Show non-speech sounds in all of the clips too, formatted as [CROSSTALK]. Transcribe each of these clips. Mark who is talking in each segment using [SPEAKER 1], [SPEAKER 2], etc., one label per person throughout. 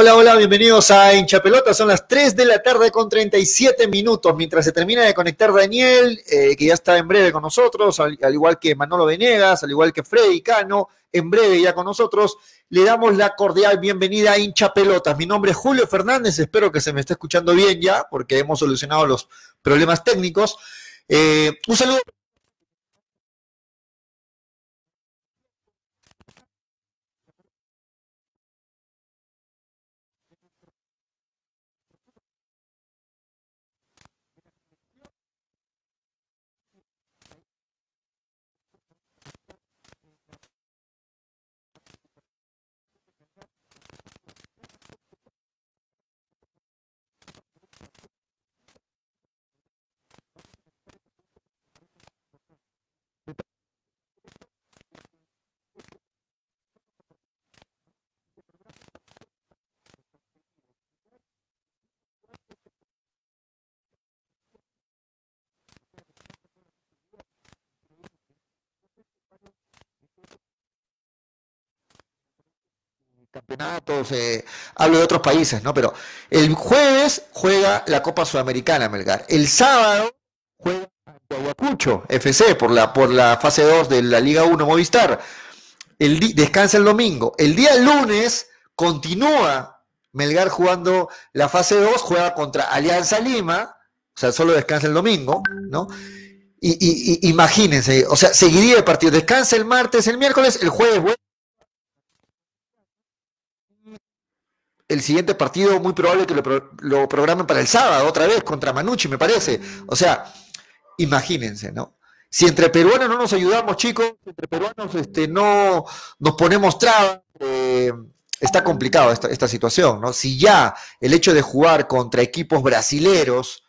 [SPEAKER 1] Hola, hola, bienvenidos a Hincha Pelota. Son las 3 de la tarde con 37 minutos. Mientras se termina de conectar Daniel, eh, que ya está en breve con nosotros, al, igual que Manolo Venegas, al igual que Freddy Cano, en breve ya con nosotros, le damos la cordial bienvenida a Hincha Pelotas. Mi nombre es Julio Fernández, espero que se me esté escuchando bien ya, porque hemos solucionado los problemas técnicos. Eh, un saludo campeonatos, eh, hablo de otros países, ¿no? Pero el jueves juega la Copa Sudamericana, Melgar. El sábado juega Ayacucho FC por la, por la fase 2 de la Liga 1 Movistar. El descansa el domingo. El día lunes continúa Melgar jugando la fase 2, juega contra Alianza Lima, o sea, solo descansa el domingo, ¿no? Y, imagínense, o sea, seguiría el partido. Descansa el martes, el miércoles, el jueves el siguiente partido muy probable que lo, programen para el sábado, otra vez, contra Manucci, me parece. O sea, imagínense, ¿no? Si entre peruanos no nos ayudamos, chicos, entre peruanos este, no nos ponemos trabas, eh, está complicado esta, esta, situación, ¿no? Si ya el hecho de jugar contra equipos brasileros,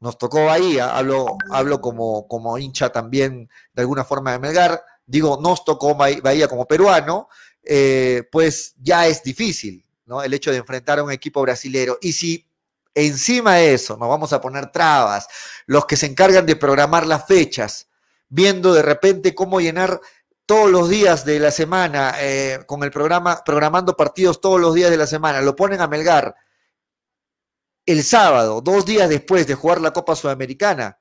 [SPEAKER 1] nos tocó Bahía, hablo, hablo como, como hincha también de alguna forma de Melgar, digo, nos tocó Bahía como peruano, eh, pues ya es difícil, el hecho de enfrentar a un equipo brasilero. Y si encima de eso nos vamos a poner trabas, los que se encargan de programar las fechas, viendo de repente cómo llenar todos los días de la semana eh, con el programa, programando partidos todos los días de la semana, lo ponen a Melgar el sábado, dos días después de jugar la Copa Sudamericana,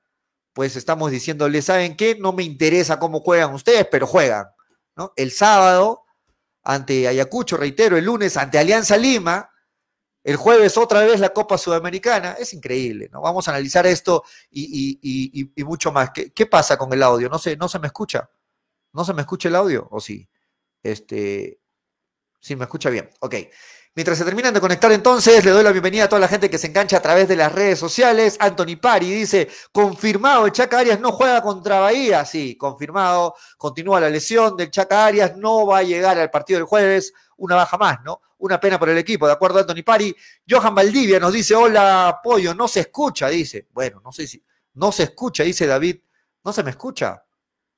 [SPEAKER 1] pues estamos diciéndole, ¿saben qué? No me interesa cómo juegan ustedes, pero juegan, ¿no? El sábado ante Ayacucho, reitero, el lunes ante Alianza Lima, el jueves otra vez la Copa Sudamericana, es increíble, ¿no? Vamos a analizar esto y, mucho más. ¿Qué, pasa con el audio? No se, no se me escucha. ¿No se me escucha el audio? ¿O sí? Este, sí, me escucha bien. Ok. Mientras se terminan de conectar entonces, le doy la bienvenida a toda la gente que se engancha a través de las redes sociales. Anthony Pari dice, confirmado, el Chaca Arias no juega contra Bahía. Sí, confirmado, continúa la lesión del Chaca Arias, no va a llegar al partido del jueves, una baja más, ¿no? Una pena por el equipo, de acuerdo Anthony Pari. Johan Valdivia nos dice, hola, pollo, no se escucha, dice. Bueno, no sé si, no se escucha, dice David. ¿No se me escucha?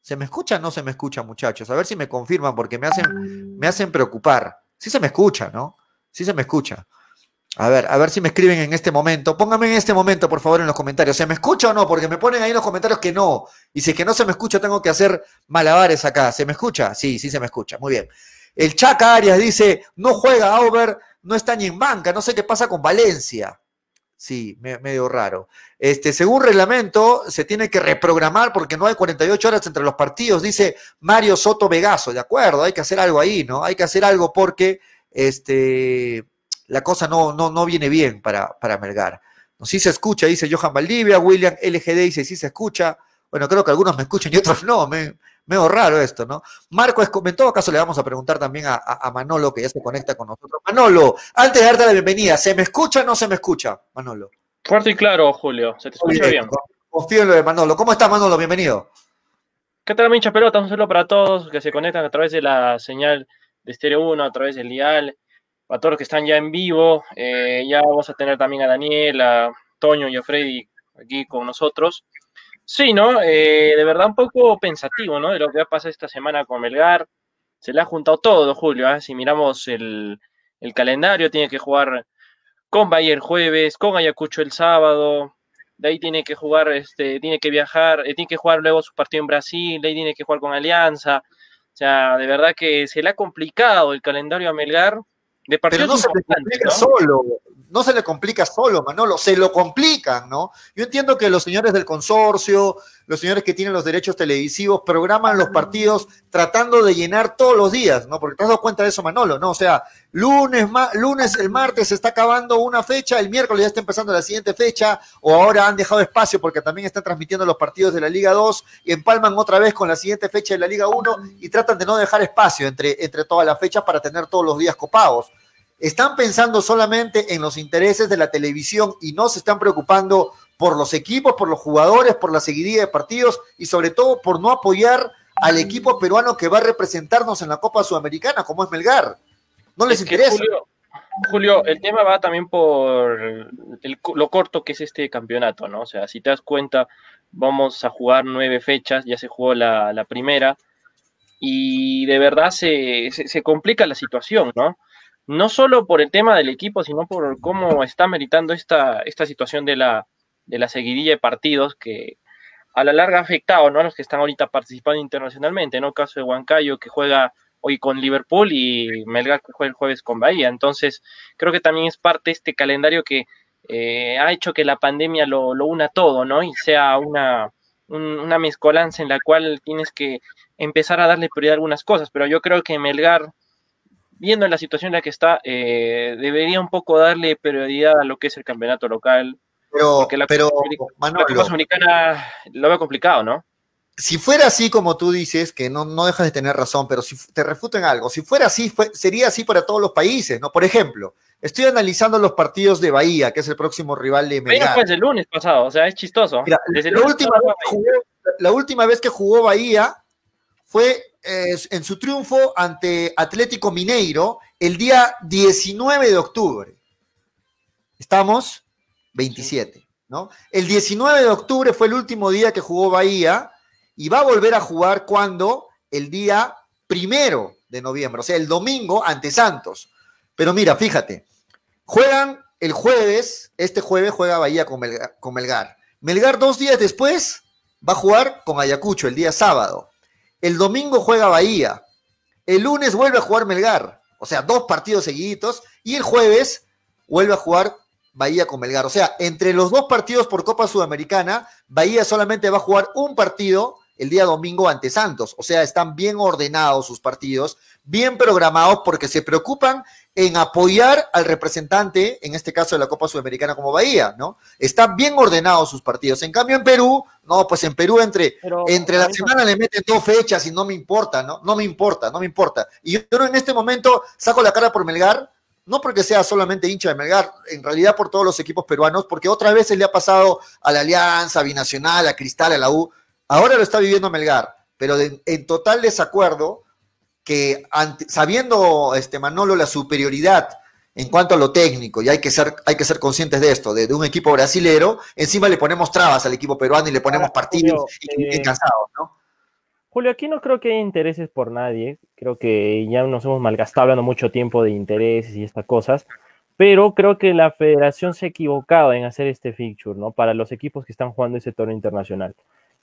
[SPEAKER 1] ¿Se me escucha no se me escucha, muchachos? A ver si me confirman, porque me hacen, me hacen preocupar. Sí se me escucha, ¿no? Sí se me escucha. A ver, a ver si me escriben en este momento. Pónganme en este momento, por favor, en los comentarios. ¿Se me escucha o no? Porque me ponen ahí en los comentarios que no. Y si es que no se me escucha, tengo que hacer malabares acá. ¿Se me escucha? Sí, sí se me escucha. Muy bien. El Chaca Arias dice, no juega Auber, no está ni en banca. No sé qué pasa con Valencia. Sí, medio raro. Este, según reglamento, se tiene que reprogramar porque no hay 48 horas entre los partidos, dice Mario Soto Vegaso. De acuerdo, hay que hacer algo ahí, ¿no? Hay que hacer algo porque este, la cosa no, no, no viene bien para, para Melgar. No, sí se escucha, dice Johan Valdivia, William LGD dice sí se escucha. Bueno, creo que algunos me escuchan y otros no, me, medio raro esto, ¿no? Marco, en todo caso le vamos a preguntar también a, Manolo, que ya se conecta con nosotros. Manolo, antes de darte la bienvenida, ¿se me escucha o no se me escucha, Manolo?
[SPEAKER 2] Fuerte y claro, Julio, se te escucha bien.
[SPEAKER 1] Confío en lo de Manolo. ¿Cómo estás, Manolo? Bienvenido.
[SPEAKER 2] ¿Qué tal, mincha pelota? Un saludo para todos que se conectan a través de la señal de Stereo 1 a través del dial, para todos los que están ya en vivo, eh, ya vamos a tener también a Daniel, a Toño y a Freddy aquí con nosotros. Sí, ¿no? Eh, de verdad un poco pensativo, ¿no? De lo que va a pasar esta semana con Melgar. Se le ha juntado todo, Julio. ¿eh? Si miramos el, calendario, tiene que jugar con Bahía el jueves, con Ayacucho el sábado, de ahí tiene que jugar, este, tiene que viajar, tiene que jugar luego su partido en Brasil, de ahí tiene que jugar con Alianza, sea, de verdad que se le ha complicado el calendario a Melgar de
[SPEAKER 1] Pero no se le complica solo, no se le complica solo, Manolo, se lo complican, ¿no? Yo entiendo que los señores del consorcio, los señores que tienen los derechos televisivos, programan los partidos tratando de llenar todos los días, ¿no? Porque te has dado cuenta de eso, Manolo, ¿no? O sea, lunes, lunes, el martes se está acabando una fecha, el miércoles ya está empezando la siguiente fecha, o ahora han dejado espacio porque también están transmitiendo los partidos de la Liga 2 y empalman otra vez con la siguiente fecha de la Liga 1 y tratan de no dejar espacio entre, entre todas las fechas para tener todos los días copados están pensando solamente en los intereses de la televisión y no se están preocupando por los equipos, por los jugadores, por la seguidilla de partidos y sobre todo por no apoyar al equipo peruano que va a representarnos en la Copa Sudamericana, como es Melgar. No les interesa.
[SPEAKER 2] Julio, el tema va también por lo corto que es este campeonato, ¿no? O sea, si te das cuenta, vamos a jugar nueve fechas, ya se jugó la, primera, y de verdad se, se complica la situación, ¿no? no solo por el tema del equipo, sino por cómo está meritando esta, esta situación de la, de la seguidilla de partidos que a la larga ha afectado ¿no? a los que están ahorita participando internacionalmente, ¿no? Caso de Huancayo que juega hoy con Liverpool y Melgar que juega el jueves con Bahía. Entonces, creo que también es parte de este calendario que eh, ha hecho que la pandemia lo, una todo, ¿no? Y sea una, una mezcolanza en la cual tienes que empezar a darle prioridad a algunas cosas. Pero yo creo que Melgar viendo la situación en la que está, eh, debería un poco darle prioridad a lo que es el campeonato local.
[SPEAKER 1] Pero, porque
[SPEAKER 2] la,
[SPEAKER 1] pero
[SPEAKER 2] la Copa Sudamericana lo veo complicado, ¿no?
[SPEAKER 1] Si fuera así como tú dices, que no, no dejas de tener razón, pero si te refutan algo, si fuera así, sería así para todos los países, ¿no? Por ejemplo, estoy analizando los partidos de Bahía, que es el próximo rival de
[SPEAKER 2] Melgar. fue el lunes pasado, o sea, es chistoso.
[SPEAKER 1] la, última la última vez que jugó Bahía fue en su triunfo ante Atlético Mineiro el día 19 de octubre. Estamos 27, ¿no? El 19 de octubre fue el último día que jugó Bahía y va a volver a jugar cuando el día primero de noviembre, o sea, el domingo ante Santos. Pero mira, fíjate, juegan el jueves, este jueves juega Bahía con Melgar, Melgar. Melgar dos días después va a jugar con Ayacucho el día sábado. El domingo juega Bahía. El lunes vuelve a jugar Melgar. O sea, dos partidos seguiditos. Y el jueves vuelve a jugar Bahía con Melgar. O sea, entre los dos partidos por Copa Sudamericana, Bahía solamente va a jugar un partido el día domingo ante Santos. O sea, están bien ordenados sus partidos, bien programados porque se preocupan en apoyar al representante, en este caso de la Copa Sudamericana como Bahía, ¿no? Están bien ordenados sus partidos. En cambio, en Perú, no, pues en Perú entre, entre la semana le meten dos fechas y no me importa, ¿no? No me importa, no me importa. Y yo en este momento saco la cara por Melgar, no porque sea solamente hincha de Melgar, en realidad por todos los equipos peruanos, porque otra vez se le ha pasado a la Alianza, a Binacional, a Cristal, a la U, Ahora lo está viviendo Melgar, pero en total desacuerdo que sabiendo este Manolo la superioridad en cuanto a lo técnico, y hay que ser, hay que ser conscientes de esto, de, un equipo brasilero, encima le ponemos trabas al equipo peruano y le ponemos partidos y eh, cansados, ¿no?
[SPEAKER 3] Julio, aquí no creo que haya intereses por nadie, creo que ya nos hemos malgastado hablando mucho tiempo de intereses y estas cosas, pero creo que la federación se ha equivocado en hacer este fixture, ¿no? Para los equipos que están jugando ese torneo internacional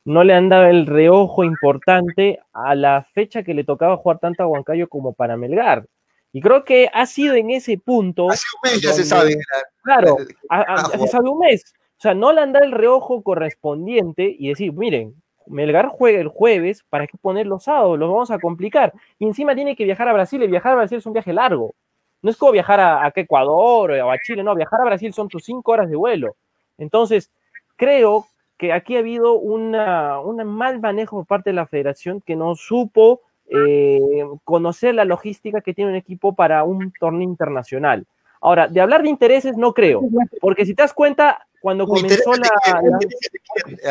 [SPEAKER 3] no le han dado el reojo importante a la fecha que le tocaba jugar tanto a Huancayo como para Melgar. Y creo que ha sido en ese punto.
[SPEAKER 1] Hace un mes ya se sabe.
[SPEAKER 3] Claro, [LAUGHS] se sabe un mes. O sea, no le han dado el reojo correspondiente y decir, miren, Melgar juega el jueves, ¿para qué ponerlo sábado? Lo vamos a complicar. Y encima tiene que viajar a Brasil, y viajar a Brasil es un viaje largo. No es como viajar a, a Ecuador o a Chile, no, viajar a Brasil son tus cinco horas de vuelo. Entonces, creo que aquí ha habido una, un mal manejo por parte de la federación que no supo eh, conocer la logística que tiene un equipo para un torneo internacional. Ahora, de hablar de intereses no creo, [LAUGHS] porque si te das cuenta, cuando comenzó la,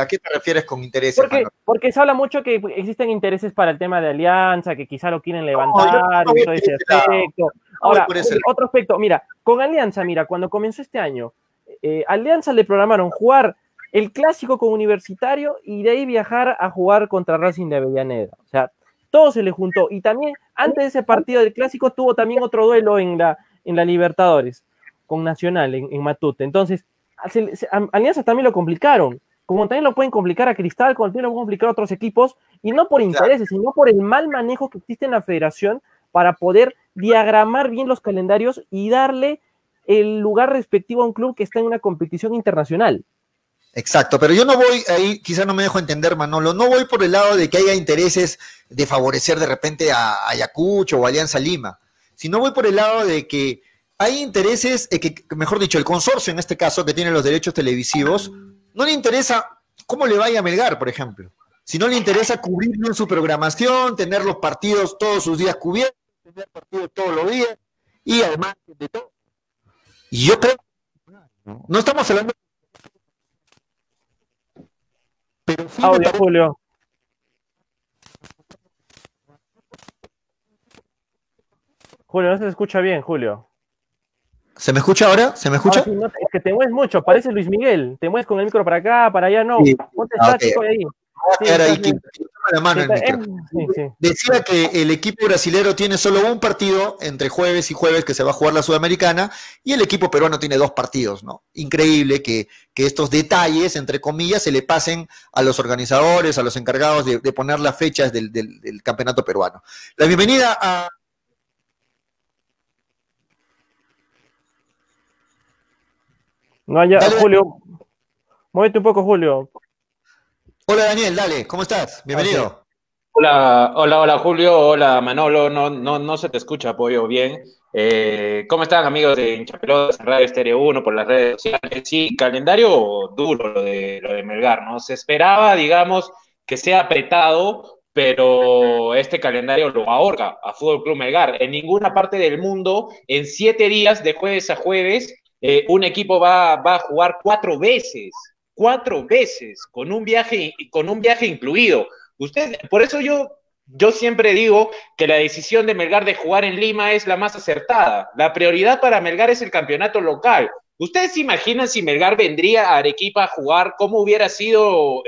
[SPEAKER 1] ¿A qué te refieres con intereses?
[SPEAKER 3] Porque, se habla mucho que existen intereses para el tema de alianza, que quizá lo quieren levantar, y todo ese aspecto. Ahora, otro aspecto, mira, con Alianza, mira, cuando comenzó este año, eh, Alianza le programaron jugar el clásico con Universitario y de ahí viajar a jugar contra Racing de Avellaneda. O sea, todo se le juntó. Y también, antes de ese partido del clásico, tuvo también otro duelo en la, en la Libertadores, con Nacional, en, Matute. Entonces, Alianza también lo complicaron. Como también lo pueden complicar a Cristal, como también lo pueden complicar a otros equipos, y no por intereses, sino por el mal manejo que existe en la federación para poder diagramar bien los calendarios y darle el lugar respectivo a un club que está en una competición internacional.
[SPEAKER 1] Exacto, pero yo no voy ahí, quizás no me dejo entender, Manolo, no voy por el lado de que haya intereses de favorecer de repente a Ayacucho o Alianza Lima, sino voy por el lado de que hay intereses, eh, que, mejor dicho, el consorcio en este caso que tiene los derechos televisivos, no le interesa cómo le vaya a Melgar, por ejemplo. Si no le interesa cubrirlo en su programación, tener los partidos todos sus días cubiertos, tener partidos todos los días, y además de todo. Y yo creo, no estamos hablando
[SPEAKER 3] pero Audio, Julio. Julio, no se escucha bien, Julio.
[SPEAKER 1] ¿Se me escucha ahora? ¿Se me escucha?
[SPEAKER 3] es que te mueves mucho, parece Luis Miguel. Te mueves con el micro para acá, para allá, no. Ponte
[SPEAKER 1] ah, ahí. Decía que el equipo brasilero tiene solo un partido entre jueves y jueves que se va a jugar la Sudamericana y el equipo peruano tiene dos partidos, ¿no? Increíble que, estos detalles, entre comillas, se le pasen a los organizadores, a los encargados de, poner las fechas del, campeonato peruano. La bienvenida a
[SPEAKER 3] No, ya, Julio. Muévete un poco, Julio.
[SPEAKER 1] Hola Daniel, dale, ¿cómo estás? Bienvenido.
[SPEAKER 4] Hola, hola, hola Julio, hola Manolo, no, no, no se te escucha, apoyo bien. Eh, ¿Cómo están amigos de Hinchapelotas, Radio Estéreo 1, por las redes sociales? Sí, calendario duro lo de, lo de Melgar, ¿no? Se esperaba, digamos, que sea apretado, pero este calendario lo ahorca a Fútbol Club Melgar. En ninguna parte del mundo, en siete días, de jueves a jueves, eh, un equipo va, va a jugar cuatro veces cuatro veces con un viaje, con un viaje incluido. Usted, por eso yo, yo siempre digo que la decisión de Melgar de jugar en Lima es la más acertada. La prioridad para Melgar es el campeonato local. ¿Ustedes se imaginan si Melgar vendría a Arequipa a jugar? ¿Cómo hubiera sido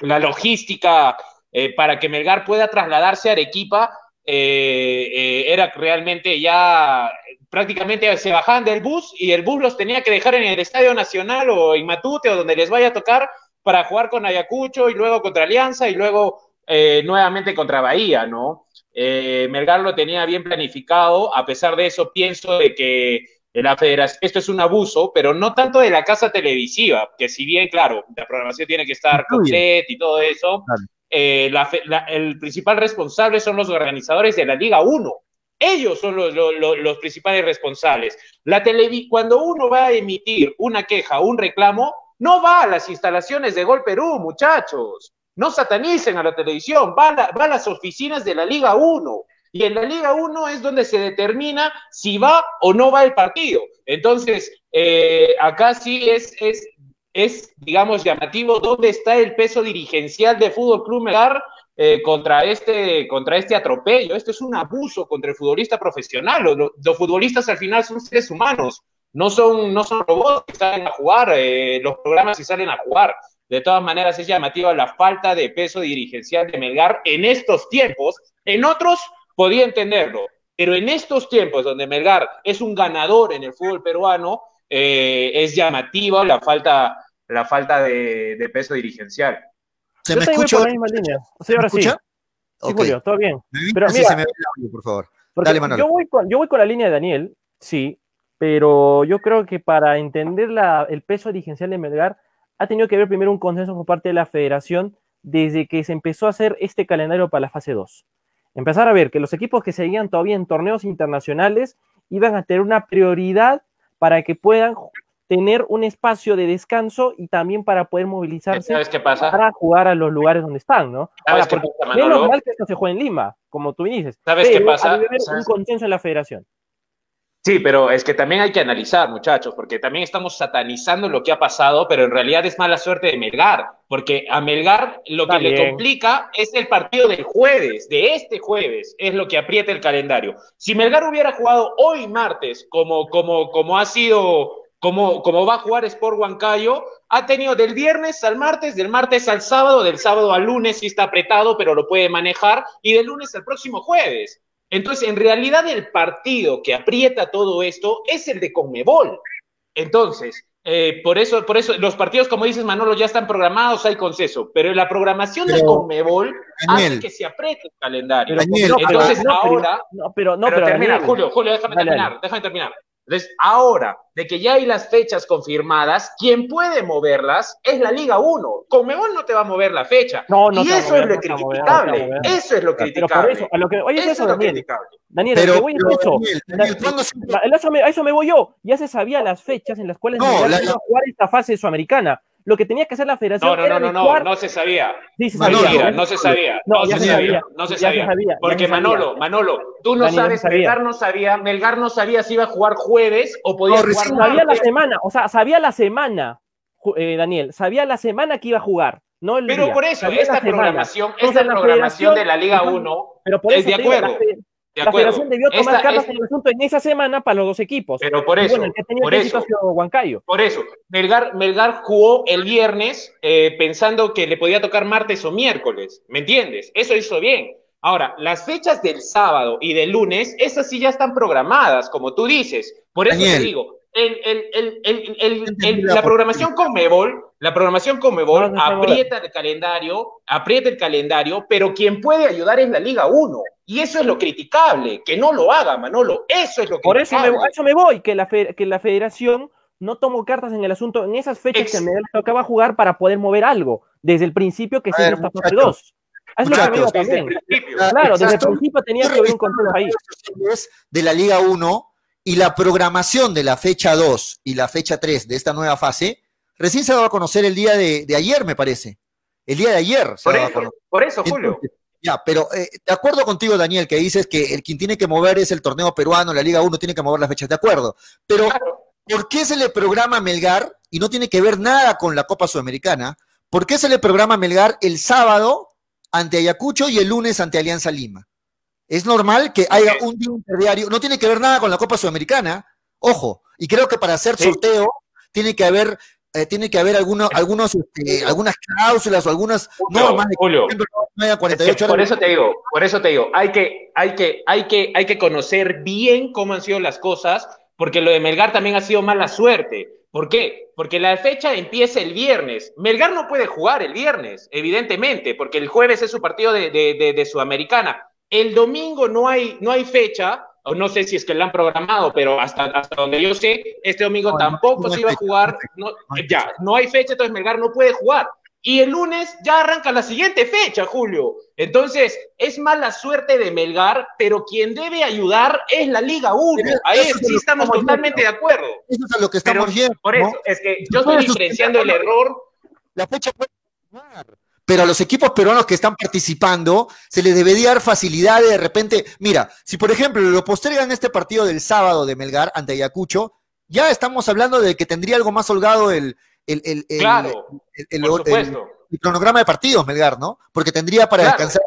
[SPEAKER 4] la logística eh, para que Melgar pueda trasladarse a Arequipa? Eh, eh, era realmente ya prácticamente se bajaban del bus y el bus los tenía que dejar en el Estadio Nacional o en Matute o donde les vaya a tocar para jugar con Ayacucho y luego contra Alianza y luego eh, nuevamente contra Bahía, ¿no? Eh, Melgar lo tenía bien planificado, a pesar de eso pienso de que la federación, esto es un abuso, pero no tanto de la casa televisiva, que si bien, claro, la programación tiene que estar completa y todo eso, eh, el principal responsable son los organizadores de la Liga 1, ellos son los, principales responsables. La cuando uno va a emitir una queja un reclamo, no va a las instalaciones de Gol Perú, muchachos. No satanicen a la televisión, va a, las oficinas de la Liga 1. Y en la Liga 1 es donde se determina si va o no va el partido. Entonces, eh, acá sí es, es, digamos, llamativo dónde está el peso dirigencial de Fútbol Club Melgar eh, contra, este, contra este atropello. Esto es un abuso contra el futbolista profesional. Los, futbolistas al final son seres humanos, no son, no son robots que salen a jugar, eh, los programas y salen a jugar. De todas maneras, es llamativa la falta de peso dirigencial de Melgar en estos tiempos. En otros podía entenderlo, pero en estos tiempos donde Melgar es un ganador en el fútbol peruano, eh, es llamativa la falta, la falta de peso dirigencial.
[SPEAKER 3] ¿Se me escucha? Por la misma línea. Sí, ahora sí. Sí, Julio, todo bien. Pero mira, se me ve por favor. Dale, Manuel. Yo voy, con, yo voy con la línea de Daniel, sí, pero yo creo que para entender la, el peso dirigencial de Melgar ha tenido que haber primero un consenso por parte de la federación desde que se empezó a hacer este calendario para la fase 2. Empezar a ver que los equipos que seguían todavía en torneos internacionales iban a tener una prioridad para que puedan tener un espacio de descanso y también para poder movilizarse para jugar a los lugares donde están, ¿no?
[SPEAKER 4] ¿Sabes qué pasa, Menos
[SPEAKER 3] mal que esto se juega en Lima, como tú dices.
[SPEAKER 4] ¿Sabes qué pasa?
[SPEAKER 3] Haber un consenso en la federación.
[SPEAKER 4] Sí, pero es que también hay que analizar, muchachos, porque también estamos satanizando lo que ha pasado, pero en realidad es mala suerte de Melgar, porque a Melgar lo que le complica es el partido del jueves, de este jueves, es lo que aprieta el calendario. Si Melgar hubiera jugado hoy martes, como, como, como ha sido como, va a jugar Sport Huancayo, ha tenido del viernes al martes, del martes al sábado, del sábado al lunes, sí está apretado, pero lo puede manejar, y del lunes al próximo jueves. Entonces, en realidad el partido que aprieta todo esto es el de Conmebol. Entonces, eh, por eso, por eso, los partidos, como dices, Manolo, ya están programados, hay consenso, pero la programación de Conmebol hace que se apriete el calendario. Entonces, ahora.
[SPEAKER 3] No, pero no, pero,
[SPEAKER 4] termina, Julio, Julio, déjame terminar, déjame terminar. Entonces, ahora, de que ya hay las fechas confirmadas, quien puede moverlas es la Liga 1. Conmebol no te va a mover la fecha. No, no y eso es lo criticable. Eso es lo criticable. eso,
[SPEAKER 3] a lo que, oye, eso, es lo criticable. Daniel, pero, voy a eso. a eso me voy yo. Ya se sabía las fechas en las cuales no, iba a jugar esta fase sudamericana. Lo que tenía que hacer la federación.
[SPEAKER 4] No, no, no, no, no, no se sabía. Sí, se sabía. no se sabía. No, se, sabía. No se sabía. Porque Manolo, Manolo, tú no sabes, Melgar no sabía, Melgar no sabía si iba a jugar jueves o podía jugar
[SPEAKER 3] Sabía la semana, o sea, sabía la semana, eh, Daniel, sabía la semana que iba a jugar. No el
[SPEAKER 4] pero por eso, esta programación, esta programación de la Liga 1 pero por eso es de acuerdo
[SPEAKER 3] la federación debió tomar cartas en el asunto en esa semana para los dos equipos.
[SPEAKER 4] Pero por eso, por eso, por eso, Melgar, Melgar jugó el viernes eh, pensando que le podía tocar martes o miércoles, ¿me entiendes? Eso hizo bien. Ahora, las fechas del sábado y del lunes, esas sí ya están programadas, como tú dices. Por eso te digo, la programación con Mebol, la programación con Mebol aprieta el calendario, aprieta el calendario, pero quien puede ayudar es la Liga 1. Y eso es lo criticable, que no lo haga Manolo, eso es lo
[SPEAKER 3] Por eso me, eso me voy, que la, que la federación no tomó cartas en el asunto en esas fechas que me tocaba jugar para poder mover algo, desde el principio que se está fase 2. Es lo que también. Claro, desde el principio tenía que haber un control ahí.
[SPEAKER 1] De la Liga 1 y la programación de la fecha 2 y la fecha 3 de esta nueva fase, recién se daba a conocer el día de, ayer, me parece. El día de ayer.
[SPEAKER 4] por, eso, por eso, Julio.
[SPEAKER 1] Ya, pero eh, de acuerdo contigo, Daniel, que dices que el quien tiene que mover es el torneo peruano, la Liga 1 tiene que mover las fechas, de acuerdo. Pero, ¿por qué se le programa a Melgar y no tiene que ver nada con la Copa Sudamericana? ¿Por qué se le programa a Melgar el sábado ante Ayacucho y el lunes ante Alianza Lima? Es normal que haya un día interdiario, no tiene que ver nada con la Copa Sudamericana, ojo, y creo que para hacer sorteo tiene que haber eh, tiene que haber algunos, este, algunas cláusulas o algunas normas de
[SPEAKER 4] Julio, por eso te digo, por eso te digo, hay que, hay que, hay que, hay que conocer bien cómo han sido las cosas, porque lo de Melgar también ha sido mala suerte. ¿Por qué? Porque la fecha empieza el viernes. Melgar no puede jugar el viernes, evidentemente, porque el jueves es su partido de, de, de Sudamericana. El domingo no hay, no hay fecha, o no sé si es que la han programado, pero hasta, hasta donde yo sé, este domingo tampoco se iba a jugar, ya, no hay fecha, entonces Melgar no puede jugar. Y el lunes ya arranca la siguiente fecha, Julio. Entonces, es mala suerte de Melgar, pero quien debe ayudar es la Liga 1. Ahí sí estamos totalmente de acuerdo.
[SPEAKER 1] Eso es lo que estamos viendo.
[SPEAKER 4] Por eso, es que yo estoy diferenciando el error.
[SPEAKER 1] La fecha puede pero a los equipos peruanos que están participando se les debería dar facilidad de, repente, mira, si por ejemplo lo postergan este partido del sábado de Melgar ante Ayacucho, ya estamos hablando de que tendría algo más holgado el, el, el, cronograma de partidos, Melgar, ¿no? Porque tendría para descansar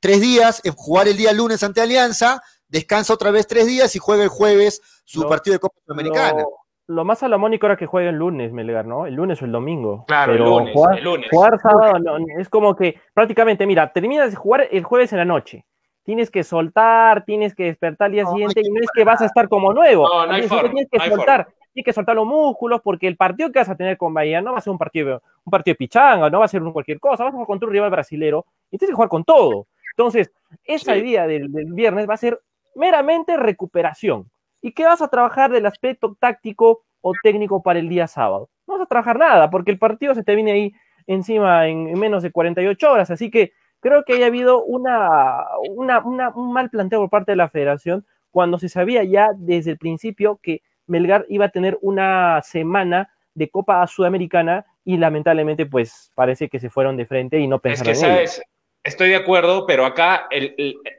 [SPEAKER 1] tres días, jugar el día lunes ante Alianza, descansa otra vez tres días y juega el jueves su partido de Copa Sudamericana
[SPEAKER 3] lo más salomónico era que juegue el lunes, Melgar, ¿no? El lunes o el domingo.
[SPEAKER 4] Claro, el lunes,
[SPEAKER 3] jugar,
[SPEAKER 4] el lunes.
[SPEAKER 3] Jugar sábado es como que prácticamente, mira, terminas de jugar el jueves en la noche. Tienes que soltar, tienes que despertar al día siguiente y no es que vas a estar como nuevo.
[SPEAKER 4] No, no hay forma,
[SPEAKER 3] Tienes que soltar, tienes que soltar los músculos porque el partido que vas a tener con Bahía no va a ser un partido, un partido de pichanga, no va a ser un cualquier cosa, vas a jugar contra un rival brasilero y tienes que jugar con todo. Entonces, esa idea del, del viernes va a ser meramente recuperación. ¿Y qué vas a trabajar del aspecto táctico o técnico para el día sábado. No vas a trabajar nada, porque el partido se te viene ahí encima en, menos de 48 horas, así que creo que haya habido una, un mal planteo por parte de la federación cuando se sabía ya desde el principio que Melgar iba a tener una semana de Copa Sudamericana y lamentablemente pues parece que se fueron de frente y no pensaron
[SPEAKER 4] es que, sabes, Estoy de acuerdo, pero acá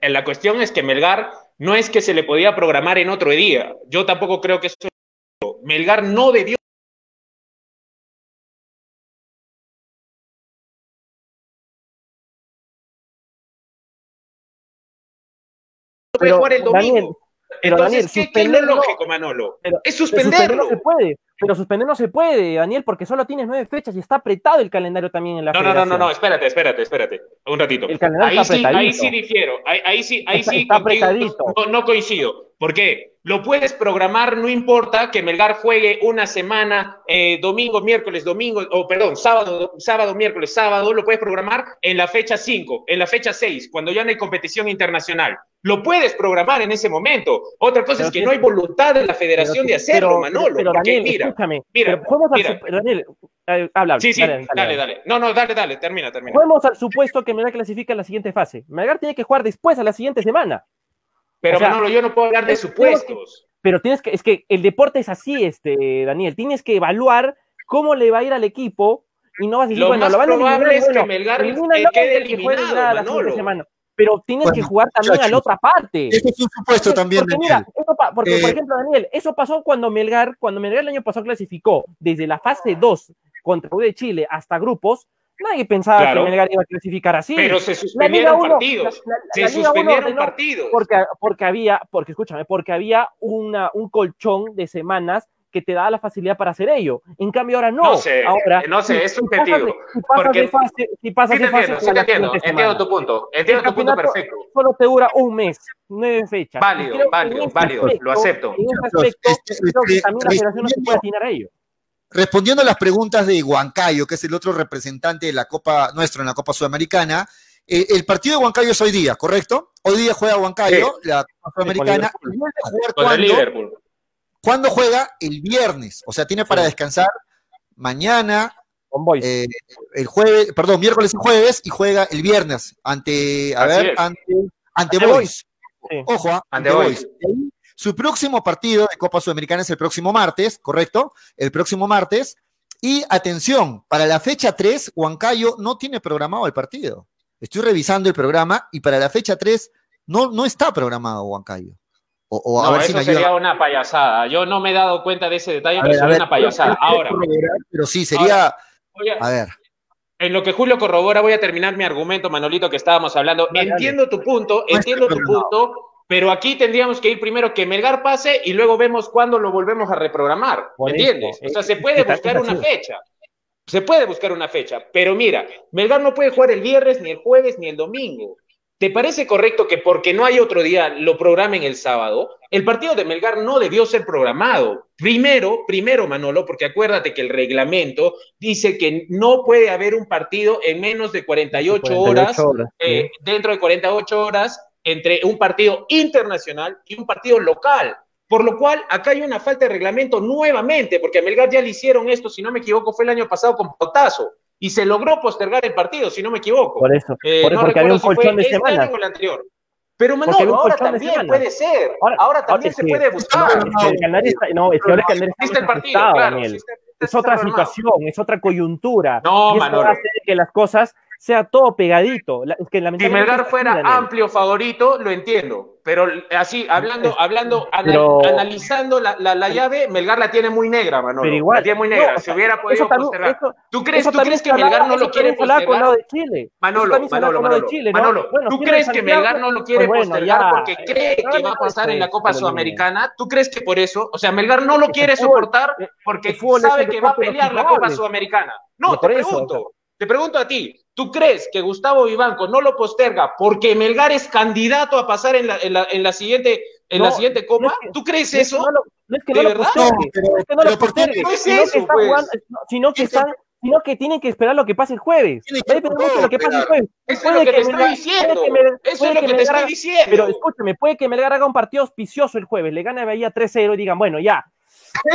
[SPEAKER 4] la cuestión es que Melgar no es que se le podía programar en otro día. Yo tampoco creo que eso Melgar no debió
[SPEAKER 3] pero, jugar el domingo. pero Daniel,
[SPEAKER 4] ¿qué, es lo lógico, Manolo? es suspenderlo.
[SPEAKER 3] no se puede, pero suspender no se puede, Daniel, porque solo tienes nueve fechas y está apretado el calendario también en la
[SPEAKER 4] No, no, no, no, no, espérate, espérate, espérate, un ratito.
[SPEAKER 3] El calendario
[SPEAKER 4] ahí sí, ahí sí difiero, ahí, ahí sí, ahí sí no, no, coincido, ¿Por qué? Lo puedes programar, no importa que Melgar juegue una semana, eh, domingo, miércoles, domingo, o perdón, sábado, sábado, miércoles, sábado, lo puedes programar en la fecha 5, en la fecha 6, cuando ya no hay competición internacional. Lo puedes programar en ese momento. Otra cosa es que no hay voluntad de la federación de hacerlo, Manolo.
[SPEAKER 3] Pero, Daniel, mira, escúchame. Mira, mira. Daniel, eh, habla,
[SPEAKER 4] Sí, sí, dale, dale, dale, No, no, dale, dale, termina, termina.
[SPEAKER 3] Juguemos al supuesto que Melgar clasifica en la siguiente fase. Melgar tiene que jugar después, a la siguiente semana.
[SPEAKER 4] Pero Manolo, yo no puedo hablar de supuestos.
[SPEAKER 3] pero tienes que, es que el deporte es así, este, Daniel. Tienes que evaluar cómo le va a ir al equipo y no vas a decir,
[SPEAKER 4] lo
[SPEAKER 3] bueno,
[SPEAKER 4] más
[SPEAKER 3] lo van a
[SPEAKER 4] probable es que Melgar quede eliminado, Manolo.
[SPEAKER 3] Semana. Pero tienes bueno, que jugar también muchachos, a la otra parte.
[SPEAKER 1] Eso es un supuesto porque, también,
[SPEAKER 3] porque, Mira, eso porque, eh, por ejemplo, Daniel, eso pasó cuando Melgar, cuando Melgar el año pasado clasificó desde la fase 2 contra U de Chile hasta grupos, Nadie pensaba claro. que Melgar iba a clasificar así.
[SPEAKER 4] Pero se suspendieron uno, partidos. La, la, se suspendieron partidos.
[SPEAKER 3] Porque, porque había, porque escúchame, porque había una, un colchón de semanas que te da la facilidad para hacer ello. En cambio, ahora no.
[SPEAKER 4] No sé,
[SPEAKER 3] ahora,
[SPEAKER 4] no sé, es subjetivo.
[SPEAKER 3] Si pasas
[SPEAKER 4] porque...
[SPEAKER 3] de fase, si pasas
[SPEAKER 4] sí,
[SPEAKER 3] de fase,
[SPEAKER 4] entiendo, sí, te entiendo, entiendo tu punto. Entiendo tu punto perfecto.
[SPEAKER 3] Solo te dura un mes, nueve fechas.
[SPEAKER 4] Válido, válido, válido,
[SPEAKER 3] aspecto,
[SPEAKER 4] lo acepto.
[SPEAKER 3] En ese aspecto,
[SPEAKER 1] Este-
[SPEAKER 3] creo que
[SPEAKER 1] este-
[SPEAKER 3] también la federación no se puede atinar a ello.
[SPEAKER 1] Respondiendo a las preguntas de Huancayo, que es el otro representante de la Copa, nuestro en la Copa Sudamericana, eh, el partido de Huancayo es hoy día, ¿correcto? Hoy día juega Huancayo, la Copa Sudamericana.
[SPEAKER 3] Liverpool.
[SPEAKER 1] y vuelve a jugar
[SPEAKER 4] Con el? Liverpool.
[SPEAKER 1] ¿Cuándo juega? El viernes. O sea, tiene para descansar mañana, eh, el jueves, perdón, miércoles y jueves, y juega el viernes ante, a
[SPEAKER 4] Así
[SPEAKER 1] ver,
[SPEAKER 4] es.
[SPEAKER 1] ante, ante
[SPEAKER 3] Ante
[SPEAKER 1] Boys.
[SPEAKER 3] Sí.
[SPEAKER 1] Ojo, ah,
[SPEAKER 4] Ante
[SPEAKER 1] ante
[SPEAKER 4] Boys.
[SPEAKER 1] Ahí, Su próximo partido de Copa Sudamericana es el próximo martes, ¿correcto? El próximo martes. Y atención, para la fecha 3, Huancayo no tiene programado el partido. Estoy revisando el programa y para la fecha 3 no, no está programado Huancayo. O, o a
[SPEAKER 4] No,
[SPEAKER 1] ver
[SPEAKER 4] eso
[SPEAKER 1] si me ayuda.
[SPEAKER 4] sería una payasada. Yo no me he dado cuenta de ese detalle,
[SPEAKER 1] A
[SPEAKER 4] pero
[SPEAKER 1] ver,
[SPEAKER 4] sería
[SPEAKER 1] ver,
[SPEAKER 4] una payasada. Ahora,
[SPEAKER 1] Pero sí, sería.
[SPEAKER 4] a-
[SPEAKER 1] A ver.
[SPEAKER 4] en lo que Julio corrobora, voy a terminar mi argumento, Manolito, que estábamos hablando.
[SPEAKER 3] Dale.
[SPEAKER 4] Entiendo tu punto,
[SPEAKER 1] No
[SPEAKER 4] entiendo tu
[SPEAKER 1] programado.
[SPEAKER 4] punto, pero aquí tendríamos que ir primero que Melgar pase y luego vemos cuándo lo volvemos a reprogramar. ¿Me entiendes? O sea, se puede buscar una fecha. Se puede buscar una fecha, pero mira, Melgar no puede jugar el viernes, ni el jueves, ni el domingo. ¿Te parece correcto que porque no hay otro día lo programen el sábado? El partido de Melgar no debió ser programado. Primero, primero, Manolo, porque acuérdate que el reglamento dice que no puede haber un partido en menos de 48, horas,
[SPEAKER 3] 48 horas, sí.
[SPEAKER 4] eh, dentro de 48 horas, entre un partido internacional y un partido local. Por lo cual, acá hay una falta de reglamento nuevamente, porque a Melgar ya le hicieron esto, si no me equivoco, fue el año pasado con Pautazo, y se logró postergar el partido, si no me equivoco.
[SPEAKER 3] Por eso.
[SPEAKER 4] Eh,
[SPEAKER 3] por
[SPEAKER 4] no
[SPEAKER 3] porque había un
[SPEAKER 4] si
[SPEAKER 3] colchón de
[SPEAKER 4] este
[SPEAKER 3] semanas.
[SPEAKER 4] año o el anterior. Pero Manolo, ahora
[SPEAKER 3] de
[SPEAKER 4] también puede ser.
[SPEAKER 3] Ahora-
[SPEAKER 4] Ahora también se
[SPEAKER 3] que-
[SPEAKER 4] puede buscar.
[SPEAKER 3] Es que el Canario está, no, es que ahora el Canario está
[SPEAKER 4] el partido, claro.
[SPEAKER 3] Es otra situación, es otra coyuntura.
[SPEAKER 4] No,
[SPEAKER 3] y eso
[SPEAKER 4] Manolo.
[SPEAKER 3] hace que las cosas sea todo pegadito. La- es que
[SPEAKER 4] Si Melgar fuera amplio favorito, lo entiendo. Pero así, hablando, hablando,
[SPEAKER 3] Pero-
[SPEAKER 4] analizando la, la, la llave, Melgar la tiene muy negra, Manolo.
[SPEAKER 3] Pero igual,
[SPEAKER 4] la tiene muy
[SPEAKER 3] no,
[SPEAKER 4] negra.
[SPEAKER 3] o
[SPEAKER 4] si
[SPEAKER 3] sea,
[SPEAKER 4] hubiera podido
[SPEAKER 3] eso también-
[SPEAKER 4] postergar.
[SPEAKER 3] eso-
[SPEAKER 4] ¿Tú crees, tú crees
[SPEAKER 3] se
[SPEAKER 4] que
[SPEAKER 3] hablaba-
[SPEAKER 4] Melgar no lo quiere
[SPEAKER 3] se con
[SPEAKER 4] postergar?
[SPEAKER 3] de Chile.
[SPEAKER 4] Manolo,
[SPEAKER 3] se
[SPEAKER 4] Manolo, Manolo,
[SPEAKER 3] Chile, ¿no?
[SPEAKER 4] Manolo,
[SPEAKER 3] Bueno,
[SPEAKER 4] ¿tú crees que Melgar no lo quiere
[SPEAKER 3] bueno,
[SPEAKER 4] postergar
[SPEAKER 3] ya.
[SPEAKER 4] porque cree
[SPEAKER 3] No,
[SPEAKER 4] que
[SPEAKER 3] no,
[SPEAKER 4] va a pasar en la Copa Sudamericana? ¿Tú crees que por eso? O sea, Melgar no lo quiere soportar
[SPEAKER 3] el-
[SPEAKER 4] porque sabe que va a pelear la Copa. Sudamericana. No, te pregunto. Te pregunto a ti, ¿tú crees que Gustavo Vivanco no lo posterga porque Melgar es candidato a pasar en la, en la, en la siguiente, en la siguiente
[SPEAKER 3] no
[SPEAKER 4] Copa?
[SPEAKER 3] es que-
[SPEAKER 4] ¿Tú crees
[SPEAKER 3] No es que
[SPEAKER 4] eso?
[SPEAKER 3] no es que
[SPEAKER 4] ¿De
[SPEAKER 3] no lo postergue,
[SPEAKER 1] No,
[SPEAKER 3] es que no lo
[SPEAKER 1] ¿por qué
[SPEAKER 3] postergue,
[SPEAKER 4] no es
[SPEAKER 3] sino que
[SPEAKER 4] pues?
[SPEAKER 3] jugando- sino que
[SPEAKER 1] Eso-
[SPEAKER 3] están, sino que tienen que esperar lo que pase el jueves.
[SPEAKER 1] Tiene que
[SPEAKER 3] Va a depender mucho de lo que pase el
[SPEAKER 1] esperar.
[SPEAKER 3] jueves.
[SPEAKER 4] Eso es lo que te
[SPEAKER 3] Melgar-
[SPEAKER 4] estoy diciendo. Eso es lo
[SPEAKER 3] que
[SPEAKER 4] que te
[SPEAKER 3] Melgar-
[SPEAKER 4] estoy diciendo.
[SPEAKER 3] Pero escúchame, puede que Melgar haga un partido auspicioso el jueves, le gane a Bahía 3-0 y digan, bueno, ya,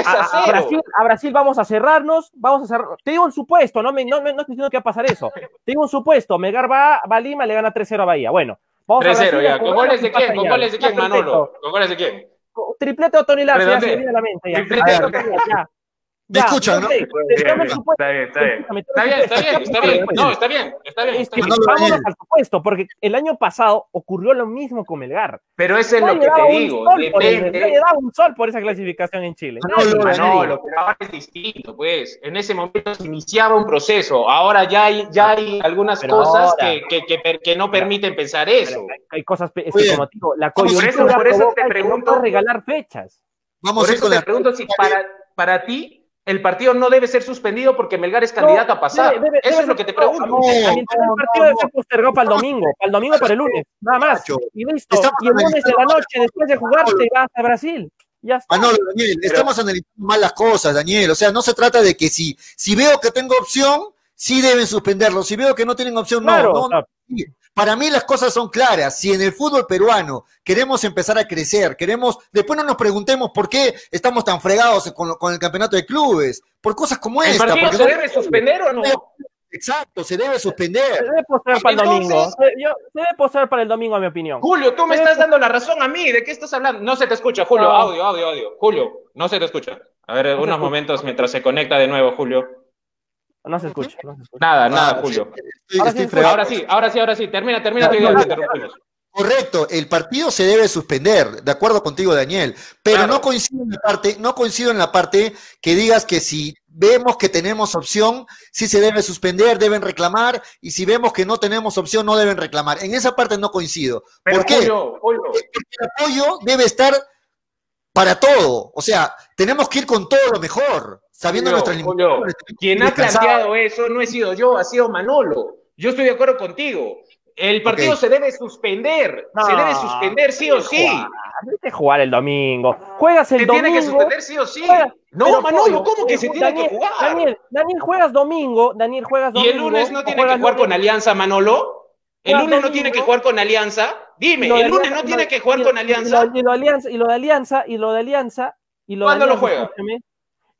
[SPEAKER 3] a,
[SPEAKER 4] a.
[SPEAKER 3] Brasil, a Brasil vamos a cerrarnos, vamos a cerrar. Te digo un supuesto, no, me, no, me- no estoy diciendo que va a pasar eso. Te digo un supuesto, Melgar va, va a Lima, le gana 3-0 a Bahía. Bueno, vamos a
[SPEAKER 4] 3-0
[SPEAKER 3] Brasil,
[SPEAKER 4] ya. ¿Con goles de quién? ¿Con goles de quién. Manolo? ¿Con goles de quién?
[SPEAKER 3] Triplete de Tony Larce, ya se me viene a la mente. Ya.
[SPEAKER 4] Triplete
[SPEAKER 3] ya, ya.
[SPEAKER 1] Me escuchan, ¿no?
[SPEAKER 4] Está bien, está bien. Está bien, está bien, está bien. No, está bien, está bien.
[SPEAKER 3] Es
[SPEAKER 4] está
[SPEAKER 3] que vámonos al supuesto, porque el año pasado ocurrió lo mismo con Melgar.
[SPEAKER 4] Pero eso es lo que te digo. Depende.
[SPEAKER 3] nadie daba un sol por esa clasificación en Chile. Nadie.
[SPEAKER 1] Manolo,
[SPEAKER 4] Manolo, pero ahora es distinto, pues. En ese momento se iniciaba un proceso. Ahora ya hay, ya hay algunas
[SPEAKER 3] Pero
[SPEAKER 4] cosas
[SPEAKER 3] ahora-
[SPEAKER 4] que, que, que, per- que no permiten pensar eso.
[SPEAKER 3] Hay, hay cosas, es que
[SPEAKER 1] bien.
[SPEAKER 3] como te digo, la
[SPEAKER 1] Por eso-
[SPEAKER 3] coyuntura
[SPEAKER 4] por eso te
[SPEAKER 3] que
[SPEAKER 4] pregunto-
[SPEAKER 3] no regalar fechas.
[SPEAKER 1] Vamos
[SPEAKER 4] Por eso te pregunto si para, para ti el partido no debe ser suspendido porque Melgar es candidato a pasar.
[SPEAKER 3] debe- debe-
[SPEAKER 4] Eso
[SPEAKER 3] debe
[SPEAKER 4] es lo que te
[SPEAKER 3] no,
[SPEAKER 4] pregunto.
[SPEAKER 3] no, el partido debe ser postergado para el domingo, para el domingo para el lunes, nada más. Y listo.
[SPEAKER 1] estamos
[SPEAKER 3] Y el lunes de la noche, después de jugar, te vas a Brasil. Ya está.
[SPEAKER 1] Manolo, Daniel, estamos analizando mal las cosas, Daniel. O sea, no se trata de que si, si veo que tengo opción, sí deben suspenderlo. Si veo que no tienen opción, no.
[SPEAKER 3] Claro,
[SPEAKER 1] no,
[SPEAKER 3] o sea,
[SPEAKER 1] Sí, Para mí las cosas son claras. Si en el fútbol peruano queremos empezar a crecer, queremos, después no nos preguntemos por qué estamos tan fregados con, con el campeonato de clubes, por cosas como
[SPEAKER 4] ¿El
[SPEAKER 1] esta.
[SPEAKER 4] partido se
[SPEAKER 1] no-
[SPEAKER 4] debe suspender o no?
[SPEAKER 1] Exacto, se debe
[SPEAKER 3] se
[SPEAKER 1] suspender.
[SPEAKER 3] debe postergar para el domingo. Se, yo- se debe postergar para el domingo, a mi opinión.
[SPEAKER 4] Julio, tú me estás dando la razón a mí. ¿De qué estás hablando? No se te escucha, Julio.
[SPEAKER 3] No.
[SPEAKER 4] Audio, audio, audio. Julio, no se te escucha. A ver,
[SPEAKER 3] se
[SPEAKER 4] unos momentos mientras se conecta de nuevo, Julio.
[SPEAKER 3] No se escucha. No se escucha.
[SPEAKER 4] Nada, nada,
[SPEAKER 1] Ah,
[SPEAKER 4] Julio.
[SPEAKER 1] Estoy-
[SPEAKER 3] Ahora
[SPEAKER 1] estoy
[SPEAKER 3] sí.
[SPEAKER 4] Ahora sí, ahora sí, ahora sí. Termina, termina tu idea.
[SPEAKER 1] Correcto, el partido se debe suspender, de acuerdo contigo, Daniel, pero
[SPEAKER 4] Claro.
[SPEAKER 1] no coincido en la parte, no coincido en la parte que digas que si vemos que tenemos opción, sí se debe suspender, deben reclamar, y si vemos que no tenemos opción, no deben reclamar. En esa parte no coincido.
[SPEAKER 4] Pero
[SPEAKER 1] ¿Por qué?
[SPEAKER 4] Julio, Julio,
[SPEAKER 1] el apoyo debe estar para todo. O sea, tenemos que ir con todo lo mejor, sabiendo
[SPEAKER 4] Julio,
[SPEAKER 1] nuestras limitaciones.
[SPEAKER 4] quien ha planteado eso no he sido yo, ha sido Manolo. Yo estoy de acuerdo contigo. El partido se debe suspender.
[SPEAKER 3] No,
[SPEAKER 4] se debe suspender sí o sí.
[SPEAKER 3] A jugar el domingo. Juegas el
[SPEAKER 4] Se
[SPEAKER 3] domingo.
[SPEAKER 4] tiene que suspender sí o sí.
[SPEAKER 3] juega-
[SPEAKER 4] No,
[SPEAKER 3] pero,
[SPEAKER 4] Manolo, ¿cómo que
[SPEAKER 3] eh,
[SPEAKER 4] se tiene
[SPEAKER 3] Daniel,
[SPEAKER 4] que jugar?
[SPEAKER 3] Daniel, Daniel, juegas domingo. Daniel, juegas
[SPEAKER 4] ¿Y
[SPEAKER 3] domingo.
[SPEAKER 4] el lunes no tiene que jugar con. Alianza, Manolo? ¿El lunes no tiene que jugar con Alianza? Dime,
[SPEAKER 3] Y
[SPEAKER 4] ¿el lunes
[SPEAKER 3] Alianza-
[SPEAKER 4] no tiene
[SPEAKER 3] lo-
[SPEAKER 4] que jugar
[SPEAKER 3] y-
[SPEAKER 4] con
[SPEAKER 3] y
[SPEAKER 4] Alianza?
[SPEAKER 3] lo- Y lo de Alianza, y lo de Alianza, y lo de Alianza, y lo de
[SPEAKER 4] ¿Cuándo lo juega?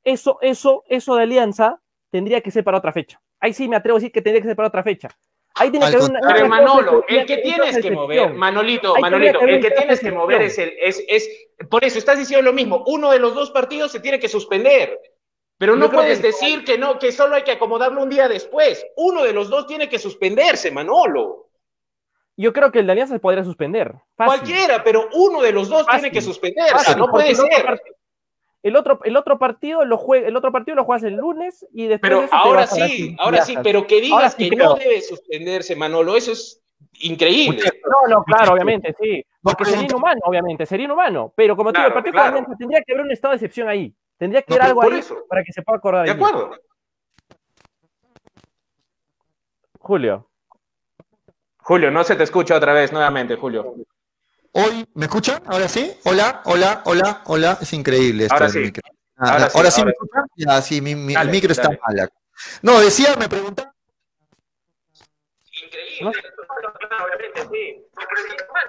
[SPEAKER 3] Eso, eso, eso de Alianza tendría que ser para otra fecha. Ahí sí me atrevo a decir que tendría que ser para otra fecha. Ahí tiene
[SPEAKER 1] Al
[SPEAKER 3] que haber una,
[SPEAKER 4] Pero
[SPEAKER 3] una
[SPEAKER 4] Manolo, el que tienes que mover, Manolito,
[SPEAKER 3] Ahí
[SPEAKER 4] Manolito, el que tienes que mover es el, es, es, por eso estás diciendo lo mismo, uno de los dos partidos se tiene que suspender. Pero no puedes
[SPEAKER 3] que-
[SPEAKER 4] decir que no, que solo hay que acomodarlo un día después. Uno de los dos tiene que suspenderse, Manolo.
[SPEAKER 3] Yo creo que el de Alianza se podría suspender. Fácil.
[SPEAKER 4] Cualquiera, pero uno de los dos
[SPEAKER 3] Fácil.
[SPEAKER 4] tiene que suspenderse,
[SPEAKER 3] Fácil,
[SPEAKER 4] no puede
[SPEAKER 3] otro
[SPEAKER 4] ser.
[SPEAKER 3] El otro, el otro partido lo juega, el otro partido lo juegas el lunes y después de
[SPEAKER 4] Pero
[SPEAKER 3] te
[SPEAKER 4] ahora
[SPEAKER 3] vas
[SPEAKER 4] sí, ahora sí, pero que digas
[SPEAKER 3] sí
[SPEAKER 4] que
[SPEAKER 3] creo.
[SPEAKER 4] no debe suspenderse, Manolo, eso es increíble.
[SPEAKER 3] No, no, claro, obviamente, sí.
[SPEAKER 1] No
[SPEAKER 3] Porque sería inhumano, obviamente, sería inhumano. Pero como te digo, el
[SPEAKER 4] Claro,
[SPEAKER 3] partido con
[SPEAKER 4] claro.
[SPEAKER 3] Alianza tendría que haber un estado de excepción ahí. Tendría que
[SPEAKER 1] No,
[SPEAKER 3] haber algo ahí
[SPEAKER 4] eso.
[SPEAKER 3] para que se pueda acordar.
[SPEAKER 4] ¿De acuerdo?
[SPEAKER 3] Julio.
[SPEAKER 4] Julio, no se te escucha otra vez, nuevamente, Julio.
[SPEAKER 1] Hoy, ¿me escuchan? ¿Ahora sí? Hola, hola, hola, hola. Es increíble esto
[SPEAKER 4] Ahora
[SPEAKER 1] del
[SPEAKER 4] sí.
[SPEAKER 1] micro. Ah,
[SPEAKER 4] Ahora
[SPEAKER 1] ah,
[SPEAKER 4] sí,
[SPEAKER 1] ¿Ahora sí me escuchan? Ya, sí, mi, mi-
[SPEAKER 4] Dale,
[SPEAKER 1] el micro está
[SPEAKER 4] dale.
[SPEAKER 1] mal. acá. No, decía, me preguntaba.
[SPEAKER 3] ¿No?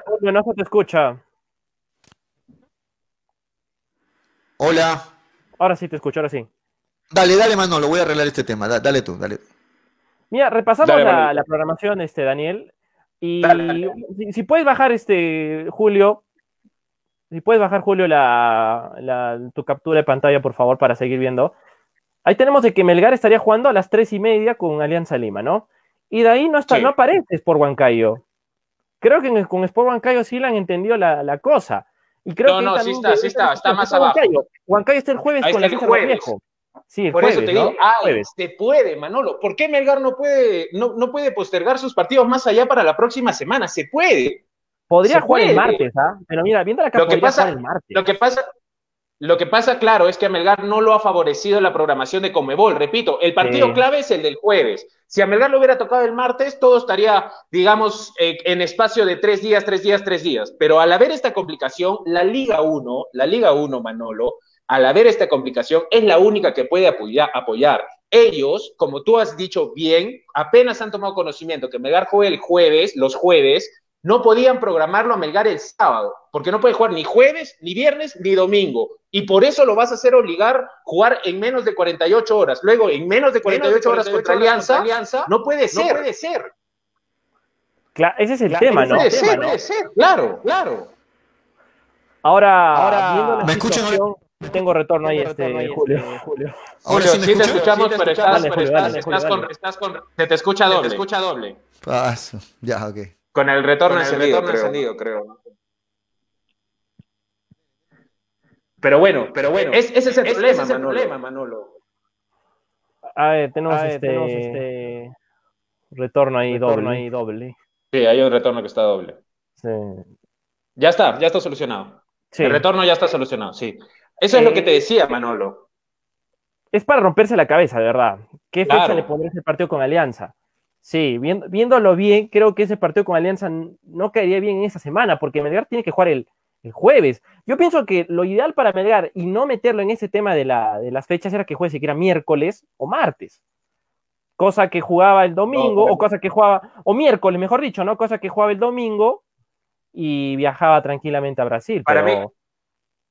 [SPEAKER 3] Julio, no se te escucha.
[SPEAKER 1] Hola.
[SPEAKER 3] Ahora sí te escucho, ahora sí.
[SPEAKER 1] Dale, dale, Manolo, voy a arreglar este tema. Da- dale tú, dale.
[SPEAKER 3] Mira, repasamos
[SPEAKER 4] Dale,
[SPEAKER 3] la, la programación, este, Daniel. Y
[SPEAKER 4] Dale, dale.
[SPEAKER 3] Si, si puedes bajar, este, Julio, si puedes bajar, Julio, la, la- tu captura de pantalla, por favor, para seguir viendo. Ahí tenemos de que Melgar estaría jugando a las tres y media con Alianza Lima, ¿no? Y de ahí no, está,
[SPEAKER 4] Sí.
[SPEAKER 3] no aparece Sport Huancayo. Creo que con Sport Huancayo sí le han entendido la, la cosa. Y creo
[SPEAKER 4] No,
[SPEAKER 3] que
[SPEAKER 4] no, sí está, sí está, está más abajo.
[SPEAKER 3] Huancayo. Está el jueves
[SPEAKER 4] Ahí
[SPEAKER 3] con
[SPEAKER 4] está
[SPEAKER 3] la
[SPEAKER 4] el jueves.
[SPEAKER 3] Viejo. Sí, el
[SPEAKER 4] Por
[SPEAKER 3] jueves,
[SPEAKER 4] eso te
[SPEAKER 3] ¿no?
[SPEAKER 4] digo,
[SPEAKER 3] Jueves.
[SPEAKER 4] se puede, Manolo. ¿Por qué Melgar no puede, no, no puede postergar sus partidos más allá para la próxima semana? Se puede.
[SPEAKER 3] Podría
[SPEAKER 4] se
[SPEAKER 3] jugar el martes, ¿ah? Pero mira, viendo la
[SPEAKER 4] Lo que pasa-
[SPEAKER 3] el martes.
[SPEAKER 4] Lo que pasa, lo que pasa, claro, es que a Melgar no lo ha favorecido la programación de Comebol. Repito, el partido
[SPEAKER 3] Sí.
[SPEAKER 4] clave es el del jueves. Si a Melgar lo hubiera tocado el martes, todo estaría, digamos, eh, en espacio de tres días, tres días, tres días. Pero al haber esta complicación, la Liga 1, la Liga 1, Manolo, al haber esta complicación, es la única que puede apoyar. apoyar. Ellos, como tú has dicho bien, apenas han tomado conocimiento que Melgar juegue el jueves, los jueves, no podían programarlo a Melgar el sábado, porque no puede jugar ni jueves, ni viernes, ni domingo. Y por eso lo vas a hacer obligar jugar en menos de 48 horas. Luego, en menos de 48, horas contra Alianza, no puede ser. No puede ser.
[SPEAKER 3] Cla- ese es el
[SPEAKER 4] Claro,
[SPEAKER 3] tema,
[SPEAKER 4] no
[SPEAKER 3] ¿no?
[SPEAKER 4] puede
[SPEAKER 3] Tema,
[SPEAKER 4] ser,
[SPEAKER 3] ¿no?
[SPEAKER 4] puede ser. Claro, claro.
[SPEAKER 3] Ahora,
[SPEAKER 1] Ahora,
[SPEAKER 3] viendo la
[SPEAKER 1] ¿me escuchan?
[SPEAKER 3] Tengo retorno ahí,
[SPEAKER 2] Tengo
[SPEAKER 3] este,
[SPEAKER 2] retorno ahí,
[SPEAKER 3] Julio.
[SPEAKER 2] este,
[SPEAKER 3] Julio.
[SPEAKER 1] Ahora
[SPEAKER 4] Julio,
[SPEAKER 1] sí
[SPEAKER 4] te escuchamos, pero estás, con,
[SPEAKER 3] dale.
[SPEAKER 4] estás con, se te escucha doble.
[SPEAKER 2] Te escucha doble.
[SPEAKER 1] Paso. Ya, ok.
[SPEAKER 4] Con el retorno
[SPEAKER 2] Con el
[SPEAKER 4] encendido,
[SPEAKER 2] retorno
[SPEAKER 4] creo.
[SPEAKER 2] encendido,
[SPEAKER 4] creo. Pero bueno, pero bueno, es- ese es el
[SPEAKER 2] Ese
[SPEAKER 4] problema,
[SPEAKER 2] es el
[SPEAKER 4] Manolo.
[SPEAKER 2] problema,
[SPEAKER 4] Manolo.
[SPEAKER 3] A ver, tenemos,
[SPEAKER 2] A ver,
[SPEAKER 3] este,
[SPEAKER 2] tenemos
[SPEAKER 3] este retorno ahí
[SPEAKER 2] Retorno
[SPEAKER 3] doble.
[SPEAKER 2] ahí
[SPEAKER 3] doble.
[SPEAKER 4] Sí, hay un retorno que está doble.
[SPEAKER 3] Sí.
[SPEAKER 4] Ya está, ya está solucionado.
[SPEAKER 3] Sí.
[SPEAKER 4] El retorno ya está solucionado, sí. Eso es
[SPEAKER 3] Eh,
[SPEAKER 4] lo que te decía, Manolo.
[SPEAKER 3] es para romperse la cabeza, de verdad. ¿Qué fecha le pondré ese partido con Alianza? Sí, viéndolo bien, creo que ese partido con Alianza no caería bien en esa semana, porque Melgar tiene que jugar el, jueves. Yo pienso que lo ideal para Melgar y no meterlo en ese tema de, las fechas era que juegue siquiera miércoles o martes. Cosa que jugaba el domingo, o cosa que jugaba, o miércoles, mejor dicho, ¿no? Cosa que jugaba el domingo y viajaba tranquilamente a Brasil.
[SPEAKER 4] Para mí,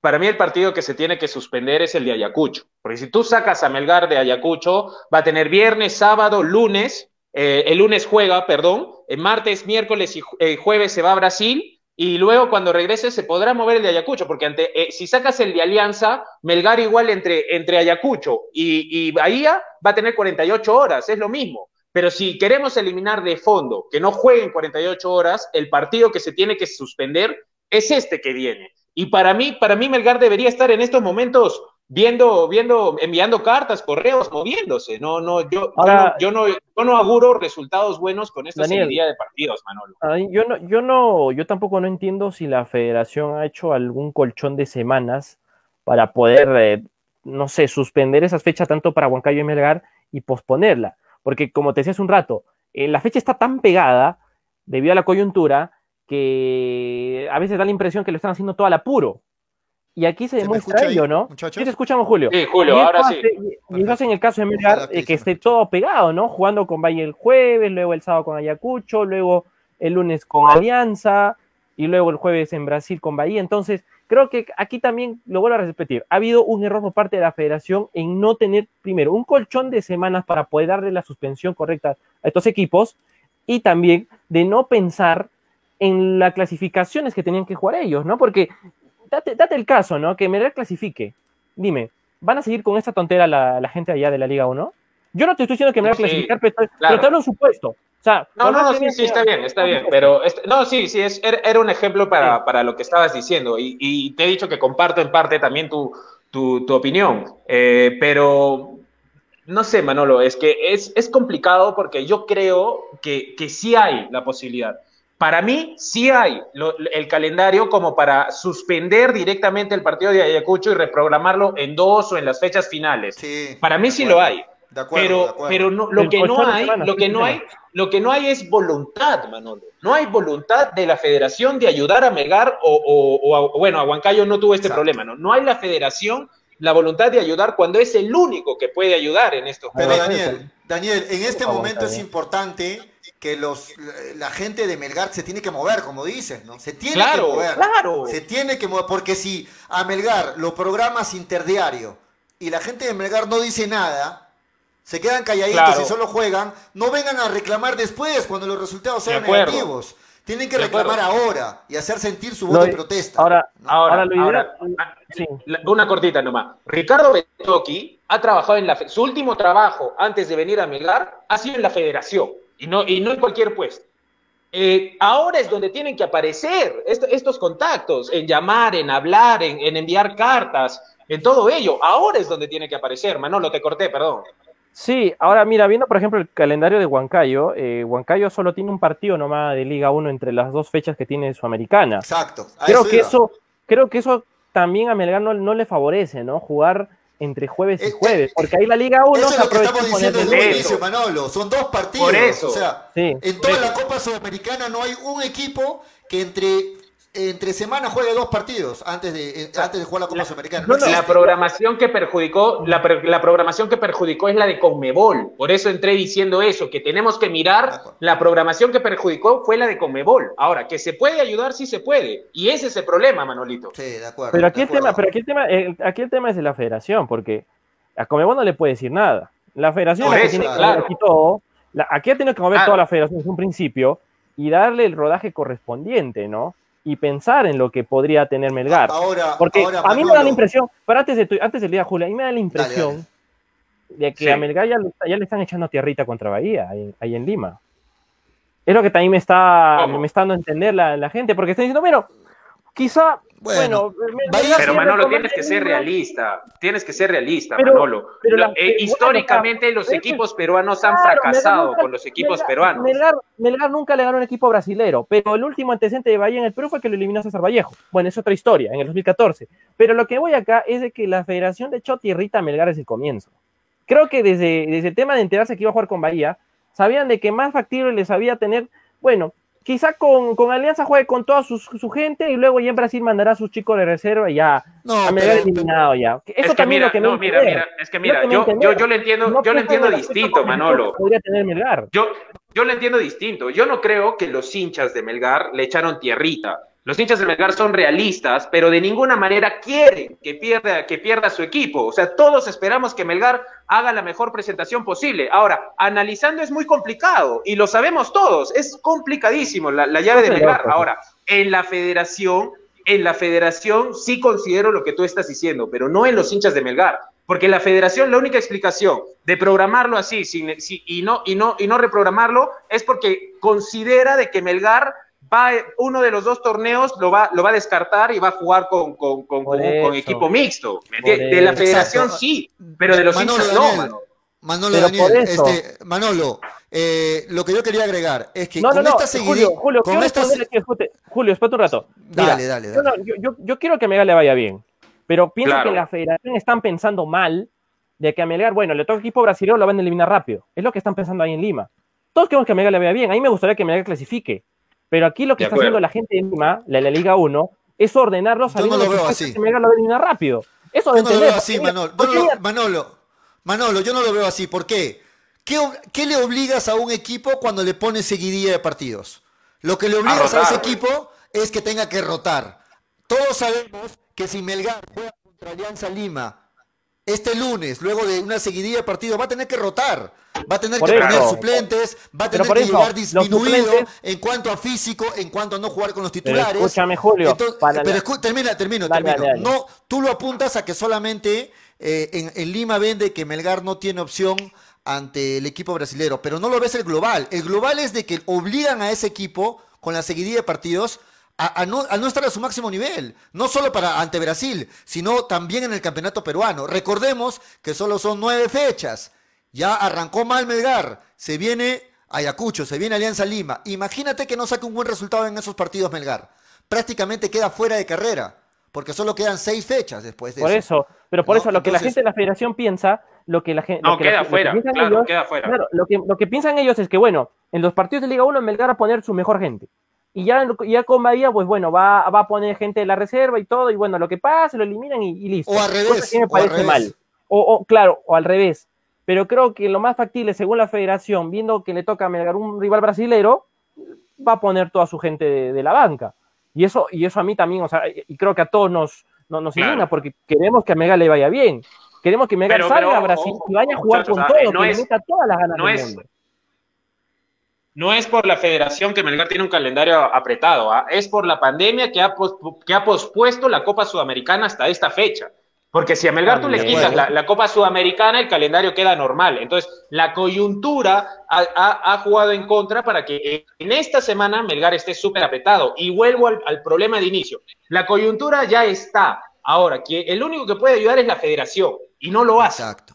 [SPEAKER 4] para mí el partido que se tiene que suspender es el de Ayacucho, porque si tú sacas a Melgar de Ayacucho, va a tener viernes, sábado, lunes, eh, el lunes juega, perdón, el martes, miércoles y eh, jueves se va a Brasil, y luego cuando regrese se podrá mover el de Ayacucho, porque ante, eh, si sacas el de Alianza, Melgar igual entre, entre Ayacucho y, y Bahía va a tener 48 horas, es lo mismo. Pero si queremos eliminar de fondo que no jueguen 48 horas, el partido que se tiene que suspender es este que viene. Y para mí, para mí Melgar debería estar en estos momentos viendo, viendo, enviando cartas, correos, moviéndose. No, no, yo, yo, no, yo no auguro resultados buenos con esta serie de partidos, Manolo.
[SPEAKER 3] yo no, yo no, yo tampoco no entiendo si la federación ha hecho algún colchón de semanas para poder, eh, no sé, suspender esas fechas tanto para Huancayo y Melgar y posponerla. Porque como te decía hace un rato, eh, la fecha está tan pegada debido a la coyuntura que a veces da la impresión que lo están haciendo todo al apuro. Y aquí se, demuestra ello, ¿no? ¿Sí te escuchamos, Julio?
[SPEAKER 4] Sí, Julio, ahora sí.
[SPEAKER 3] Y eso en el caso de Melgar, eh, que esté todo pegado, ¿no? Jugando con Valle el jueves, luego el sábado con Ayacucho, luego el lunes con Alianza, y luego el jueves en Brasil con Bahía. Entonces, creo que aquí también, lo vuelvo a repetir, ha habido un error por parte de la federación en no tener, primero, un colchón de semanas para poder darle la suspensión correcta a estos equipos, y también de no pensar en las clasificaciones que tenían que jugar ellos, ¿no? Porque date, el caso, ¿no? Que Melgar clasifique. Dime, ¿van a seguir con esta tontera la, gente allá de la Liga 1? Yo no te estoy diciendo que me va a clasificar, pero, te hablo un supuesto. O sea,
[SPEAKER 4] no, no, no, sí, sí, está bien, está bien. Pero, este, no, sí, sí, es, era un ejemplo para, para lo que estabas diciendo. Y, y, te he dicho que comparto en parte también tu, tu, tu opinión. Eh, pero, no sé, Manolo, es que es, es complicado porque yo creo que, que sí hay la posibilidad. Para mí sí hay el calendario como para suspender directamente el partido de Ayacucho y reprogramarlo en dos o en las fechas finales. para mí sí lo hay. pero, pero no, lo que no hay, lo que no hay, lo que no hay es voluntad, Manolo. No hay voluntad de la federación de ayudar a Megar o, bueno, a Huancayo no tuvo este problema, ¿no? No hay la federación la voluntad de ayudar cuando es el único que puede ayudar en estos
[SPEAKER 1] Pero Daniel, Daniel, en este momento es importante que los la gente de Melgar se tiene que mover, como dices, ¿no? Se tiene que mover.
[SPEAKER 4] Claro.
[SPEAKER 1] Se tiene que mover, porque si a Melgar lo programas interdiario y la gente de Melgar no dice nada, se quedan calladitos y solo juegan, no vengan a reclamar después cuando los resultados sean negativos. Tienen que reclamar ahora y hacer sentir su voz de protesta.
[SPEAKER 4] Ahora, ahora, ahora, ah, una cortita nomás. Ricardo Betoki ha trabajado en la su último trabajo antes de venir a Melgar ha sido en la federación y no, y no en cualquier puesto. Eh, ahora es donde tienen que aparecer estos contactos, en llamar, en hablar, en, enviar cartas, en todo ello. Ahora es donde tiene que aparecer. Manolo, te corté, perdón.
[SPEAKER 3] Sí, ahora mira, viendo por ejemplo el calendario de Huancayo, eh, Huancayo solo tiene un partido nomás de Liga 1 entre las dos fechas que tiene Sudamericana.
[SPEAKER 1] Exacto.
[SPEAKER 3] Creo que, eso, creo que eso también a Melgar no, no le favorece, ¿no? Jugar entre jueves y eh, jueves, eh, porque ahí la Liga 1
[SPEAKER 1] eso es lo que estamos diciendo desde el inicio, Manolo, son dos partidos, por eso. o sea, en toda la Copa Sudamericana no hay un equipo que entre entre semana juega dos partidos antes de, eh, antes de jugar la Copa Sudamericana.
[SPEAKER 4] la programación que perjudicó, la, la, programación que perjudicó es la de Conmebol. Por eso entré diciendo eso, que tenemos que mirar la programación que perjudicó fue la de Conmebol. Ahora, que se puede ayudar, sí se puede. Y ese es el problema, Manolito.
[SPEAKER 1] Sí, de acuerdo.
[SPEAKER 3] Pero aquí, el, tema, pero aquí el tema, eh, aquí el tema es de la federación, porque a Conmebol no le puede decir nada. La federación es la que tiene que aquí todo. aquí ha tenido que mover toda la federación desde un principio y darle el rodaje correspondiente, ¿no? Y pensar en lo que podría tener Melgar.
[SPEAKER 1] Ahora,
[SPEAKER 3] Porque a mí me da la impresión, pero antes, de antes del día, Julia, a mí me da la impresión de que a Melgar ya, le están echando tierrita contra Bahía, ahí, en Lima. Es lo que también me está, me está dando a entender la, la gente, porque están diciendo, bueno, quizá bueno,
[SPEAKER 4] pero Manolo, tienes que ser realista, tienes que ser realista, Manolo. Eh, históricamente los equipos peruanos han fracasado con los equipos peruanos.
[SPEAKER 3] Melgar, nunca le ganó un equipo brasilero, pero el último antecedente de Bahía en el Perú fue que lo eliminó César Vallejo. Bueno, es otra historia, en el 2014. Pero lo que voy acá es de que la Federación de Choti irrita a Melgar es el comienzo. creo que desde, desde el tema de enterarse que iba a jugar con Bahía, sabían de que más factible les había tener, bueno, quizá con, con, Alianza juegue con toda su, su, gente y luego ya en Brasil mandará a sus chicos de reserva y ya no, a pero, eliminado ya.
[SPEAKER 4] Eso es que también mira, lo que no, mira, mira, es que mira, yo, yo, yo, le entiendo, no yo le entiendo distinto, Manolo.
[SPEAKER 3] Podría tener Melgar.
[SPEAKER 4] Yo, yo le entiendo distinto. Yo no creo que los hinchas de Melgar le echaron tierrita. Los hinchas de Melgar son realistas, pero de ninguna manera quieren que pierda, que pierda su equipo. O sea, todos esperamos que Melgar haga la mejor presentación posible. Ahora, analizando es muy complicado y lo sabemos todos, es complicadísimo la, la llave de Melgar. Ahora, en la federación, en la federación sí considero lo que tú estás diciendo, pero no en los hinchas de Melgar. Porque la federación, la única explicación de programarlo así sin, sin, y, no, y, no, y no reprogramarlo es porque considera de que Melgar va, uno de los dos torneos lo va, lo va a descartar y va a jugar con, con, con, con, con equipo mixto. De la federación Exacto. sí, pero de los
[SPEAKER 1] Manolo,
[SPEAKER 4] hinchas
[SPEAKER 1] Daniel,
[SPEAKER 4] no, mano.
[SPEAKER 1] Manolo, Daniel, este, Manolo, eh, lo que yo quería agregar es que
[SPEAKER 3] no,
[SPEAKER 1] con
[SPEAKER 3] no,
[SPEAKER 1] esta
[SPEAKER 3] no,
[SPEAKER 1] seguidilla,
[SPEAKER 3] Julio, Julio,
[SPEAKER 1] con esta
[SPEAKER 3] Julio, espérate un rato. Mira,
[SPEAKER 1] Dale, dale,
[SPEAKER 3] yo,
[SPEAKER 1] dale.
[SPEAKER 3] yo, yo, yo quiero que a Melgar le vaya bien, pero pienso
[SPEAKER 4] Claro.
[SPEAKER 3] que la federación están pensando mal de que a Melgar, bueno, le toca equipo brasileño, lo van a eliminar rápido. Es lo que están pensando ahí en Lima. Todos queremos que a Melgar le vaya bien. A mí me gustaría que Melgar clasifique. Pero aquí lo que
[SPEAKER 4] De
[SPEAKER 3] está
[SPEAKER 4] acuerdo.
[SPEAKER 3] haciendo la gente de Lima, la, la Liga 1, es ordenarlos
[SPEAKER 1] Yo no
[SPEAKER 3] sabiendo
[SPEAKER 1] lo
[SPEAKER 3] que
[SPEAKER 1] veo
[SPEAKER 3] puede
[SPEAKER 1] así.
[SPEAKER 3] que Melgar lo a eliminar rápido. Eso de
[SPEAKER 1] Yo no lo veo así, Manolo. Yo
[SPEAKER 3] porque
[SPEAKER 1] no lo-
[SPEAKER 3] mira,
[SPEAKER 1] Manolo, Manolo, yo no lo veo así. ¿Por qué? ¿Qué, le obligas a un equipo cuando le pones seguidilla de partidos? Lo que le obligas a,
[SPEAKER 4] rotar,
[SPEAKER 1] ese equipo es que tenga que rotar. Todos sabemos que si Melgar juega contra Alianza Lima este lunes, luego de una seguidilla de partidos, va a tener que rotar. Va a tener
[SPEAKER 3] Por
[SPEAKER 1] que
[SPEAKER 3] eso.
[SPEAKER 1] poner suplentes, va a
[SPEAKER 3] Pero
[SPEAKER 1] tener que
[SPEAKER 3] eso,
[SPEAKER 1] llegar disminuido en cuanto a físico, en cuanto a no jugar con los
[SPEAKER 3] Pero
[SPEAKER 1] titulares.
[SPEAKER 3] escúchame, Julio.
[SPEAKER 1] Entonces,
[SPEAKER 3] para
[SPEAKER 1] pero
[SPEAKER 3] la-
[SPEAKER 1] escu- termina, termino,
[SPEAKER 3] Dale,
[SPEAKER 1] termino.
[SPEAKER 3] dale, dale.
[SPEAKER 1] No, tú lo apuntas a que solamente eh, en, en Lima vende que Melgar no tiene opción ante el equipo brasilero, pero no lo ves el global. El global es de que obligan a ese equipo con la seguidilla de partidos a, a no, a no estar a su máximo nivel, no solo para ante Brasil, sino también en el campeonato peruano. Recordemos que solo son nueve fechas. Ya arrancó mal Melgar, se viene Ayacucho, se viene Alianza Lima. Imagínate que no saque un buen resultado en esos partidos Melgar. Prácticamente queda fuera de carrera, porque solo quedan seis fechas después de
[SPEAKER 3] Por
[SPEAKER 1] eso.
[SPEAKER 3] eso, pero por
[SPEAKER 1] No,
[SPEAKER 3] eso lo que la gente de la federación piensa, lo que la gente.
[SPEAKER 4] No,
[SPEAKER 3] lo que la-
[SPEAKER 4] queda
[SPEAKER 3] lo que
[SPEAKER 4] fuera,
[SPEAKER 3] piensan
[SPEAKER 4] claro,
[SPEAKER 3] ellos-
[SPEAKER 4] queda fuera.
[SPEAKER 3] Claro, lo que, lo que piensan ellos es que, bueno, en los partidos de Liga 1 Melgar va a poner su mejor gente. Y ya, ya con Bahía, pues bueno, va, va a poner gente de la reserva y todo, y bueno, lo que pasa, lo eliminan y, y listo.
[SPEAKER 1] O al
[SPEAKER 3] Cosa
[SPEAKER 1] revés,
[SPEAKER 3] que me
[SPEAKER 1] o al
[SPEAKER 3] parece
[SPEAKER 1] revés.
[SPEAKER 3] mal. O, o, claro, o al revés. Pero creo que lo más factible, según la federación, viendo que le toca a Melgar un rival brasilero, va a poner toda su gente de, de la banca. Y eso, y eso a mí también, o sea, y creo que a todos nos, no- nos
[SPEAKER 4] Claro.
[SPEAKER 3] indigna, porque queremos que a Melgar le vaya bien. Queremos que Melgar
[SPEAKER 4] Pero-
[SPEAKER 3] salga
[SPEAKER 4] pero,
[SPEAKER 3] a Brasil
[SPEAKER 4] ojo,
[SPEAKER 3] y vaya a jugar con
[SPEAKER 4] ah,
[SPEAKER 3] todo,
[SPEAKER 4] eh, no
[SPEAKER 3] que le
[SPEAKER 4] es-
[SPEAKER 3] meta todas las ganas
[SPEAKER 4] no
[SPEAKER 3] del
[SPEAKER 4] es-
[SPEAKER 3] mundo.
[SPEAKER 4] No es por la federación que Melgar tiene un calendario apretado, ¿ah? es por la pandemia que ha, que ha pospuesto la Copa Sudamericana hasta esta fecha. Porque si a Melgar tú le quitas la, la Copa Sudamericana, el calendario queda normal. Entonces, la coyuntura ha, ha- ha jugado en contra para que en esta semana Melgar esté súper apretado. Y vuelvo al, al problema de inicio. La coyuntura ya está. Ahora, que el único que puede ayudar es la federación. Y no lo hace.
[SPEAKER 1] Exacto,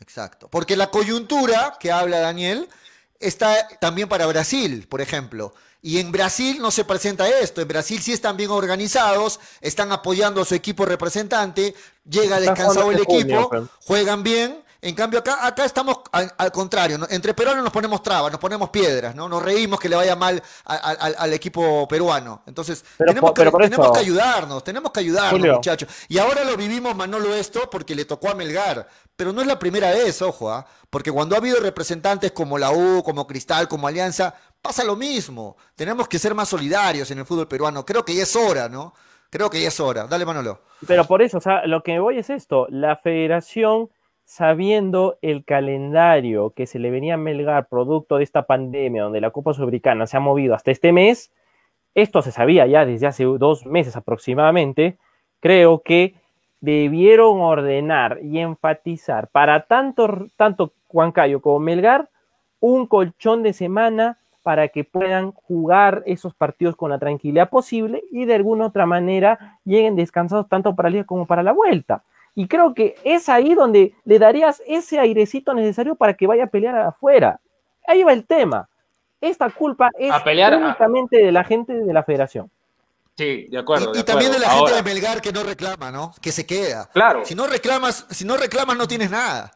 [SPEAKER 1] exacto. Porque la coyuntura que habla Daniel está también para Brasil, por ejemplo. Y en Brasil no se presenta esto. En Brasil sí están bien organizados, están apoyando a su equipo representante, llega descansado el equipo, juegan bien. En cambio, acá, acá estamos al, al contrario. ¿no? Entre peruanos nos ponemos trabas, nos ponemos piedras, ¿no? Nos reímos que le vaya mal a- a- al, al equipo peruano. Entonces,
[SPEAKER 3] Pero
[SPEAKER 1] tenemos,
[SPEAKER 3] pero
[SPEAKER 1] que, tenemos ayudarnos, tenemos que ayudarnos,
[SPEAKER 3] Julio.
[SPEAKER 1] muchachos. Y ahora lo vivimos, Manolo, esto porque le tocó a Melgar. Pero no es la primera vez, ojo, ¿ah? porque cuando ha habido representantes como la U, como Cristal, como Alianza, pasa lo mismo. Tenemos que ser más solidarios en el fútbol peruano. Creo que ya es hora, ¿no? Creo que ya es hora. Dale, Manolo.
[SPEAKER 3] Pero por eso, o sea, lo que voy es esto, la federación, sabiendo el calendario que se le venía a Melgar producto de esta pandemia, donde la Copa Sudamericana se ha movido hasta este mes, esto se sabía ya desde hace dos meses aproximadamente, creo que debieron ordenar y enfatizar para tanto, tanto Huancayo como Melgar un colchón de semana para que puedan jugar esos partidos con la tranquilidad posible y de alguna otra manera lleguen descansados tanto para la liga como para la vuelta. Y creo que es ahí donde le darías ese airecito necesario para que vaya a pelear afuera. Ahí va el tema. Esta culpa es
[SPEAKER 4] A pelear a-
[SPEAKER 3] únicamente de la gente de la federación.
[SPEAKER 4] Sí, de acuerdo.
[SPEAKER 1] y
[SPEAKER 4] de
[SPEAKER 1] y también de la
[SPEAKER 4] Ahora,
[SPEAKER 1] gente de Melgar que no reclama, ¿no? Que se queda.
[SPEAKER 4] Claro.
[SPEAKER 1] Si no reclamas, si no reclamas, no tienes nada.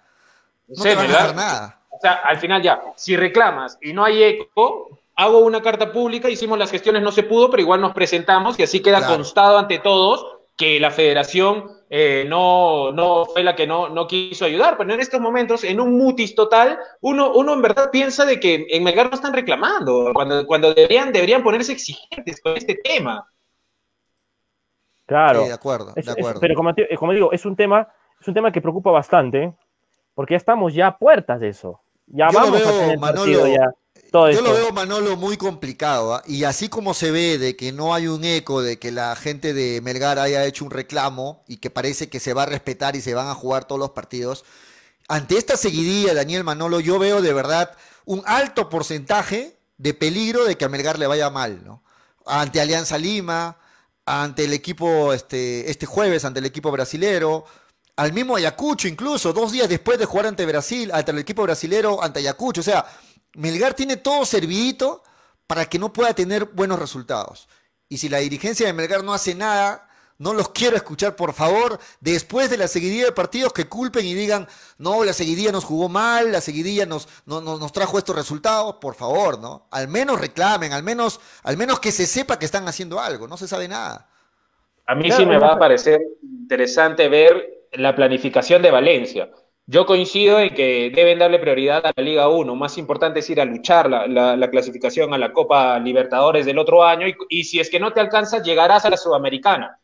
[SPEAKER 1] No te van a dar nada.
[SPEAKER 4] O sea, al final ya, si reclamas y no hay eco, hago una carta pública, hicimos las gestiones, no se pudo, pero igual nos presentamos y así queda constado ante todos que la federación eh, no, no fue la que no, no quiso ayudar, pero en estos momentos, en un mutis total, uno, uno en verdad piensa de que en Melgar no están reclamando, cuando, cuando deberían, deberían ponerse exigentes con este tema.
[SPEAKER 3] Claro.
[SPEAKER 1] de acuerdo, de acuerdo.
[SPEAKER 3] pero como, como, digo, es un tema, es un tema que preocupa bastante, porque ya estamos ya a puertas de eso. Ya vamos a tener partido ya.
[SPEAKER 1] Yo lo veo, Manolo, muy complicado. ¿ah? Y así como se ve de que no hay un eco de que la gente de Melgar haya hecho un reclamo y que parece que se va a respetar y se van a jugar todos los partidos, ante esta seguidilla, Daniel Manolo, yo veo de verdad un alto porcentaje de peligro de que a Melgar le vaya mal, ¿no? Ante Alianza Lima, ante el equipo este, este jueves, ante el equipo brasilero, al mismo Ayacucho incluso, dos días después de jugar ante Brasil, ante el equipo brasilero, ante Ayacucho, o sea, Melgar tiene todo servidito para que no pueda tener buenos resultados. Y si la dirigencia de Melgar no hace nada, no los quiero escuchar, por favor, después de la seguidilla de partidos que culpen y digan, no, la seguidilla nos jugó mal, la seguidilla nos, nos trajo estos resultados, por favor, ¿no? Al menos reclamen, al menos, al menos que se sepa que están haciendo algo, no se sabe nada.
[SPEAKER 4] A mí sí me va a parecer interesante ver la planificación de Valencia. Yo coincido en que deben darle prioridad a la Liga 1. Más importante es ir a luchar la, clasificación a la Copa Libertadores del otro año. Y, si es que no te alcanza, llegarás a la Sudamericana.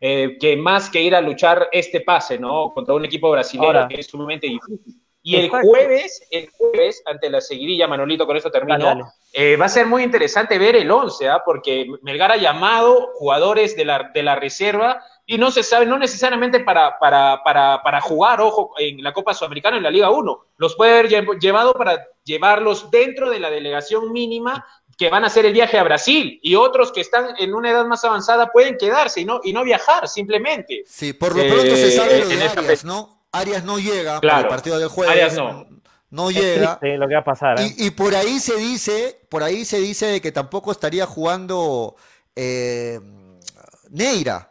[SPEAKER 4] Eh, que más que ir a luchar este pase, ¿no? Contra un equipo brasileño que es sumamente difícil. Y el jueves, el jueves, ante la seguidilla, Manolito, con eso termino, eh, va a ser muy interesante ver el 11, ¿ah? porque Melgar ha llamado jugadores de la, de la reserva y no se sabe, no necesariamente para, para, para, para jugar, ojo, en la Copa Sudamericana, en la Liga 1. Los puede haber llevado para llevarlos dentro de la delegación mínima que van a hacer el viaje a Brasil y otros que están en una edad más avanzada pueden quedarse y no, y no viajar simplemente.
[SPEAKER 1] Sí, por lo pronto se sabe lo de Arias, ¿no? Arias no llega para el partido del jueves. Arias no. No llega.
[SPEAKER 3] lo que va a pasar.
[SPEAKER 1] ¿eh? Y, por ahí se dice, por ahí se dice que tampoco estaría jugando eh, Neira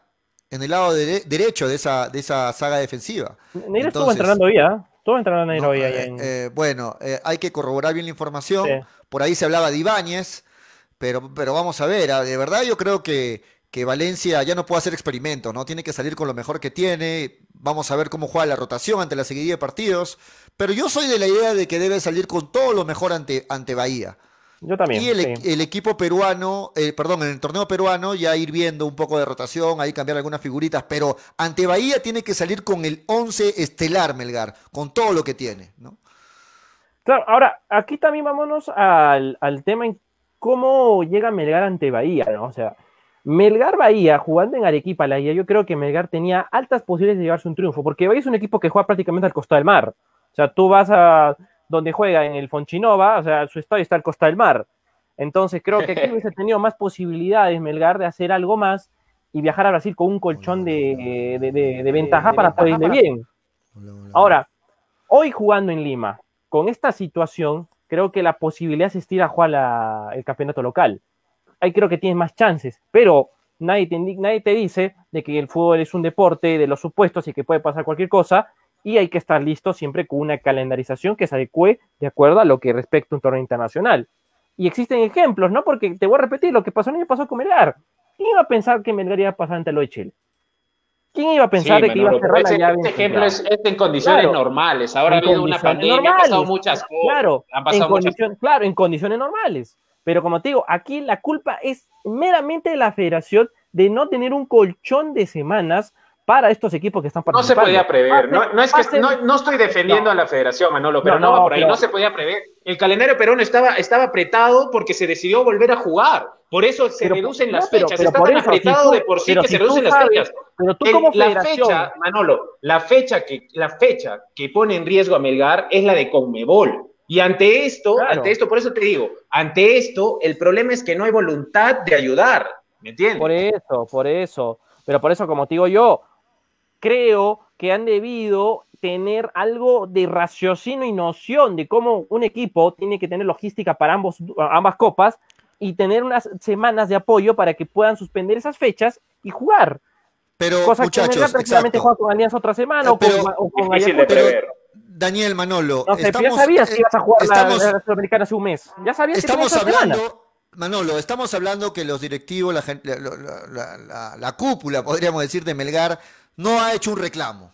[SPEAKER 1] en el lado derecho de esa, de esa saga defensiva.
[SPEAKER 3] Neira estuvo entrenando ya, estuvo entrenando Neira hoy.
[SPEAKER 1] Eh, eh, bueno, eh, hay que corroborar bien la información. Por ahí se hablaba de Ibáñez, pero, pero vamos a ver, ah, de verdad yo creo que, que Valencia ya no puede hacer experimentos, ¿no? Tiene que salir con lo mejor que tiene. Vamos a ver cómo juega la rotación ante la seguidilla de partidos. Pero yo soy de la idea de que debe salir con todo lo mejor ante, ante Bahía.
[SPEAKER 3] Yo también.
[SPEAKER 1] Y el, equipo peruano, eh, perdón, en el torneo peruano ya ir viendo un poco de rotación, ahí cambiar algunas figuritas, pero ante Bahía tiene que salir con el 11 estelar Melgar, con todo lo que tiene, ¿no?
[SPEAKER 3] Claro, ahora, aquí también vámonos al, tema en cómo llega Melgar ante Bahía, ¿no? O sea, Melgar Bahía, jugando en Arequipa, la yo creo que Melgar tenía altas posibilidades de llevarse un triunfo, porque Bahía es un equipo que juega prácticamente al costado del mar. O sea, tú vas a donde juega en el Fonchinova, o sea, su estadio está al costa del mar. Entonces creo que aquí [LAUGHS] hubiese tenido más posibilidades Melgar de hacer algo más y viajar a Brasil con un colchón de, de, ventaja para poder irle bien. Ahora, hoy jugando en Lima, con esta situación, creo que la posibilidad es ir a jugar el campeonato local. Ahí creo que tienes más chances, pero nadie te, nadie te dice de que el fútbol es un deporte de los supuestos y que puede pasar cualquier cosa y hay que estar listo siempre con una calendarización que se adecue de acuerdo a lo que respecta a un torneo internacional. Y existen ejemplos, ¿no? Porque te voy a repetir, lo que pasó el año pasado con Melgar. ¿Quién iba a pensar que Melgar iba a pasar ante lo de Chile? ¿Quién iba a pensar de que iba a cerrar la llave?
[SPEAKER 4] Este ejemplo es, en condiciones normales. Ahora ha habido una pandemia, han pasado muchas cosas.
[SPEAKER 3] Claro, en claro, en condiciones normales. Pero como te digo, aquí la culpa es meramente de la federación de no tener un colchón de semanas para estos equipos que están
[SPEAKER 4] participando. No se podía prever. No, es que, no, estoy defendiendo a la federación, Manolo, pero no, va por ahí. No se podía prever. El calendario peruano estaba, estaba apretado porque se decidió volver a jugar. Por eso se reducen las fechas. está tan apretado de por sí que se reducen las fechas.
[SPEAKER 3] Pero tú como
[SPEAKER 4] la fecha, Manolo, la fecha, que, la fecha que pone en riesgo a Melgar es la de Conmebol. Y ante esto, ante esto, por eso te digo, ante esto, el problema es que no hay voluntad de ayudar. ¿Me entiendes?
[SPEAKER 3] Por eso, por eso. Pero por eso, como te digo yo, creo que han debido tener algo de raciocinio y noción de cómo un equipo tiene que tener logística para ambos, ambas copas y tener unas semanas de apoyo para que puedan suspender esas fechas y jugar.
[SPEAKER 1] Pero, Cosa muchachos, que
[SPEAKER 3] juega con Alianza otra semana o, con,
[SPEAKER 1] o
[SPEAKER 3] con
[SPEAKER 1] difícil de prever. Daniel Manolo.
[SPEAKER 3] No sé, ya sabías que ibas a jugar la, Sudamericana hace un mes. Ya sabías
[SPEAKER 1] estamos que hablando, Manolo, estamos hablando que los directivos, la, la, cúpula, podríamos decir, de Melgar, no ha hecho un reclamo.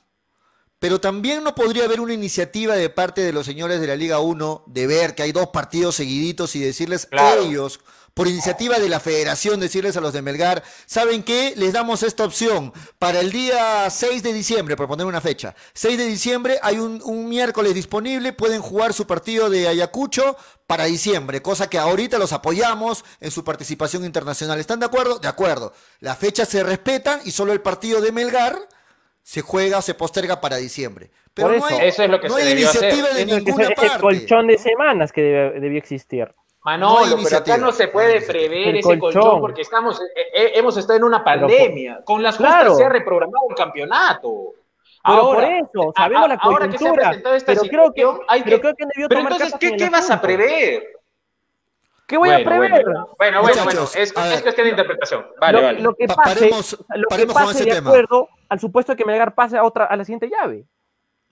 [SPEAKER 1] Pero también no podría haber una iniciativa de parte de los señores de la Liga 1 de ver que hay dos partidos seguiditos y decirles a ellos por iniciativa de la federación, decirles a los de Melgar, ¿saben qué? Les damos esta opción. Para el día 6 de diciembre, por poner una fecha, 6 de diciembre hay un, miércoles disponible, pueden jugar su partido de Ayacucho para diciembre, cosa que ahorita los apoyamos en su participación internacional. ¿Están de acuerdo? De acuerdo. Las fechas se respetan y solo el partido de Melgar se juega, se posterga para diciembre. Pero no hay,
[SPEAKER 4] eso es lo que
[SPEAKER 1] no hay iniciativa de ninguna parte.
[SPEAKER 3] El colchón de semanas que debió existir.
[SPEAKER 4] Manolo, pero acá no se puede prever ese colchón. porque estamos, eh, eh, hemos estado en una pandemia. Con las justas se ha reprogramado el campeonato.
[SPEAKER 3] Pero ahora, por eso, sabemos la ahora que se ha presentado esta pero situación, creo que, hay que, creo que debió
[SPEAKER 4] pero entonces, ¿qué, ¿qué vas a prever?
[SPEAKER 3] ¿Qué voy a prever?
[SPEAKER 4] Bueno, bueno, bueno, bueno. Es, es, cuestión de interpretación. Vale,
[SPEAKER 3] lo,
[SPEAKER 4] vale.
[SPEAKER 3] Lo que pase, paremos, lo que pase de tema. acuerdo al supuesto de que Melgar pase a, otra, a la siguiente llave.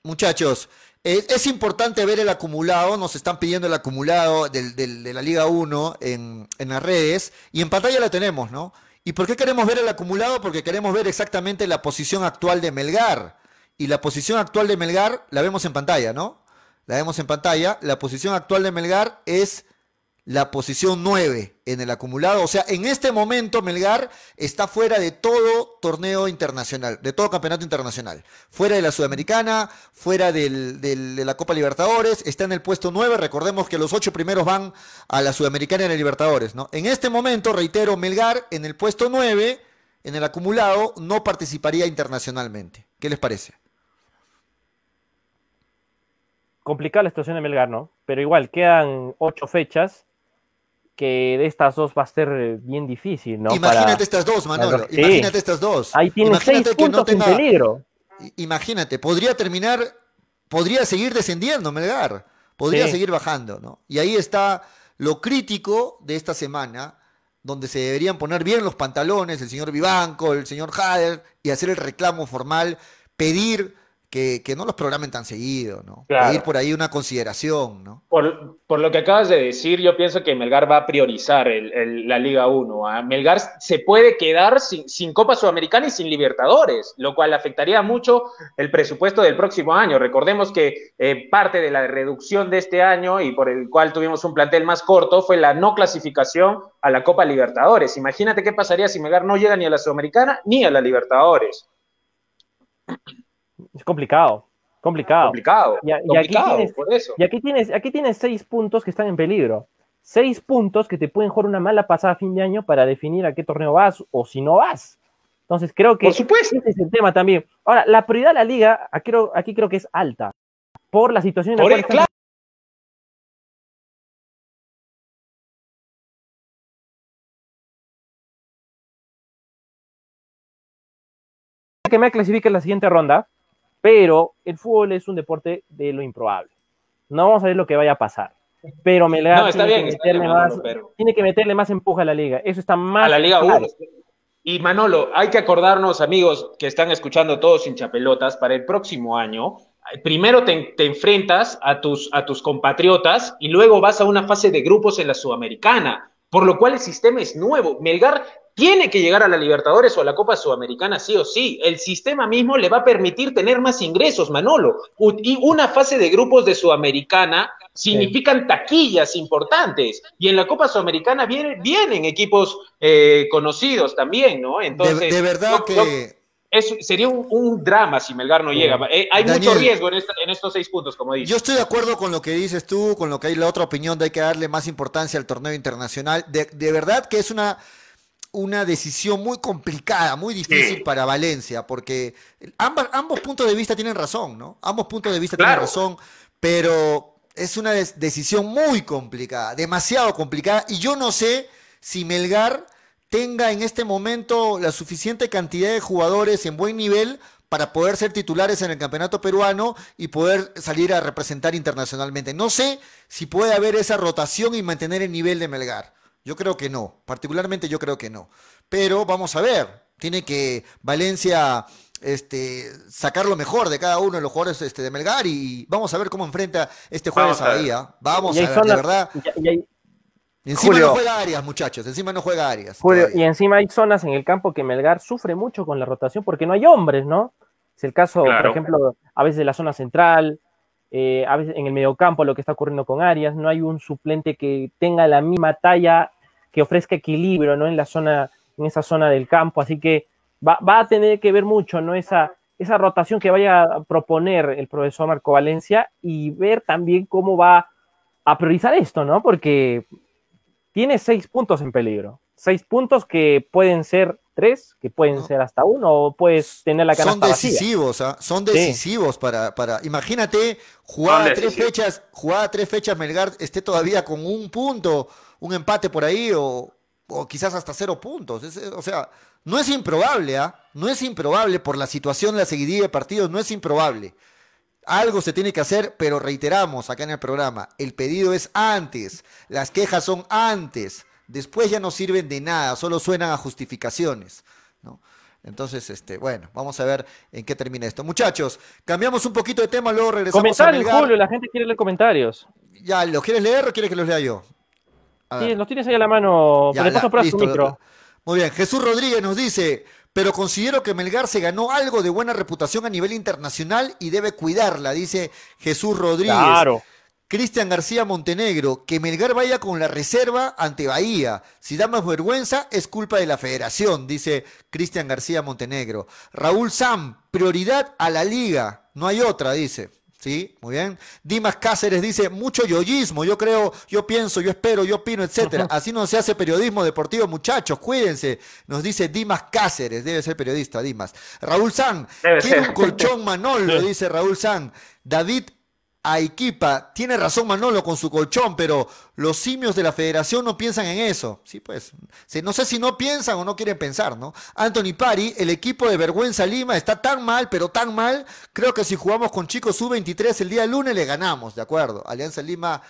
[SPEAKER 1] Muchachos, es, importante ver el acumulado, nos están pidiendo el acumulado de la Liga 1 en, en, las redes y en pantalla la tenemos, ¿no? ¿Y por qué queremos ver el acumulado? Porque queremos ver exactamente la posición actual de Melgar. Y la posición actual de Melgar la vemos en pantalla, ¿no? La vemos en pantalla. La posición actual de Melgar es la posición 9 en el acumulado. O sea, en este momento Melgar está fuera de todo torneo internacional, de todo campeonato internacional. Fuera de la Sudamericana, fuera del, de la Copa Libertadores, está en el puesto 9. Recordemos que los ocho primeros van a la Sudamericana y a la Libertadores. ¿no? En este momento, reitero, Melgar en el puesto 9, en el acumulado, no participaría internacionalmente. ¿Qué les parece?
[SPEAKER 3] Complicada la situación de Melgar, ¿no? Pero igual, quedan ocho fechas que de estas dos va a ser eh, bien difícil, ¿no?
[SPEAKER 1] Imagínate estas dos, Manolo. Imagínate estas dos.
[SPEAKER 3] Ahí tiene seis puntos en peligro.
[SPEAKER 1] Imagínate, podría terminar, podría seguir descendiendo Melgar, podría seguir bajando, ¿no? Y ahí está lo crítico de esta semana, donde se deberían poner bien los pantalones, el señor Vivanco, el señor Hader, y hacer el reclamo formal, pedir que, no los programen tan seguido, ¿no? Ir por ahí una consideración, ¿no?
[SPEAKER 4] Por, lo que acabas de decir, yo pienso que Melgar va a priorizar la Liga 1. ¿ah? Melgar se puede quedar sin, Copa Sudamericana y sin Libertadores, lo cual afectaría mucho el presupuesto del próximo año. Recordemos que eh, parte de la reducción de este año y por el cual tuvimos un plantel más corto fue la no clasificación a la Copa Libertadores. Imagínate qué pasaría si Melgar no llega ni a la Sudamericana ni a la Libertadores.
[SPEAKER 3] Es complicado. Complicado.
[SPEAKER 4] Complicado. Y, aquí tienes, por eso.
[SPEAKER 3] Y aquí tienes, aquí tienes seis puntos que están en peligro. Seis puntos que te pueden jugar una mala pasada a fin de año para definir a qué torneo vas o si no vas. Entonces creo que
[SPEAKER 4] por supuesto.
[SPEAKER 3] ese es el tema también. Ahora, la prioridad de la liga aquí, aquí creo que es alta. Por la situación en la cual que me clasifique en la siguiente ronda, pero el fútbol es un deporte de lo improbable. No vamos a ver lo que vaya a pasar. Pero Melgar tiene, que meterle más, tiene que meterle más empuje a la liga. Eso está más.
[SPEAKER 4] A la Liga 1. Y Manolo, hay que acordarnos, amigos que están escuchando todos sin chapelotas, para el próximo año. Primero te, enfrentas a tus, a tus compatriotas y luego vas a una fase de grupos en la Sudamericana, por lo cual el sistema es nuevo. Melgar tiene que llegar a la Libertadores o a la Copa Sudamericana sí o sí. El sistema mismo le va a permitir tener más ingresos, Manolo. Y una fase de grupos de Sudamericana significan taquillas importantes. Y en la Copa Sudamericana vienen, vienen equipos eh, conocidos también, ¿no?
[SPEAKER 1] Entonces, de, verdad que...
[SPEAKER 4] sería un, drama si Melgar no llega. Eh, hay mucho riesgo en, estos seis puntos, como dices.
[SPEAKER 1] Yo estoy de acuerdo con lo que dices tú, con lo que hay la otra opinión de hay que darle más importancia al torneo internacional. de verdad que es una una decisión muy complicada, muy difícil para Valencia, porque ambos, ambos puntos de vista tienen razón, ¿no? Ambos puntos de vista tienen razón, pero es una decisión muy complicada, demasiado complicada, y yo no sé si Melgar tenga en este momento la suficiente cantidad de jugadores en buen nivel para poder ser titulares en el campeonato peruano y poder salir a representar internacionalmente. No sé si puede haber esa rotación y mantener el nivel de Melgar. Yo creo que no, particularmente yo creo que no. Pero vamos a ver, tiene que Valencia este, sacar lo mejor de cada uno de los jugadores este, de Melgar y vamos a ver cómo enfrenta este jueves a Bahía. Vamos a ver, de verdad. encima no juega Arias, muchachos, encima no juega Arias.
[SPEAKER 3] y encima hay zonas en el campo que Melgar sufre mucho con la rotación porque no hay hombres, ¿no? Es el caso, por ejemplo, a veces de la zona central, eh, a veces en el mediocampo lo que está ocurriendo con Arias, no hay un suplente que tenga la misma talla, que ofrezca equilibrio, ¿no? En la zona, en esa zona del campo, así que va, a tener que ver mucho, ¿no? Esa, esa rotación que vaya a proponer el profesor Marco Valencia y ver también cómo va a priorizar esto, ¿no? Porque tiene seis puntos en peligro. Seis puntos que pueden ser tres, que pueden ser hasta uno, o puedes tener la canasta
[SPEAKER 1] Son decisivos, ¿ah? son decisivos para, para. Imagínate, jugar tres fechas, jugada tres fechas, Melgar esté todavía con un punto, un empate por ahí, o, o quizás hasta cero puntos. o sea, no es improbable, ¿ah? No es improbable por la situación de la seguidilla de partidos, no es improbable. Algo se tiene que hacer, pero reiteramos acá en el programa, el pedido es antes, las quejas son antes, después ya no sirven de nada, solo suenan a justificaciones, ¿no? Entonces, este, bueno, vamos a ver en qué termina esto. Muchachos, cambiamos un poquito de tema, luego regresamos
[SPEAKER 3] comentarios, a Julio, la gente quiere leer comentarios.
[SPEAKER 1] Ya, ¿los quieres leer o quieres que los lea yo?
[SPEAKER 3] Sí, los tienes ahí a la mano, ya, su micro.
[SPEAKER 1] Muy bien, Jesús Rodríguez nos dice, pero considero que Melgar se ganó algo de buena reputación a nivel internacional y debe cuidarla, dice Jesús Rodríguez. Claro. Cristian García Montenegro, que Melgar vaya con la reserva ante Bahía. Si da más vergüenza, es culpa de la federación, dice Cristian García Montenegro. Raúl Sam, prioridad a la liga, no hay otra, dice. ¿Sí? Muy bien. Dimas Cáceres dice, mucho yoyismo, yo creo, yo pienso, yo espero, yo opino, etcétera. Así no se hace periodismo deportivo, muchachos, cuídense. Nos dice Dimas Cáceres, debe ser periodista, Dimas. Raúl San, quiere un colchón Manolo, [LAUGHS] dice Raúl San. David a Equipa. Tiene razón Manolo con su colchón, pero los simios de la federación no piensan en eso. Sí, pues. No sé si no piensan o no quieren pensar, ¿no? Anthony Pari, el equipo de Vergüenza Lima está tan mal, pero tan mal. Creo que si jugamos con chicos sub-23 el día lunes le ganamos, ¿de acuerdo? Alianza Lima.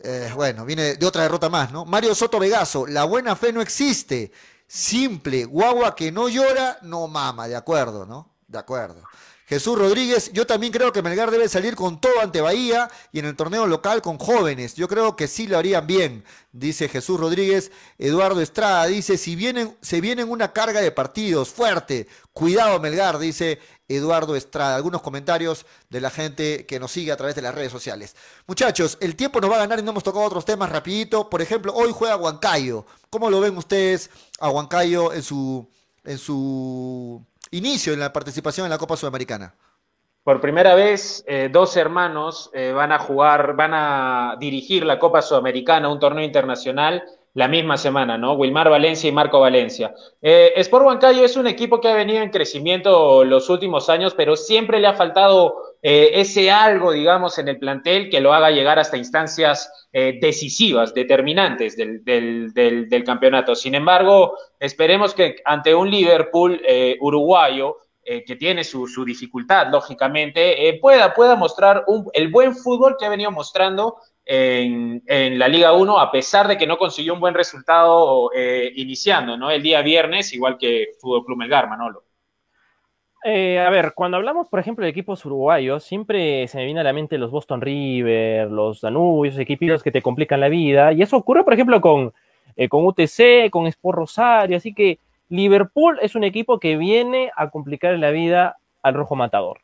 [SPEAKER 1] Eh, bueno, viene de otra derrota más, ¿no? Mario Soto Vegaso, la buena fe no existe. Simple, guagua que no llora, no mama, de acuerdo, ¿no? De acuerdo. Jesús Rodríguez, yo también creo que Melgar debe salir con todo ante Bahía y en el torneo local con jóvenes. Yo creo que sí lo harían bien, dice Jesús Rodríguez. Eduardo Estrada dice, si vienen, se vienen una carga de partidos fuerte, cuidado Melgar, dice Eduardo Estrada. Algunos comentarios de la gente que nos sigue a través de las redes sociales. Muchachos, el tiempo nos va a ganar y no hemos tocado otros temas rapidito. Por ejemplo, hoy juega Huancayo. ¿Cómo lo ven ustedes a Huancayo en su, en su inicio en la participación en la Copa Sudamericana.
[SPEAKER 4] Por primera vez, eh, dos hermanos eh, van a jugar, van a dirigir la Copa Sudamericana, un torneo internacional, la misma semana, ¿no? Wilmar Valencia y Marco Valencia. Eh, Sport Huancayo es un equipo que ha venido en crecimiento los últimos años, pero siempre le ha faltado eh, ese algo, digamos, en el plantel que lo haga llegar hasta instancias eh, decisivas, determinantes del, del, campeonato. Sin embargo, esperemos que ante un Liverpool eh, uruguayo, que tiene su, dificultad, lógicamente, pueda, pueda mostrar el buen fútbol que ha venido mostrando en, en, la Liga 1, a pesar de que no consiguió un buen resultado iniciando, ¿no? El día viernes, igual que Fútbol Club Melgar, Manolo.
[SPEAKER 3] Eh, a ver, cuando hablamos, por ejemplo, de equipos uruguayos, siempre se me viene a la mente los Boston River, los Danubios, equipos que te complican la vida. Y eso ocurre, por ejemplo, con, eh, con UTC, con Sport Rosario. Así que Liverpool es un equipo que viene a complicar la vida al rojo matador.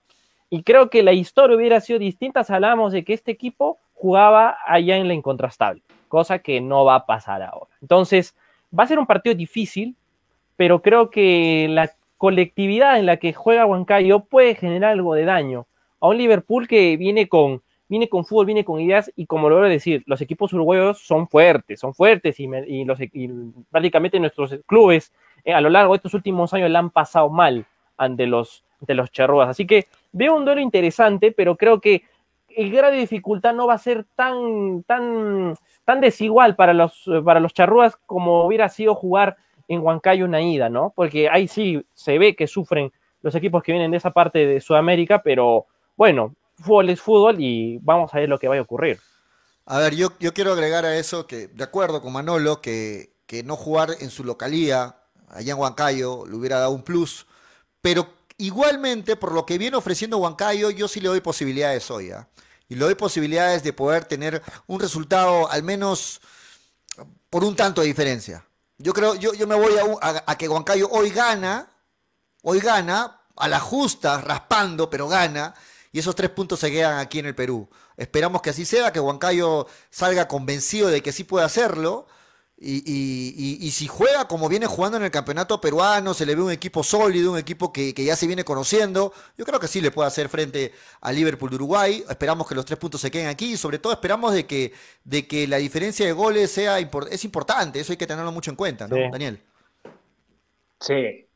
[SPEAKER 3] Y creo que la historia hubiera sido distinta si hablamos de que este equipo jugaba allá en la incontrastable, cosa que no va a pasar ahora. Entonces, va a ser un partido difícil, pero creo que la colectividad en la que juega Huancayo puede generar algo de daño a un Liverpool que viene con, viene con fútbol, viene con ideas y como lo voy a decir, los equipos uruguayos son fuertes, son fuertes y, los, prácticamente nuestros clubes eh, a lo largo de estos últimos años la han pasado mal ante los, ante los charrúas. Así que veo un duelo interesante, pero creo que el grado de dificultad no va a ser tan, tan, tan desigual para los, para los charrúas como hubiera sido jugar en Huancayo una ida, ¿no? Porque ahí sí se ve que sufren los equipos que vienen de esa parte de Sudamérica, pero bueno, fútbol es fútbol y vamos a ver lo que va a ocurrir.
[SPEAKER 1] A ver, yo, yo quiero agregar a eso que, de acuerdo con Manolo, que, que no jugar en su localía, allá en Huancayo, le hubiera dado un plus, pero igualmente, por lo que viene ofreciendo Huancayo, yo sí le doy posibilidades hoy. ¿ah? Y le doy posibilidades de poder tener un resultado al menos por un tanto de diferencia. Yo creo, yo, yo me voy a, a, que Huancayo hoy gana, hoy gana, a la justa, raspando, pero gana, y esos tres puntos se quedan aquí en el Perú. Esperamos que así sea, que Huancayo salga convencido de que sí puede hacerlo, y, si juega como viene jugando en el campeonato peruano, se le ve un equipo sólido, un equipo que, ya se viene conociendo, yo creo que sí le puede hacer frente al Liverpool de Uruguay. Esperamos que los tres puntos se queden aquí y sobre todo esperamos de que, de que la diferencia de goles sea es importante. Eso hay que tenerlo mucho en cuenta, ¿no, Daniel?
[SPEAKER 4] Sí.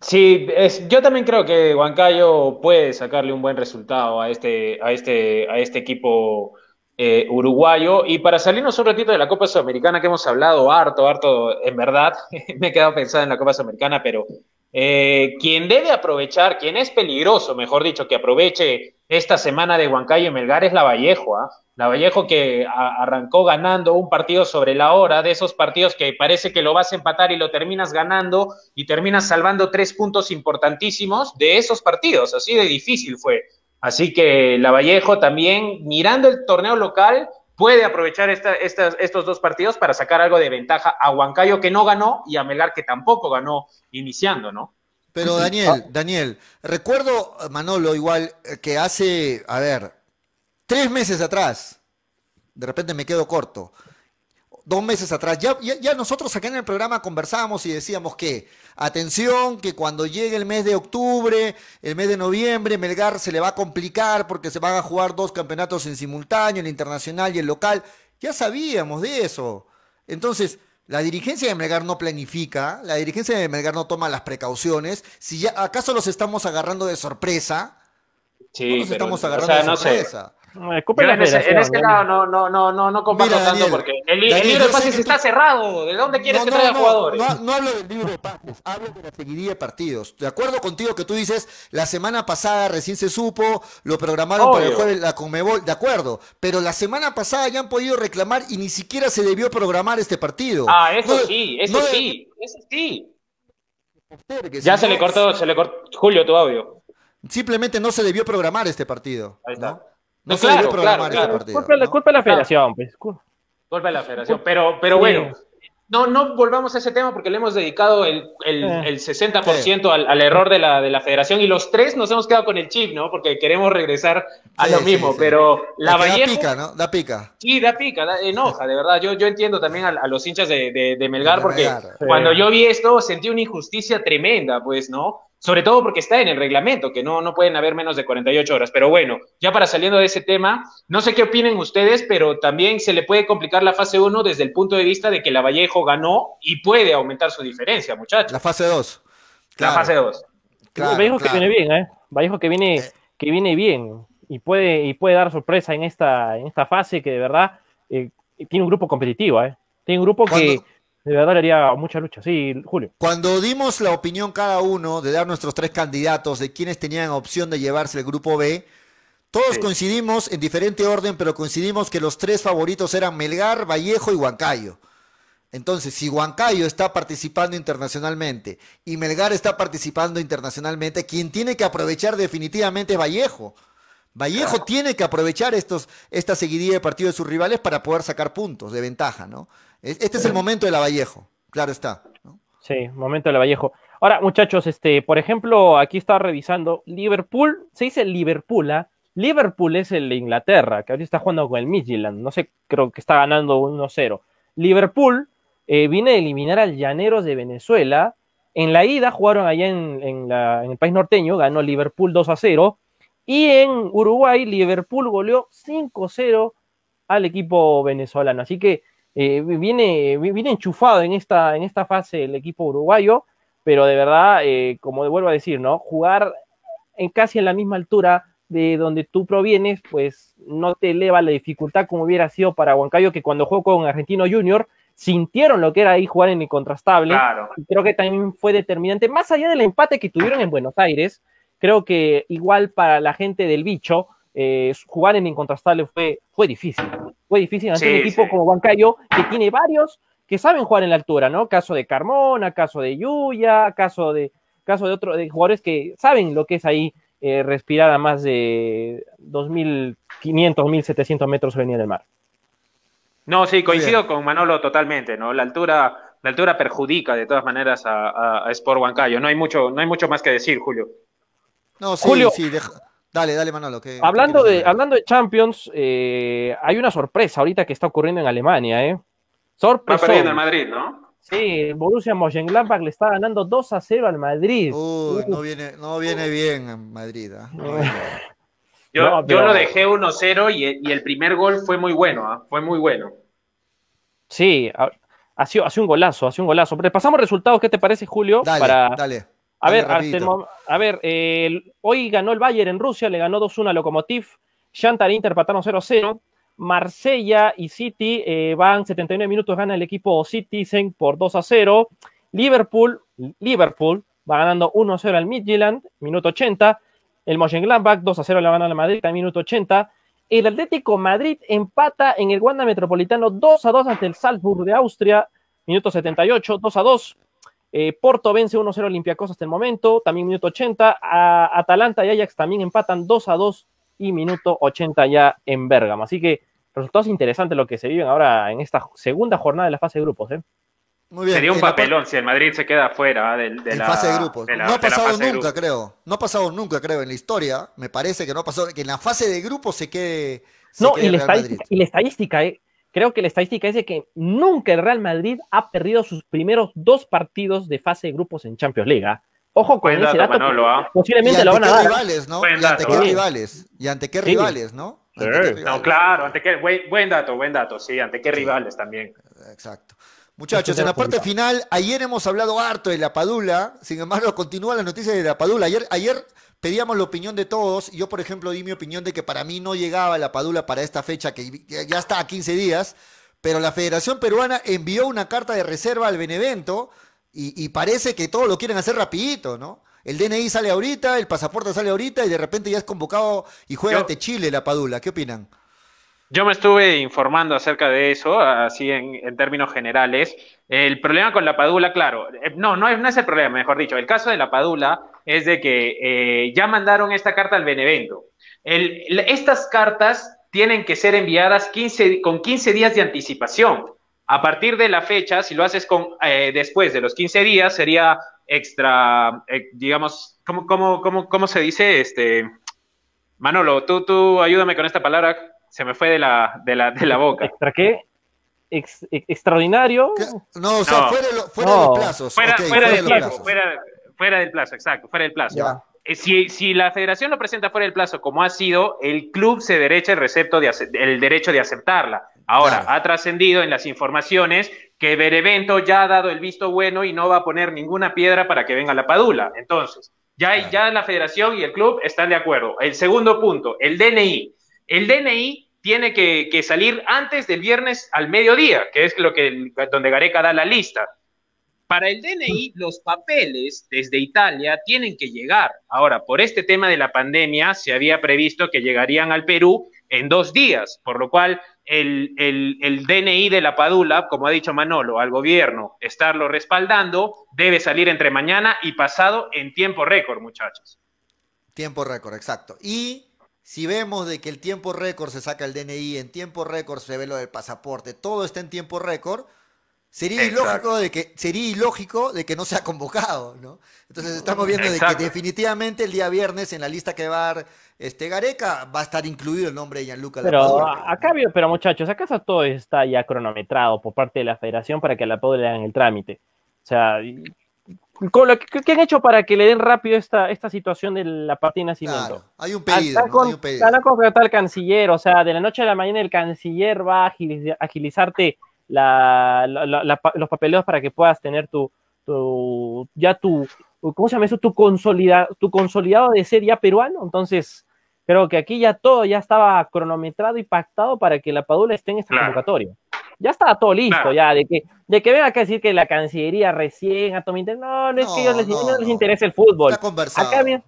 [SPEAKER 4] Sí, yo también creo que Huancayo puede sacarle un buen resultado a este, a este, a este equipo eh, uruguayo. Y para salirnos un ratito de la Copa Sudamericana, que hemos hablado harto, harto, en verdad, [LAUGHS] me he quedado pensando en la Copa Sudamericana, pero eh, quien debe aprovechar, quien es peligroso, mejor dicho, que aproveche esta semana de Huancayo y Melgar es la Vallejo. ¿ah? La Vallejo que arrancó ganando un partido sobre la hora, de esos partidos que parece que lo vas a empatar y lo terminas ganando y terminas salvando tres puntos importantísimos de esos partidos. Así de difícil fue. Así que Lavallejo también, mirando el torneo local, puede aprovechar estos dos partidos para sacar algo de ventaja a Huancayo que no ganó y a Melgar que tampoco ganó iniciando, ¿no?
[SPEAKER 1] Pero Daniel, Daniel, recuerdo, Manolo, igual que hace, a ver, tres meses atrás, de repente me quedo corto, dos meses atrás, ya, ya, nosotros acá en el programa conversábamos y decíamos que, atención, que cuando llegue el mes de octubre, el mes de noviembre, Melgar se le va a complicar porque se van a jugar dos campeonatos en simultáneo, el internacional y el local. Ya sabíamos de eso. Entonces, la dirigencia de Melgar no planifica, la dirigencia de Melgar no toma las precauciones. Si ya, ¿Acaso los estamos agarrando de sorpresa?
[SPEAKER 4] Sí,
[SPEAKER 1] los estamos agarrando de sorpresa.
[SPEAKER 4] No, en, ese, en ese lado no, no, no, no, no comparto tanto porque el, libro de pases está cerrado. ¿De dónde quieres que traiga jugadores?
[SPEAKER 1] No, hablo del libro de pases, hablo de la seguidilla de partidos. De acuerdo contigo que tú dices, la semana pasada recién se supo, lo programaron para el jueves la Conmebol, de acuerdo. Pero la semana pasada ya han podido reclamar y ni siquiera se debió programar este partido.
[SPEAKER 4] Ah, eso sí, eso sí, eso sí. Ya se le cortó, se le cortó, Julio, tu audio.
[SPEAKER 1] Simplemente no se debió programar este partido. Ahí está.
[SPEAKER 4] No, se claro, claro, claro.
[SPEAKER 3] Culpa, la, culpa de la federación, pues.
[SPEAKER 4] Culpa de la federación. Pero, pero bueno, no, no volvamos a ese tema porque le hemos dedicado el, el, eh. el 60% al, al, error de la, de la federación y los tres nos hemos quedado con el chip, ¿no? Porque queremos regresar a lo mismo, pero la Vallejo...
[SPEAKER 1] Da pica, ¿no? Da pica.
[SPEAKER 4] Sí, da pica, da, enoja, de verdad. Yo, yo entiendo también a, a los hinchas de, de, de Melgar porque cuando yo vi esto sentí una injusticia tremenda, pues, ¿no? Sobre todo porque está en el reglamento, que no, no pueden haber menos de 48 horas. Pero bueno, ya para saliendo de ese tema, no sé qué opinen ustedes, pero también se le puede complicar la fase 1 desde el punto de vista de que la Vallejo ganó y puede aumentar su diferencia, muchachos.
[SPEAKER 1] La fase 2.
[SPEAKER 4] La fase 2.
[SPEAKER 3] Vallejo que viene bien, ¿eh? Vallejo que viene, eh. que viene bien y puede, y puede dar sorpresa en esta, en esta fase que de verdad eh, tiene un grupo competitivo, ¿eh? Tiene un grupo que de verdad haría mucha lucha. Sí, Julio.
[SPEAKER 1] Cuando dimos la opinión cada uno de dar nuestros tres candidatos de quienes tenían opción de llevarse el grupo B, todos coincidimos en diferente orden, pero coincidimos que los tres favoritos eran Melgar, Vallejo y Huancayo. Entonces, si Huancayo está participando internacionalmente y Melgar está participando internacionalmente, quien tiene que aprovechar definitivamente es Vallejo. Vallejo tiene que aprovechar estos, esta seguidilla de partidos de sus rivales para poder sacar puntos de ventaja, ¿no? Este es el momento de la Vallejo, claro está.
[SPEAKER 3] Sí, momento de la Vallejo. Ahora, muchachos, este, por ejemplo, aquí está revisando Liverpool, se dice Liverpool, ¿ah? Liverpool es el de Inglaterra, que ahorita está jugando con el Midland, no sé, creo que está ganando 1-0. Liverpool eh, viene a eliminar al Llaneros de Venezuela. En la ida jugaron allá en, en, en el país norteño, ganó Liverpool 2 0. Y en Uruguay, Liverpool goleó 5-0 al equipo venezolano. Así que eh, viene, viene enchufado en esta, en esta fase el equipo uruguayo, pero de verdad, eh, como vuelvo a decir, ¿no? Jugar en casi en la misma altura de donde tú provienes, pues no te eleva la dificultad como hubiera sido para Huancayo, que cuando jugó con Argentino Junior, sintieron lo que era ahí jugar en el contrastable. Y creo que también fue determinante, más allá del empate que tuvieron en Buenos Aires, creo que igual para la gente del bicho, eh, jugar en incontrastable fue, fue difícil. Fue difícil ante un equipo como Huancayo, que tiene varios que saben jugar en la altura, ¿no? Caso de Carmona, caso de Yuya, caso de, caso de otros jugadores que saben lo que es ahí eh, respirar a más de 2.500, 1.700 metros sobre el nivel del mar.
[SPEAKER 4] No, sí, coincido con Manolo totalmente, ¿no? La altura, la altura perjudica de todas maneras a, Sport Huancayo. No hay mucho, no hay mucho más que decir, Julio.
[SPEAKER 1] No, sí, Julio, sí, dale, dale, Manolo.
[SPEAKER 3] hablando, de, hablando de Champions, eh, hay una sorpresa ahorita que está ocurriendo en Alemania, ¿eh?
[SPEAKER 4] Sorpresa. Está perdiendo el Madrid, ¿no?
[SPEAKER 3] Sí, Borussia Mönchengladbach le está ganando 2 a 0 al Madrid.
[SPEAKER 1] Uy, no viene, no viene bien en Madrid. ¿ah?
[SPEAKER 4] Yo, lo dejé 1-0 y, el primer gol fue muy bueno, ¿ah? fue muy bueno.
[SPEAKER 3] Sí, ha, sido, un golazo, ha sido un golazo. Pero pasamos resultados, ¿qué te parece, Julio?
[SPEAKER 1] Dale,
[SPEAKER 3] para...
[SPEAKER 1] dale.
[SPEAKER 3] A ver, a ver hoy ganó el Bayern en Rusia, le ganó 2-1 a Lokomotiv, Shantar Inter empataron 0-0, Marsella y City eh, van 79 minutos, gana el equipo Citizen por 2-0, Liverpool, Liverpool va ganando 1-0 al Midtjylland, minuto 80, el Mönchengladbach 2-0 le gana al Madrid, minuto 80, el Atlético Madrid empata en el Wanda Metropolitano 2-2 ante el Salzburg de Austria, minuto 78, 2-2, eh, Porto vence 1-0 Olympiacos hasta el momento, también minuto 80. Atalanta y Ajax también empatan 2-2 y minuto 80 ya en Bérgamo. Así que resultados interesantes lo que se viven ahora en esta segunda jornada de la fase de grupos. ¿eh?
[SPEAKER 4] Muy bien. Sería un papelón si el Madrid se queda fuera de, la
[SPEAKER 1] fase de grupos. no ha pasado nunca, creo. No ha pasado nunca, creo, en la historia. Me parece que no ha pasado, que en la fase de grupos se quede.
[SPEAKER 3] no, y, la estadística, y la estadística, eh, creo que la estadística es de que nunca el Real Madrid ha perdido sus primeros dos partidos de fase de grupos en Champions League. ¿ah? Ojo con ese dato,
[SPEAKER 4] ¿ah?
[SPEAKER 3] posiblemente lo van a dar.
[SPEAKER 1] Rivales, ¿no? ¿Y ante qué rivales? ¿Y ante qué rivales, no?
[SPEAKER 4] No, claro, ante qué, buen, dato, buen dato, sí, ante qué rivales también.
[SPEAKER 1] Exacto. Muchachos, en la parte final, ayer hemos hablado harto de la Padula, sin embargo, continúan las noticias de la Padula. Ayer, ayer pedíamos la opinión de todos. Yo, por ejemplo, di mi opinión de que para mí no llegaba la Padula para esta fecha, que ya está a 15 días, pero la Federación Peruana envió una carta de reserva al Benevento y, parece que todos lo quieren hacer rapidito, ¿no? El DNI sale ahorita, el pasaporte sale ahorita y de repente ya es convocado y juega ante Chile la Padula. ¿Qué opinan?
[SPEAKER 4] Yo me estuve informando acerca de eso, así en, términos generales. El problema con la Padula, claro, eh, no, no es, no es el problema, mejor dicho. El caso de la Padula es de que eh, ya mandaron esta carta al Benevento. estas cartas tienen que ser enviadas 15, con 15 días de anticipación. A partir de la fecha, si lo haces con, eh, después de los 15 días, sería extra, eh, digamos, ¿cómo, cómo, cómo, cómo se dice? Este, Manolo, tú, tú ayúdame con esta palabra, se me fue de la, de la, de la boca.
[SPEAKER 3] ¿Extra qué? ¿Extraordinario?
[SPEAKER 1] No, o sea, fuera, de, los plazos.
[SPEAKER 4] Fuera, fuera, del plazo, fuera, fuera del plazo, exacto, fuera del plazo. Eh, si, si, la federación lo presenta fuera del plazo como ha sido, el club se derecha el, recepto de, el derecho de aceptarla. Ahora, ha trascendido en las informaciones que Berevento ya ha dado el visto bueno y no va a poner ninguna piedra para que venga la Padula. Entonces, ya, ya la federación y el club están de acuerdo. El segundo punto, el DNI. El DNI tiene que, que salir antes del viernes al mediodía, que es lo que donde Gareca da la lista. Para el DNI, los papeles desde Italia tienen que llegar. Ahora, por este tema de la pandemia, se había previsto que llegarían al Perú en dos días, por lo cual el, el, DNI de la Padula, como ha dicho Manolo, al gobierno estarlo respaldando, debe salir entre mañana y pasado en tiempo récord, muchachos.
[SPEAKER 1] Tiempo récord, exacto. Y si vemos de que el tiempo récord se saca el DNI, en tiempo récord se ve lo del pasaporte, todo está en tiempo récord, Sería ilógico, de que, sería ilógico de que no sea convocado, ¿no? Entonces estamos viendo de que definitivamente el día viernes en la lista que va a dar este Gareca va a estar incluido el nombre de Gianluca
[SPEAKER 3] Pero acá, pero muchachos, ¿acaso todo está ya cronometrado por parte de la federación para que a la Padula le hagan el trámite? O sea, ¿qué han hecho para que le den rápido esta, esta situación de la partida de nacimiento?
[SPEAKER 1] hay un pedido, ¿no? hay un pedido.
[SPEAKER 3] Van a canciller, o sea, de la noche a la mañana el canciller va a agilizarte la, los papeleos para que puedas tener tu, ya tu, ¿cómo se llama eso? Tu, consolida, tu consolidado de ser ya peruano. Entonces, creo que aquí ya todo ya estaba cronometrado y pactado para que la Padula esté en esta convocatoria. Ya estaba todo listo, ya, de que, de que venga a decir que la Cancillería recién a no, no es que a ellos les, no, les interesa el fútbol.
[SPEAKER 1] Está conversado.
[SPEAKER 3] Acá bien,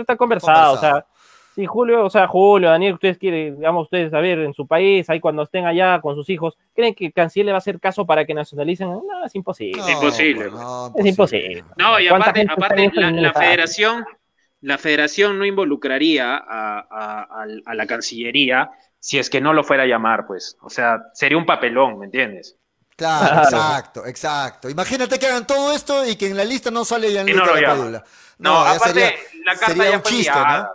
[SPEAKER 3] está, conversado, o sea, Sí, Julio, o sea, Julio, Daniel, ustedes quieren, digamos, ustedes saber en su país, ahí cuando estén allá con sus hijos, ¿creen que Canciller le va a hacer caso para que nacionalicen? No, es imposible.
[SPEAKER 4] No, imposible.
[SPEAKER 1] pues, no,
[SPEAKER 3] es imposible.
[SPEAKER 4] No, y
[SPEAKER 3] ¿Cuánta
[SPEAKER 4] aparte, aparte la, federación, la federación no involucraría a, a- a- a la Cancillería si es que no lo fuera a llamar, pues. O sea, sería un papelón, ¿me entiendes?
[SPEAKER 1] Claro,
[SPEAKER 3] Claro.
[SPEAKER 1] exacto, exacto. Imagínate que hagan todo esto y que en la lista no sale Gianluca
[SPEAKER 4] no. No,
[SPEAKER 1] ya
[SPEAKER 4] aparte,
[SPEAKER 1] sería-
[SPEAKER 4] la carta
[SPEAKER 1] sería
[SPEAKER 4] ya
[SPEAKER 1] un chiste, ¿no?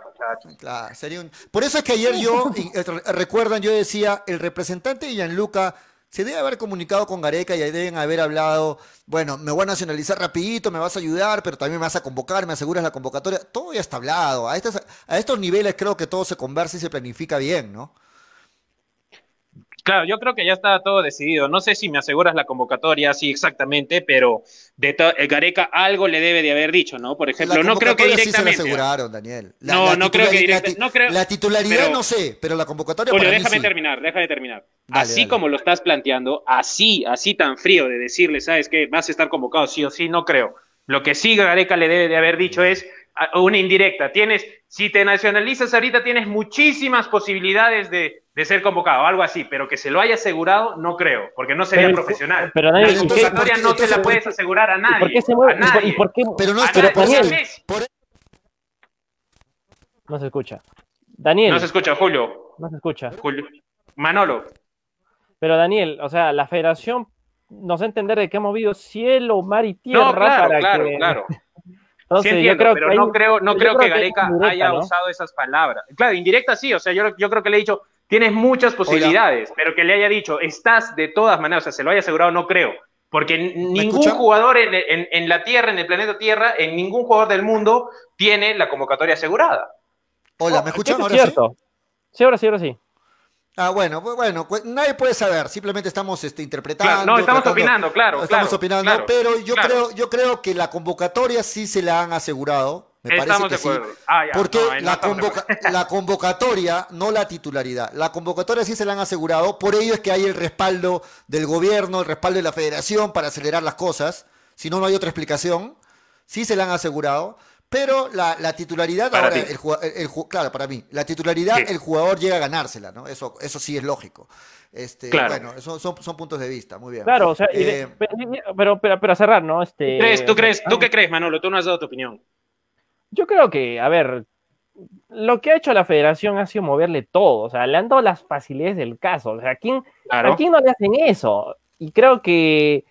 [SPEAKER 1] Claro, sería un... Por eso es que ayer yo, eh, re- recuerdan, yo decía, el representante de Gianluca se debe haber comunicado con Gareca y deben haber hablado, bueno, me voy a nacionalizar rapidito, me vas a ayudar, pero también me vas a convocar, me aseguras la convocatoria. Todo ya está hablado. A, estas, a estos niveles creo que todo se conversa y se planifica bien, ¿no?
[SPEAKER 4] Claro, yo creo que ya está todo decidido. No sé si me aseguras la convocatoria, sí, exactamente, pero de el Gareca algo le debe de haber dicho, ¿no? Por ejemplo, no creo que
[SPEAKER 1] convocatoria sí se
[SPEAKER 4] directamente.
[SPEAKER 1] aseguraron, Daniel. La-
[SPEAKER 4] No,
[SPEAKER 1] la
[SPEAKER 4] no creo que
[SPEAKER 1] titulari-
[SPEAKER 4] directa-
[SPEAKER 1] la ti-
[SPEAKER 4] no creo-
[SPEAKER 1] La titularidad
[SPEAKER 4] pero-
[SPEAKER 1] no sé, pero la convocatoria
[SPEAKER 4] Julio,
[SPEAKER 1] para mí
[SPEAKER 4] déjame
[SPEAKER 1] sí.
[SPEAKER 4] terminar, déjame terminar.
[SPEAKER 1] Dale,
[SPEAKER 4] así
[SPEAKER 1] dale.
[SPEAKER 4] como lo estás planteando, así, así tan frío de decirle, ¿sabes qué? Vas a estar convocado sí o sí, no creo. Lo que sí Gareca le debe de haber dicho es una indirecta. Tienes, si te nacionalizas ahorita, tienes muchísimas posibilidades de, de ser convocado, algo así, pero que se lo haya asegurado, no creo, porque no sería
[SPEAKER 3] Pero-
[SPEAKER 4] profesional.
[SPEAKER 3] Pero
[SPEAKER 4] La
[SPEAKER 3] Daniel, ¿y qué-
[SPEAKER 1] entonces,
[SPEAKER 4] convocatoria
[SPEAKER 1] ¿por qué-
[SPEAKER 4] no te la puedes asegurar a
[SPEAKER 3] ¿y
[SPEAKER 4] nadie.
[SPEAKER 3] por qué se
[SPEAKER 4] a
[SPEAKER 3] mueve? ¿Y por-
[SPEAKER 4] nadie.
[SPEAKER 3] ¿Y por qué?
[SPEAKER 1] Pero no
[SPEAKER 4] A
[SPEAKER 1] es
[SPEAKER 3] Pero,
[SPEAKER 1] por eso-
[SPEAKER 3] Daniel,
[SPEAKER 4] Messi.
[SPEAKER 1] por-
[SPEAKER 3] No se escucha. Daniel,
[SPEAKER 4] No se escucha, Julio.
[SPEAKER 3] no se escucha.
[SPEAKER 4] Julio. Manolo.
[SPEAKER 3] Pero Daniel, o sea, la federación nos da a entender de que ha movido cielo, mar y tierra
[SPEAKER 4] No, claro,
[SPEAKER 3] para
[SPEAKER 4] claro,
[SPEAKER 3] que...
[SPEAKER 4] claro.
[SPEAKER 3] Entonces,
[SPEAKER 4] sí
[SPEAKER 3] yo
[SPEAKER 4] entiendo,
[SPEAKER 3] creo
[SPEAKER 4] pero
[SPEAKER 3] que hay-
[SPEAKER 4] no creo, no
[SPEAKER 3] yo
[SPEAKER 4] creo, que Gareca
[SPEAKER 3] indirecta,
[SPEAKER 4] haya
[SPEAKER 3] ¿no?
[SPEAKER 4] usado esas palabras. Claro, indirecta sí, o sea, yo, yo creo que le he dicho, tienes muchas posibilidades, pero que le haya dicho, estás de todas maneras, o sea, se lo haya asegurado, no creo. Porque ningún
[SPEAKER 1] escuchan?
[SPEAKER 4] jugador en, en- en la Tierra, en el planeta Tierra, en ningún jugador del mundo tiene la convocatoria asegurada.
[SPEAKER 1] Hola,
[SPEAKER 3] Oh,
[SPEAKER 1] ¿me escuchan
[SPEAKER 3] eso
[SPEAKER 1] ahora sí?
[SPEAKER 3] Sí, ahora sí, ahora sí.
[SPEAKER 1] Ah, bueno, bueno, pues, nadie puede saber, simplemente estamos este, interpretando.
[SPEAKER 4] Claro, no, estamos
[SPEAKER 1] tratando-
[SPEAKER 4] opinando, claro.
[SPEAKER 1] Estamos
[SPEAKER 4] claro,
[SPEAKER 1] opinando,
[SPEAKER 4] claro,
[SPEAKER 1] pero yo creo, yo creo que la convocatoria sí se la han asegurado. Me parece
[SPEAKER 4] Estamos
[SPEAKER 1] que
[SPEAKER 4] de
[SPEAKER 1] sí.
[SPEAKER 4] acuerdo. Ah, ya,
[SPEAKER 1] Porque
[SPEAKER 4] no,
[SPEAKER 1] convoca- la convocatoria, no la titularidad, la convocatoria sí se la han asegurado, por ello es que hay el respaldo del gobierno, el respaldo de la federación para acelerar las cosas, si no, no hay otra explicación, sí se la han asegurado, pero la, la titularidad,
[SPEAKER 4] Para
[SPEAKER 1] ahora,
[SPEAKER 4] ti.
[SPEAKER 1] el, claro, para mí, la titularidad,
[SPEAKER 4] Sí.
[SPEAKER 1] el jugador llega a ganársela, ¿no? Eso, eso sí es lógico. Este,
[SPEAKER 4] Claro.
[SPEAKER 1] Bueno, eso son, son puntos de vista, muy bien.
[SPEAKER 3] Claro, o sea,
[SPEAKER 1] Eh,
[SPEAKER 3] pero, pero, pero a cerrar, ¿no? Este,
[SPEAKER 4] ¿Tú crees, tú, crees,
[SPEAKER 3] ah,
[SPEAKER 4] ¿Tú qué crees, Manolo? Tú no has dado tu opinión.
[SPEAKER 3] Yo creo que, a ver, lo que ha hecho la federación ha sido moverle todo, o sea, le han dado las facilidades del caso, o sea, ¿a quién,
[SPEAKER 4] Claro.
[SPEAKER 3] ¿a quién no le hacen eso? Y creo que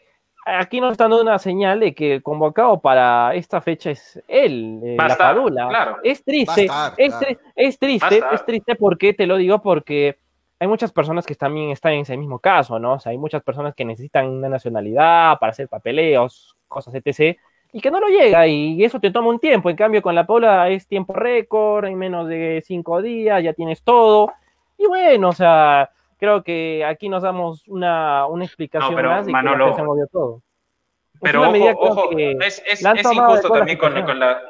[SPEAKER 3] aquí nos están dando una señal de que el convocado para esta fecha es él, eh, la Padula.
[SPEAKER 4] claro.
[SPEAKER 3] Es triste,
[SPEAKER 1] estar,
[SPEAKER 3] es,
[SPEAKER 1] claro.
[SPEAKER 3] es triste, es triste porque te lo digo porque hay muchas personas que también están en ese mismo caso, ¿no? O sea, hay muchas personas que necesitan una nacionalidad para hacer papeleos, cosas etc. Y que no lo llega y eso te toma un tiempo. En cambio, con la Paula es tiempo récord, en menos de cinco días ya tienes todo. Y bueno, o sea, creo que aquí nos damos una, una explicación
[SPEAKER 4] No, pero,
[SPEAKER 3] más que
[SPEAKER 4] Manolo,
[SPEAKER 3] se movió todo.
[SPEAKER 4] Pero ojo, es, injusto también con, con la-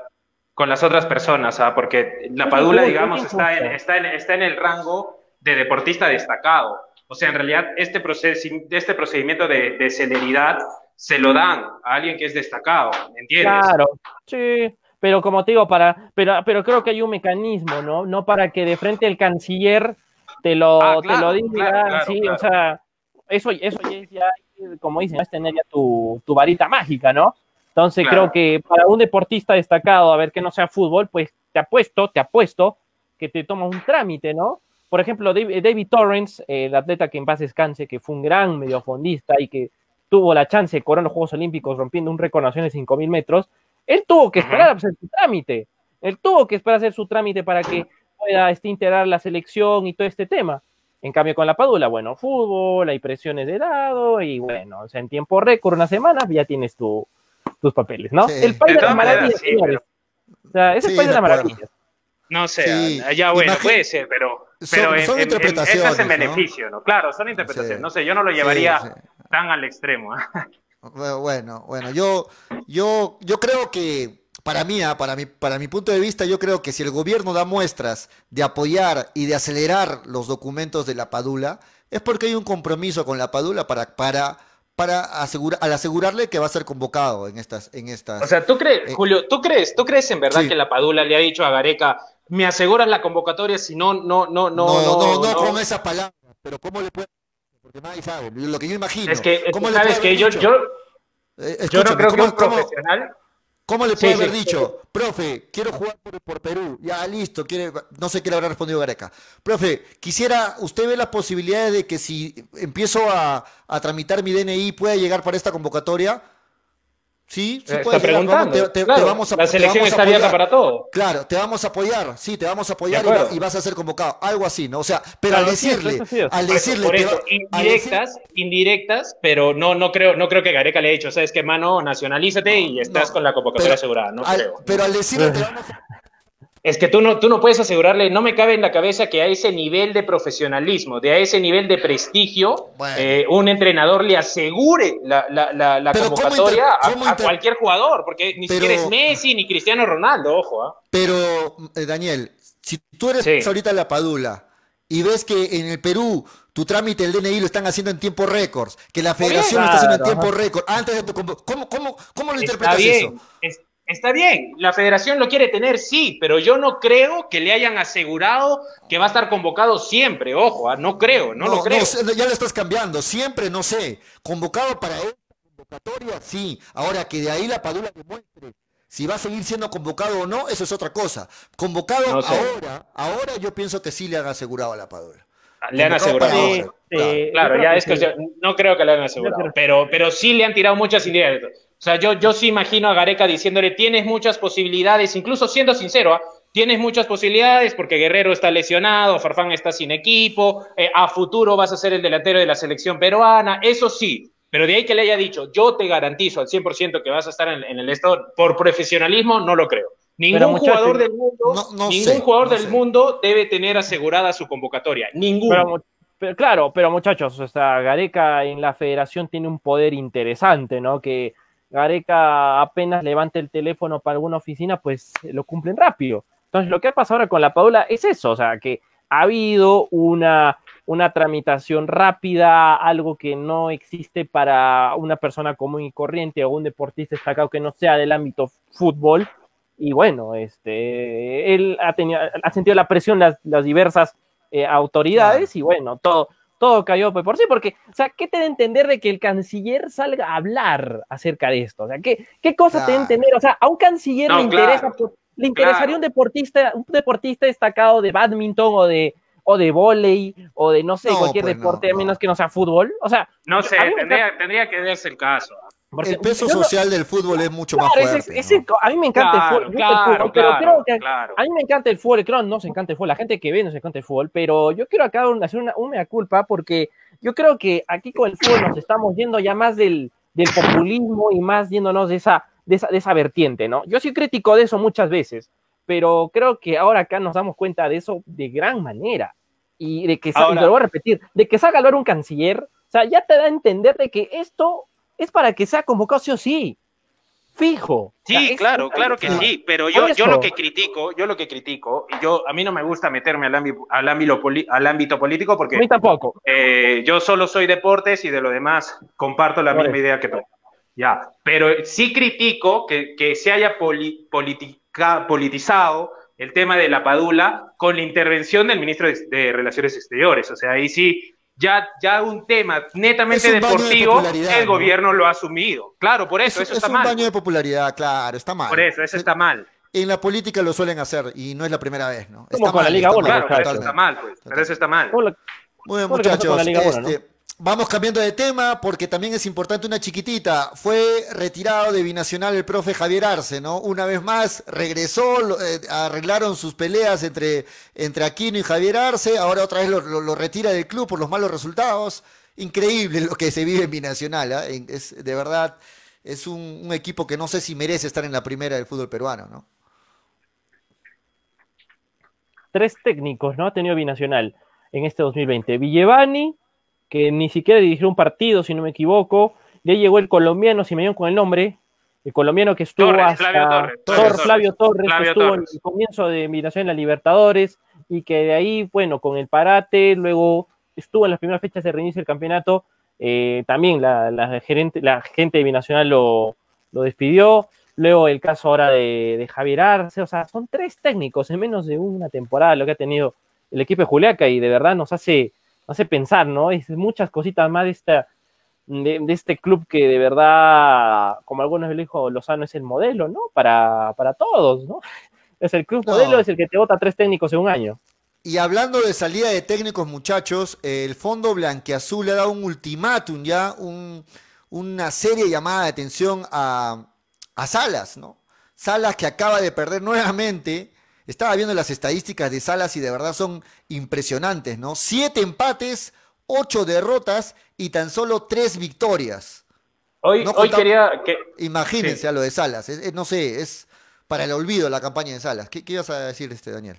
[SPEAKER 4] con las otras personas, ¿ah? porque la Padula, digamos,
[SPEAKER 3] es
[SPEAKER 4] está en, está, en, está en el rango de deportista destacado. O sea, en realidad, este, proceso, este procedimiento de, de celeridad se lo dan a alguien que es destacado, ¿me entiendes?
[SPEAKER 3] Claro, sí, pero como te digo, para, pero, pero creo que hay un mecanismo, ¿no? No para que de frente el canciller te lo,
[SPEAKER 4] Ah,
[SPEAKER 3] te lo diga,
[SPEAKER 4] claro, claro,
[SPEAKER 3] sí, o sea, eso, eso ya es, ya, como dicen, es tener ya tu, tu varita mágica, ¿no? Entonces creo que para un deportista destacado, a ver que no sea fútbol, pues te apuesto, te apuesto que te toma un trámite, ¿no? Por ejemplo, David, eh, el atleta que en paz descanse, que fue un gran mediofondista y que tuvo la chance de correr los Juegos Olímpicos rompiendo un récord nacional de 5.000 metros, él tuvo que esperar a hacer su trámite. Él tuvo que esperar a hacer su trámite para que pueda este, integrar la selección y todo este tema. En cambio, con la Padula, bueno, fútbol, hay presiones de lado y bueno, o sea, en tiempo récord, una semana, ya tienes tu, tus papeles, ¿no?
[SPEAKER 1] Sí.
[SPEAKER 3] El país
[SPEAKER 4] De
[SPEAKER 3] de, las maravillas,
[SPEAKER 4] sí,
[SPEAKER 3] señores. O sea, es el
[SPEAKER 1] Sí,
[SPEAKER 3] país de las maravillas.
[SPEAKER 4] No sé,
[SPEAKER 1] Sí,
[SPEAKER 4] ya bueno,
[SPEAKER 1] imagi-
[SPEAKER 4] puede ser, pero,
[SPEAKER 1] Son-
[SPEAKER 4] pero en-
[SPEAKER 1] son
[SPEAKER 4] en- en-
[SPEAKER 1] interpretaciones,
[SPEAKER 4] eso es en
[SPEAKER 1] ¿no?
[SPEAKER 4] beneficio, ¿no? Claro, son interpretaciones.
[SPEAKER 1] Sí.
[SPEAKER 4] No sé, yo no lo llevaría
[SPEAKER 1] Sí, sí.
[SPEAKER 4] tan al extremo. ¿ah?
[SPEAKER 1] Bueno, bueno, yo, yo, yo creo que para mí, ah, para mi, para mi punto de vista, yo creo que si el gobierno da muestras de apoyar y de acelerar los documentos de la Padula, es porque hay un compromiso con la Padula para, para, para asegurar, al asegurarle que va a ser convocado en estas, en estas.
[SPEAKER 4] O sea, ¿tú crees,
[SPEAKER 1] Eh,
[SPEAKER 4] Julio, tú crees, tú crees en verdad
[SPEAKER 1] sí.
[SPEAKER 4] que la Padula le ha dicho a Gareca, me aseguras la convocatoria si no, no, no, no,
[SPEAKER 1] no, no, con esas palabras, pero ¿cómo le puede porque nadie sabe, lo que yo imagino.
[SPEAKER 4] Es que, ¿cómo sabes que yo, yo, eh, yo no creo que un profesional
[SPEAKER 1] ¿Cómo le puede haber dicho, profe, quiero jugar por, Perú? Ya, listo, quiere, no sé qué le habrá respondido Gareca. Profe, quisiera, ¿usted ve las posibilidades de que si empiezo a, a tramitar mi DNI pueda llegar para esta convocatoria? Sí, sí
[SPEAKER 4] está preguntando. Te, vamos a, la selección está abierta para todo.
[SPEAKER 1] Claro, te vamos a apoyar, sí, te vamos a apoyar y, vas a ser convocado, algo así, ¿no? O sea, pero al decirle, al decirle,
[SPEAKER 4] por eso, indirectas, indirectas, pero no, no creo, no creo que Gareca le haya dicho, sabes qué, mano, nacionalízate y estás con la convocatoria asegurada, no creo.
[SPEAKER 1] Pero al decirle, te vamos a
[SPEAKER 4] es que tú no, tú no puedes asegurarle, no me cabe en la cabeza que a ese nivel de profesionalismo, de a ese nivel de prestigio, eh, un entrenador le asegure la, la, convocatoria a, cualquier jugador, porque ni siquiera es Messi ni Cristiano Ronaldo, ojo. ¿ah?
[SPEAKER 1] Pero, eh, Daniel, si tú eres ahorita la Padula y ves que en el Perú tu trámite del DNI lo están haciendo en tiempo récords, que la federación lo está haciendo en tiempo récord, antes de tu ¿cómo, cómo, cómo lo interpretas eso?
[SPEAKER 4] Está bien, la federación lo quiere tener, sí, pero yo no creo que le hayan asegurado que va a estar convocado siempre. Ojo, ¿ah? no creo, no, lo creo.
[SPEAKER 1] ya lo estás cambiando, siempre, no sé. Convocado para esta convocatoria, sí. Ahora que de ahí la Padula demuestre si va a seguir siendo convocado o no, eso es otra cosa. Convocado ahora, ahora yo pienso que sí le han asegurado a la Padula.
[SPEAKER 4] Le han asegurado. claro, ya es que no creo que le han asegurado, pero, pero sí le han tirado muchas ideas. O sea, yo, yo sí imagino a Gareca diciéndole, tienes muchas posibilidades, incluso siendo sincero, ¿ah? tienes muchas posibilidades porque Guerrero está lesionado, Farfán está sin equipo, eh, a futuro vas a ser el delantero de la selección peruana, eso sí, pero de ahí que le haya dicho, yo te garantizo al 100% que vas a estar en, el estado, por profesionalismo, no lo creo. Ningún jugador del mundo, ningún jugador del mundo debe tener asegurada su convocatoria, ninguno.
[SPEAKER 3] Pero, claro, pero muchachos, o sea, Gareca en la federación tiene un poder interesante, ¿no? Que Gareca apenas levante el teléfono para alguna oficina, pues lo cumplen rápido. Entonces, lo que ha pasado ahora con la Paula es eso, o sea, que ha habido una, una tramitación rápida, algo que no existe para una persona común y corriente o un deportista destacado que no sea del ámbito fútbol. Y bueno, este, él ha, tenido, ha sentido la presión las, las diversas eh, autoridades y bueno, todo, todo cayó por sí, porque, o sea, ¿qué te da a entender de que el canciller salga a hablar acerca de esto? O sea, ¿qué, qué cosa te da a entender? O sea, a un canciller le interesa, le interesaría un deportista, un deportista destacado de badminton o de o de volei o de no sé, cualquier pues deporte, a menos que no sea fútbol. O sea,
[SPEAKER 4] no sé, tendría, tendría que verse el caso
[SPEAKER 1] el peso social del fútbol es mucho más fuerte.
[SPEAKER 3] a mí me encanta el fútbol, claro, pero creo que a mí me encanta el fútbol, creo no se encanta el fútbol, la gente que ve no se encanta el fútbol, pero yo quiero acá hacer una, una culpa porque yo creo que aquí con el fútbol nos estamos yendo ya más del, del populismo y más yéndonos de esa, de esa, de esa vertiente, ¿no? Yo soy crítico de eso muchas veces, pero creo que ahora acá nos damos cuenta de eso de gran manera. Y de que, y lo voy a repetir, de que salga a hablar un canciller, o sea, ya te da a entender de que esto es para que sea convocado sí o sí. Fijo.
[SPEAKER 4] Sí, claro, claro que sí, pero yo, yo lo que critico, yo lo que critico, y yo a mí no me gusta meterme al ámbito, al ámbito, al ámbito político porque
[SPEAKER 3] a mí tampoco.
[SPEAKER 4] Eh, yo solo soy deportes y de lo demás comparto la misma idea que tú. Ya, pero sí critico que, que se haya politizado el tema de la Padula con la intervención del ministro de Relaciones Exteriores. O sea, ahí sí ya, ya un tema netamente deportivo, el gobierno lo ha asumido. Claro, por eso, eso está mal.
[SPEAKER 1] Es un baño de popularidad, claro, está mal.
[SPEAKER 4] Por eso, eso está mal.
[SPEAKER 1] En la política lo suelen hacer y no es la primera vez, ¿no?
[SPEAKER 3] Como con la Liga 1.
[SPEAKER 4] Claro, pero eso está mal, pues. Pero eso está mal. Muy
[SPEAKER 1] bien, muchachos. Este, Vamos cambiando de tema porque también es importante una chiquitita. Fue retirado de Binacional el profe Javier Arce, ¿no? Una vez más regresó, eh, arreglaron sus peleas entre, entre Aquino y Javier Arce, ahora otra vez lo, retira del club por los malos resultados. Increíble lo que se vive en Binacional, ¿eh? es, de verdad, es un, un, equipo que no sé si merece estar en la primera del fútbol peruano, ¿no?
[SPEAKER 3] Tres técnicos, ¿no? Ha tenido Binacional en este 2020. Villevani, que ni siquiera dirigió un partido, si no me equivoco. De ahí llegó el colombiano, si me dio con el nombre, el colombiano que estuvo hasta Flavio Torres, que estuvo en el comienzo de invitación en la Libertadores y que de ahí, bueno, con el parate, luego estuvo en las primeras fechas de reinicio del campeonato, eh, también la, gerente, la gente de Binacional lo, lo despidió. Luego el caso ahora de, Javier Arce, o sea, son tres técnicos en menos de una temporada lo que ha tenido el equipo de Juliaca y de verdad nos hace, hace pensar, ¿no? Es muchas cositas más de, esta, de, este club que de verdad, como algunos le dijo Lozano, es el modelo, ¿no? Para, para todos, ¿no? [LAUGHS] Es el club modelo, es el que te vota tres técnicos en un año.
[SPEAKER 1] Y hablando de salida de técnicos, muchachos, el Fondo Blanqueazul le ha dado un ultimátum ya, una serie llamada de atención a, a Salas, ¿no? Salas que acaba de perder nuevamente. Estaba viendo las estadísticas de Salas y de verdad son impresionantes, ¿no? Siete empates, ocho derrotas y tan solo tres victorias.
[SPEAKER 4] Hoy, hoy quería que...
[SPEAKER 1] Imagínense a lo de Salas. no sé, es para el olvido la campaña de Salas. ¿Qué, qué ibas a decir, este, Daniel?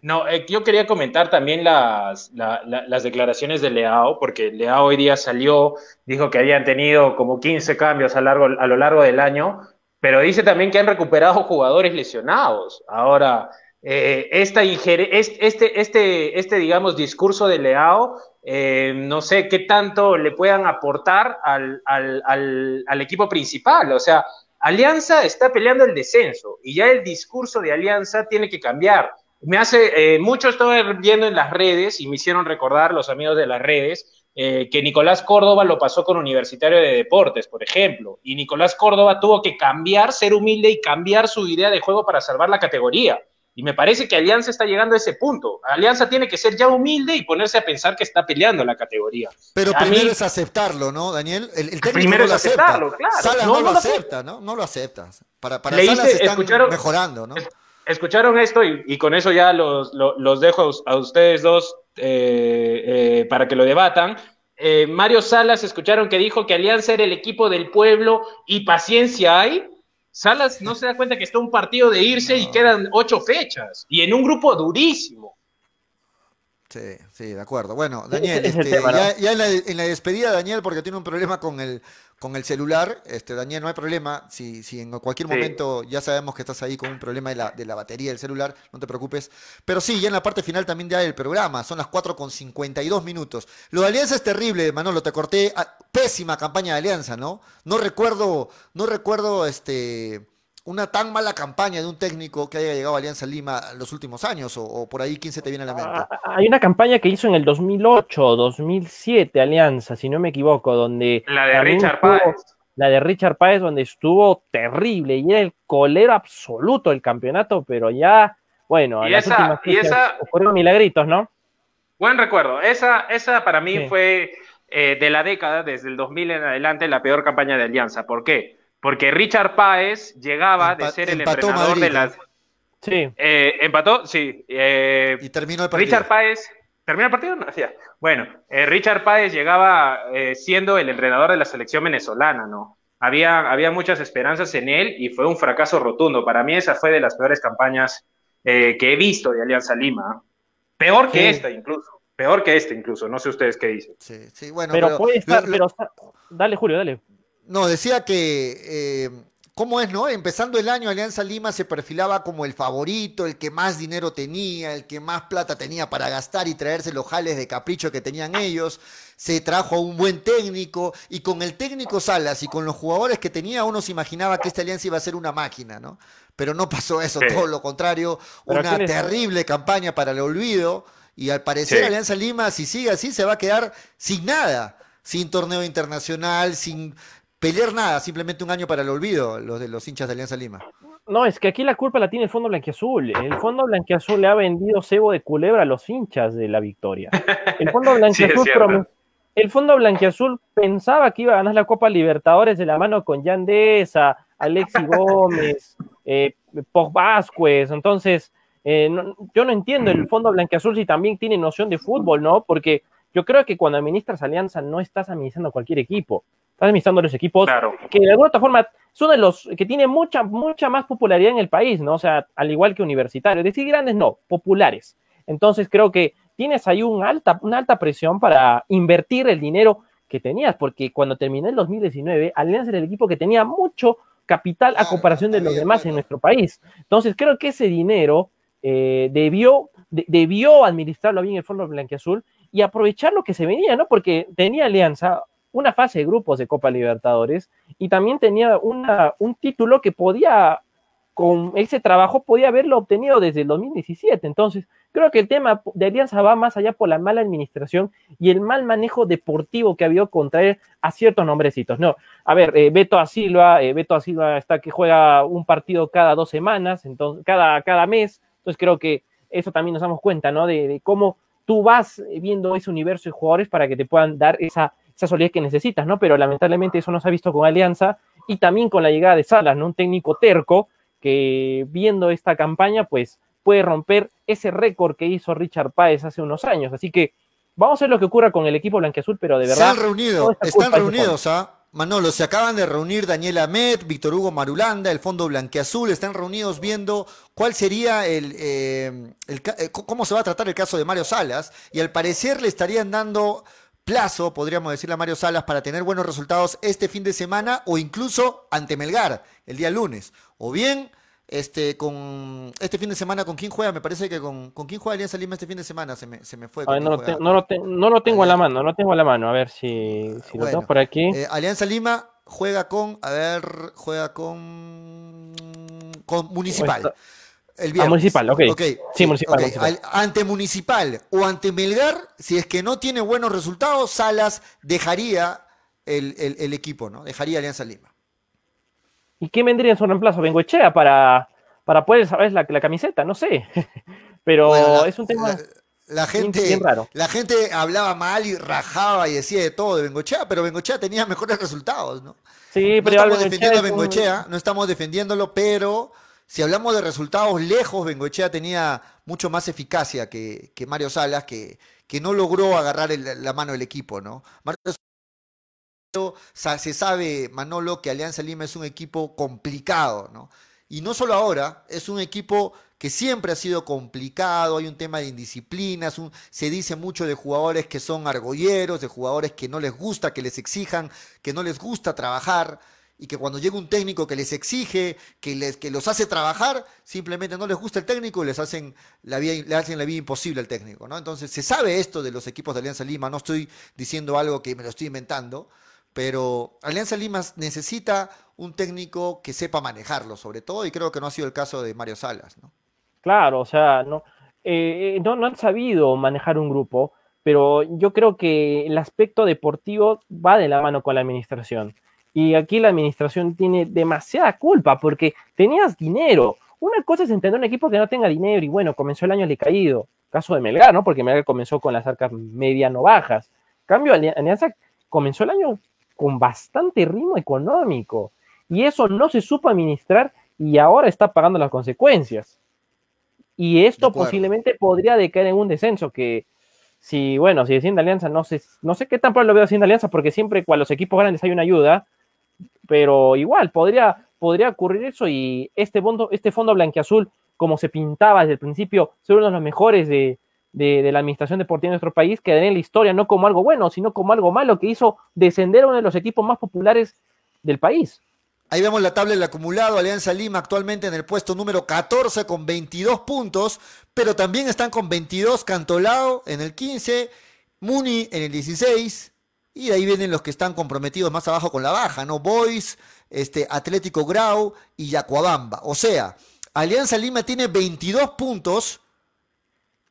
[SPEAKER 4] No, eh, yo quería comentar también las, las declaraciones de Leao, porque Leao hoy día salió, dijo que habían tenido como 15 cambios a, largo, a lo largo del año, pero dice también que han recuperado jugadores lesionados. Ahora, eh, este, este, este, digamos, discurso de Leao, eh, no sé qué tanto le puedan aportar al, al, al, equipo principal. O sea, Alianza está peleando el descenso y ya el discurso de Alianza tiene que cambiar me hace, eh, mucho estoy viendo en las redes y me hicieron recordar los amigos de las redes eh, que Nicolás Córdoba lo pasó con Universitario de Deportes, por ejemplo, y Nicolás Córdoba tuvo que cambiar, ser humilde y cambiar su idea de juego para salvar la categoría. Y me parece que Alianza está llegando a ese punto. Alianza tiene que ser ya humilde y ponerse a pensar que está peleando la categoría.
[SPEAKER 1] Pero primero es aceptarlo, ¿no, Daniel? El, técnico primero no lo es aceptarlo, claro. no, lo, acepta, ¿no? No lo acepta. Para, para Salas están mejorando, ¿no?
[SPEAKER 4] escucharon esto y, con eso ya los, dejo a, ustedes dos eh, eh, para que lo debatan. Eh, Mario Salas, escucharon que dijo que Alianza era el equipo del pueblo y paciencia hay. Salas no se da cuenta que está un partido de irse y quedan ocho fechas y en un grupo durísimo.
[SPEAKER 1] Sí, sí, de acuerdo. Bueno, Daniel, este, ya, en, la, en, la, despedida, Daniel, porque tiene un problema con el, con el celular, este, Daniel, no hay problema. Si, si en cualquier momento ya sabemos que estás ahí con un problema de la, de la batería del celular, no te preocupes. Pero sí, ya en la parte final también ya del programa, son las 4 con 52 minutos. Lo de Alianza es terrible, Manolo, te corté. Ah, pésima campaña de Alianza, ¿no? No recuerdo, no recuerdo este una tan mala campaña de un técnico que haya llegado a Alianza Lima los últimos años, o, por ahí, ¿quién se te viene a la mente? Ah,
[SPEAKER 3] hay una campaña que hizo en el 2008, 2007 Alianza, si no me equivoco, donde...
[SPEAKER 4] La de Richard Páez.
[SPEAKER 3] La de Richard Páez, donde estuvo terrible y era el colero absoluto del campeonato, pero ya, bueno,
[SPEAKER 4] y esa, y esa...
[SPEAKER 3] fueron milagritos, ¿no?
[SPEAKER 4] Buen recuerdo. Esa, esa para mí fue eh, de la década, desde el 2000 en adelante, la peor campaña de Alianza. ¿Por qué? Porque Richard Páez llegaba de ser el entrenador de las. Sí. Eh, empató, sí.
[SPEAKER 1] Eh, y terminó el partido.
[SPEAKER 4] Richard Páez. ¿Terminó el partido? No, Bueno, eh, Richard Páez llegaba siendo el entrenador de la selección venezolana, ¿no? Había, había muchas esperanzas en él y fue un fracaso rotundo. Para mí, esa fue de las peores campañas que he visto de Alianza Lima. Peor que esta, incluso. Peor que esta, incluso. No sé ustedes qué dicen.
[SPEAKER 3] Sí, sí, bueno. Pero, puede estar. Pero, dale, Julio, dale.
[SPEAKER 1] No, decía que, eh, ¿cómo es, no? Empezando el año, Alianza Lima se perfilaba como el favorito, el que más dinero tenía, el que más plata tenía para gastar y traerse los jales de capricho que tenían ellos. Se trajo a un buen técnico y con el técnico Salas y con los jugadores que tenía, uno se imaginaba que esta alianza iba a ser una máquina, ¿no? Pero no pasó eso, todo lo contrario, una terrible campaña para el olvido. Y al parecer Alianza Lima, si sigue así, se va a quedar sin nada, sin torneo internacional, sin pelear nada, simplemente un año para el olvido, los de los hinchas de Alianza Lima.
[SPEAKER 3] No, es que aquí la culpa la tiene el Fondo Blanquiazul. El Fondo Blanquiazul le ha vendido cebo de culebra a los hinchas de la victoria. El Fondo [LAUGHS] Blanquiazul, el Fondo Blanquiazul pensaba que iba a ganar la Copa Libertadores de la mano con Yandesa, Alexi [LAUGHS] Gómez, eh, Pog Vázquez. Entonces, eh, yo no entiendo el Fondo Blanquiazul si también tiene noción de fútbol, ¿no? Porque yo creo que cuando administras Alianza no estás administrando cualquier equipo estás administrando los equipos que de alguna otra forma son de los que tienen mucha, mucha más popularidad en el país, ¿no? O sea, al igual que universitarios, decir grandes no, populares. Entonces creo que tienes ahí un alta, una alta presión para invertir el dinero que tenías, porque cuando terminé el 2019, Alianza era el equipo que tenía mucho capital a comparación de los demás en nuestro país. Entonces creo que ese dinero eh, debió, debió administrarlo bien el Fondo Blanquiazul y aprovechar lo que se venía, ¿no? Porque tenía Alianza una fase de grupos de Copa Libertadores y también tenía una, un título que podía, con ese trabajo, podía haberlo obtenido desde el 2017. Entonces, creo que el tema de Alianza va más allá por la mala administración y el mal manejo deportivo que ha habido contra él a ciertos nombrecitos. No, a ver, eh, Beto a Silva, eh, Beto a Silva está que juega un partido cada dos semanas, entonces, cada, cada mes. Entonces, creo que eso también nos damos cuenta, ¿no? De cómo tú vas viendo ese universo de jugadores para que te puedan dar esa esa solidez que necesitas, ¿no? Pero lamentablemente eso no se ha visto con Alianza y también con la llegada de Salas, ¿no? Un técnico terco que viendo esta campaña, pues puede romper ese récord que hizo Richard Páez hace unos años. Así que vamos a ver lo que ocurra con el equipo blanqueazul, pero de verdad.
[SPEAKER 1] Se han reunido, están reunidos, ¿ah? Manolo, se acaban de reunir Daniel Ahmed, Víctor Hugo Marulanda, el Fondo Blanqueazul, están reunidos viendo cuál sería el, eh, el, eh, cómo se va a tratar el caso de Mario Salas y al parecer le estarían dando plazo, podríamos decirle a Mario Salas, para tener buenos resultados este fin de semana o incluso ante Melgar el día lunes. O bien, este, con este fin de semana, ¿con quién juega? Me parece que con, ¿con quién juega Alianza Lima este fin de semana? Se me, se me fue.
[SPEAKER 3] no, lo no, lo no, lo tengo a la mano, no lo tengo a la mano. A ver si, si lo tengo por aquí.
[SPEAKER 1] Eh, Alianza Lima juega con, a ver, juega con, con Municipal.
[SPEAKER 3] El ah, municipal, ok. sí, municipal,
[SPEAKER 1] ante Municipal o ante Melgar, si es que no tiene buenos resultados, Salas dejaría el, equipo, ¿no? Dejaría Alianza Lima.
[SPEAKER 3] ¿Y qué vendría en su reemplazo? Bengoechea para, para poder saber la, la camiseta, no sé. [LAUGHS] Pero es un tema.
[SPEAKER 1] La, gente, raro. la gente hablaba mal y rajaba y decía de todo de Bengochea, pero Bengochea tenía mejores resultados, ¿no?
[SPEAKER 3] Sí, pero
[SPEAKER 1] no estamos defendiendo a Bengochea, no estamos defendiéndolo, pero si hablamos de resultados lejos, Bengoechea tenía mucho más eficacia que, Mario Salas, que, que, no logró agarrar la mano del equipo, ¿no? Se sabe, Manolo, que Alianza Lima es un equipo complicado, ¿no? Y no solo ahora, es un equipo que siempre ha sido complicado, hay un tema de indisciplina, se dice mucho de jugadores que son argolleros, de jugadores que no les gusta que les exijan, que no les gusta trabajar y que cuando llega un técnico que les exige, que, les, que los hace trabajar, simplemente no les gusta el técnico y les hacen la vida, le hacen la vida imposible al técnico. ¿no? Entonces se sabe esto de los equipos de Alianza Lima, no estoy diciendo algo que me lo estoy inventando, pero Alianza Lima necesita un técnico que sepa manejarlo, sobre todo, y creo que no ha sido el caso de Mario Salas. ¿no?
[SPEAKER 3] Claro, o sea, no, eh, no, no han sabido manejar un grupo, pero yo creo que el aspecto deportivo va de la mano con la administración y aquí la administración tiene demasiada culpa porque tenías dinero. Una cosa es entender un equipo que no tenga dinero y bueno, comenzó el año le caído. Caso de Melgar, ¿no? Porque Melgar comenzó con las arcas mediano bajas. Cambio, Alianza comenzó el año con bastante ritmo económico y eso no se supo administrar y ahora está pagando las consecuencias. Y esto posiblemente podría decaer en un descenso que si, bueno, si desciende Alianza, no sé, no sé qué tan probable lo veo desciende Alianza, porque siempre cuando los equipos grandes hay una ayuda, pero igual podría, podría ocurrir eso y este fondo, este fondo blanqueazul, como se pintaba desde el principio, ser uno de los mejores de, la administración deportiva de nuestro país, quedaría en la historia no como algo bueno, sino como algo malo que hizo descender a uno de los equipos más populares del país.
[SPEAKER 1] Ahí vemos la tabla del acumulado, Alianza Lima actualmente en el puesto número 14 con 22 puntos, pero también están con 22 Cantolao en el 15, Muni en el 16, y de ahí vienen los que están comprometidos más abajo con la baja, ¿no? Boys, este, Atlético Grau y Yacuabamba. O sea, Alianza Lima tiene 22 puntos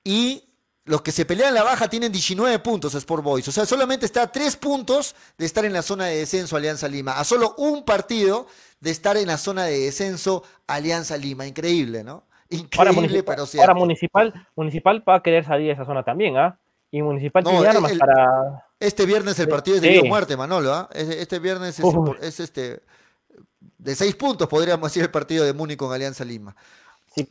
[SPEAKER 1] y los que se pelean la baja tienen 19 puntos Sport Boys. O sea, solamente está a 3 puntos de estar en la zona de descenso Alianza Lima. A solo un partido de estar en la zona de descenso Alianza Lima. Increíble, ¿no? Increíble, pero
[SPEAKER 3] Ahora Municipal, Municipal va a querer salir de esa zona también, ¿ah? Y Municipal tiene armas para
[SPEAKER 1] este viernes el partido es de muerte, Manolo. ¿ah? Este viernes es, este de seis puntos, podríamos decir, el partido de Múnich con Alianza Lima.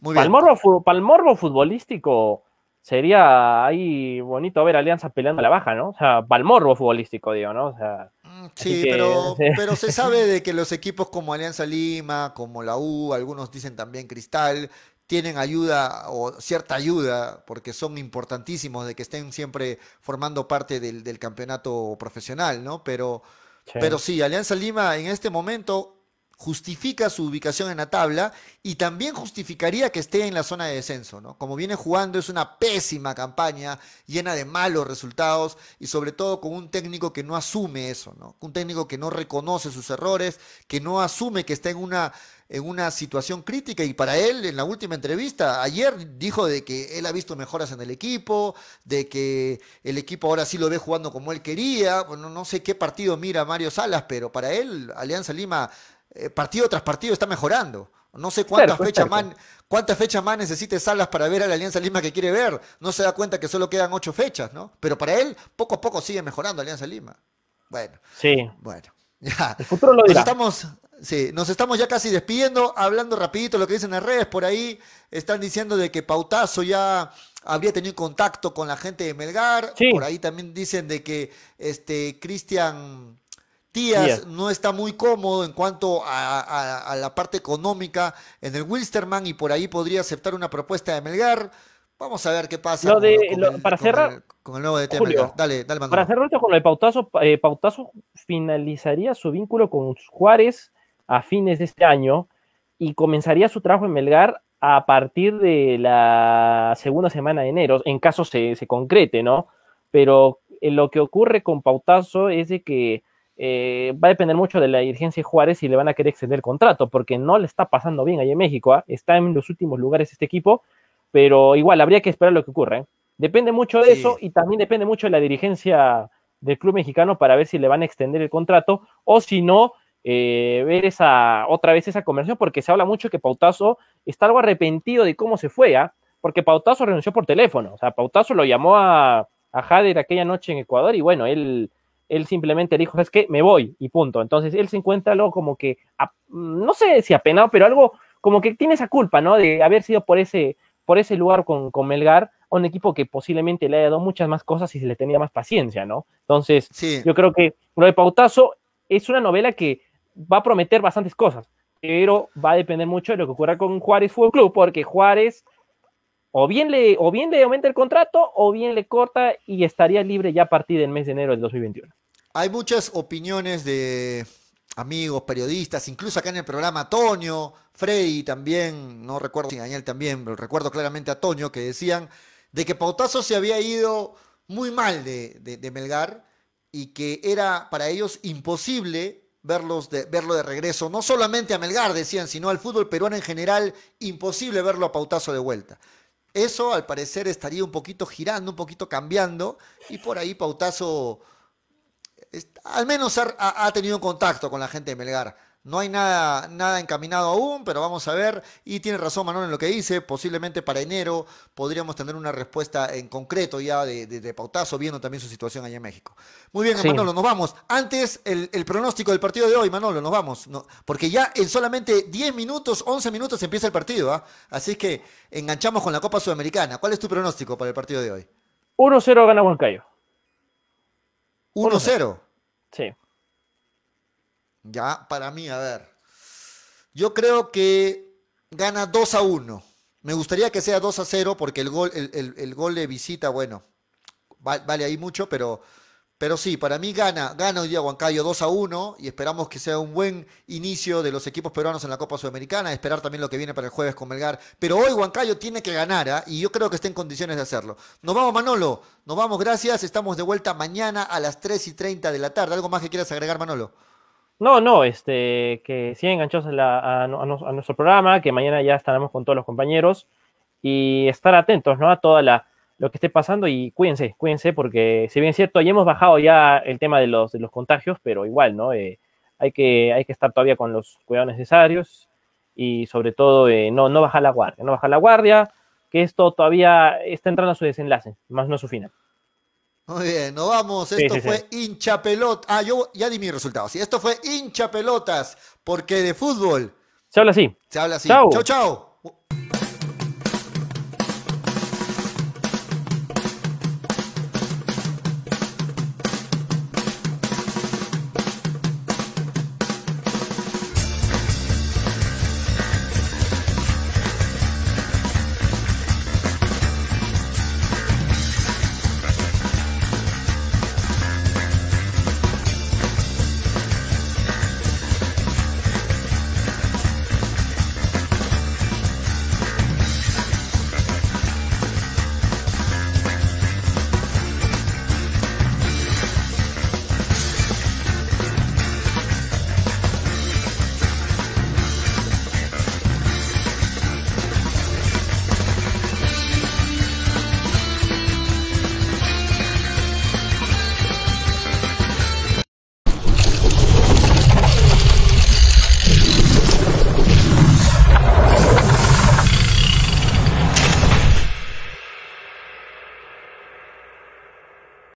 [SPEAKER 3] Muy para, el morbo, futbolístico sería ahí bonito ver Alianza peleando a la baja, ¿no? O sea, para el morbo futbolístico, digo, ¿no? O sea,
[SPEAKER 1] mm, sí, pero, [LAUGHS] pero se sabe de que los equipos como Alianza Lima, como la U, algunos dicen también Cristal, tienen ayuda o cierta ayuda, porque son importantísimos de que estén siempre formando parte del, del campeonato profesional, ¿no? Pero sí. pero sí, Alianza Lima en este momento justifica su ubicación en la tabla y también justificaría que esté en la zona de descenso, ¿no? Como viene jugando es una pésima campaña, llena de malos resultados y sobre todo con un técnico que no asume eso, ¿no? Un técnico que no reconoce sus errores, que no asume que está en una en una situación crítica y para él en la última entrevista ayer dijo de que él ha visto mejoras en el equipo, de que el equipo ahora sí lo ve jugando como él quería, bueno, no sé qué partido mira Mario Salas, pero para él Alianza Lima eh, partido tras partido está mejorando. No sé cuántas fechas más cuántas fechas más necesite Salas para ver a la Alianza Lima que quiere ver. No se da cuenta que solo quedan ocho fechas, ¿no? Pero para él, poco a poco sigue mejorando Alianza Lima. Bueno.
[SPEAKER 3] Sí.
[SPEAKER 1] Bueno. [LAUGHS] Ya.
[SPEAKER 3] El futuro lo dirá.
[SPEAKER 1] Nos estamos, sí, nos estamos ya casi despidiendo, hablando rapidito lo que dicen en las redes. Por ahí están diciendo de que Pautazo ya habría tenido contacto con la gente de Melgar. Por ahí también dicen de que este Cristian Tías no está muy cómodo en cuanto a, la parte económica en el Wilsterman y por ahí podría aceptar una propuesta de Melgar. Vamos a ver qué pasa
[SPEAKER 3] con, el, para cerrar,
[SPEAKER 1] con el nuevo DT Melgar. Dale, dale,
[SPEAKER 3] Para cerrar con lo de Pautazo, eh, Pautazo finalizaría su vínculo con Juárez a fines de este año y comenzaría su trabajo en Melgar a partir de la segunda semana de enero, en caso se, se concrete, ¿no? Pero eh, lo que ocurre con Pautazo es de que eh, va a depender mucho de la dirigencia de Juárez si le van a querer extender el contrato, porque no le está pasando bien ahí en México, ¿ah? está en los últimos lugares este equipo, pero igual habría que esperar lo que ocurre. ¿eh? Depende mucho de eso y también depende mucho de la dirigencia del club mexicano para ver si le van a extender el contrato o si no, eh, ver esa otra vez esa conversación, porque se habla mucho que Pautazo está algo arrepentido de cómo se fue, ¿ah? porque Pautazo renunció por teléfono, o sea, Pautazo lo llamó a, a Jader aquella noche en Ecuador y bueno, él él simplemente dijo, es que me voy y punto. Entonces él se encuentra algo como que, no sé si apenado, pero algo como que tiene esa culpa, ¿no? De haber sido por ese, por ese lugar con, con Melgar, un equipo que posiblemente le haya dado muchas más cosas y se le tenía más paciencia, ¿no? Entonces, yo creo que lo de Pautazo es una novela que va a prometer bastantes cosas, pero va a depender mucho de lo que ocurra con Juárez Fútbol Club, porque Juárez o bien le, o bien le aumenta el contrato o bien le corta y estaría libre ya a partir del mes de enero del 2021.
[SPEAKER 1] Hay muchas opiniones de amigos, periodistas, incluso acá en el programa Toño, Freddy también, no recuerdo si Daniel también, pero recuerdo claramente a Toño, que decían de que Pautazo se había ido muy mal de, Melgar y que era para ellos imposible verlos verlo de regreso, no solamente a Melgar, decían, sino al fútbol peruano en general, imposible verlo a Pautazo de vuelta. Eso al parecer estaría un poquito girando, un poquito cambiando, y por ahí Pautazo al menos ha, tenido contacto con la gente de Melgar. No hay nada, nada encaminado aún, pero vamos a ver. Y tiene razón Manuel en lo que dice. Posiblemente para enero podríamos tener una respuesta en concreto ya de, Pautazo, viendo también su situación allá en México. Muy bien, Manolo, nos vamos. Antes, el, pronóstico del partido de hoy, Manolo, nos vamos. porque ya en solamente 10 minutos, 11 minutos empieza el partido. ¿ah? Así que enganchamos con la Copa Sudamericana. ¿Cuál es tu pronóstico para el partido de hoy?
[SPEAKER 3] 1-0 gana Huancayo.
[SPEAKER 1] 1-0.
[SPEAKER 3] Sí.
[SPEAKER 1] Ya, para mí, a ver. Yo creo que gana 2 a 1. Me gustaría que sea 2 a 0 porque el gol, el, gol de visita, bueno, vale ahí mucho, pero pero sí, para mí gana, gana hoy día Huancayo 2 a 1 y esperamos que sea un buen inicio de los equipos peruanos en la Copa Sudamericana, esperar también lo que viene para el jueves con Melgar. Pero hoy Huancayo tiene que ganar ¿ah? y yo creo que está en condiciones de hacerlo. Nos vamos Manolo, nos vamos, gracias, estamos de vuelta mañana a las 3 y 30 de la tarde. ¿Algo más que quieras agregar Manolo?
[SPEAKER 3] No, no, este, que sigan enganchados a, a, nuestro programa, que mañana ya estaremos con todos los compañeros y estar atentos ¿no? a toda la lo que esté pasando y cuídense, cuídense porque si bien es cierto, ya hemos bajado ya el tema de los, contagios, pero igual, ¿no? Eh, hay, que, hay que estar todavía con los cuidados necesarios y sobre todo eh, no, no bajar la guardia, no bajar la guardia, que esto todavía está entrando a su desenlace, más no a su final.
[SPEAKER 1] Muy bien, nos vamos. Esto fue hincha pelota. Ah, yo ya di mi resultado. Sí, esto fue hincha pelotas, porque de fútbol
[SPEAKER 3] se habla así.
[SPEAKER 1] Se habla así. Chau, chau.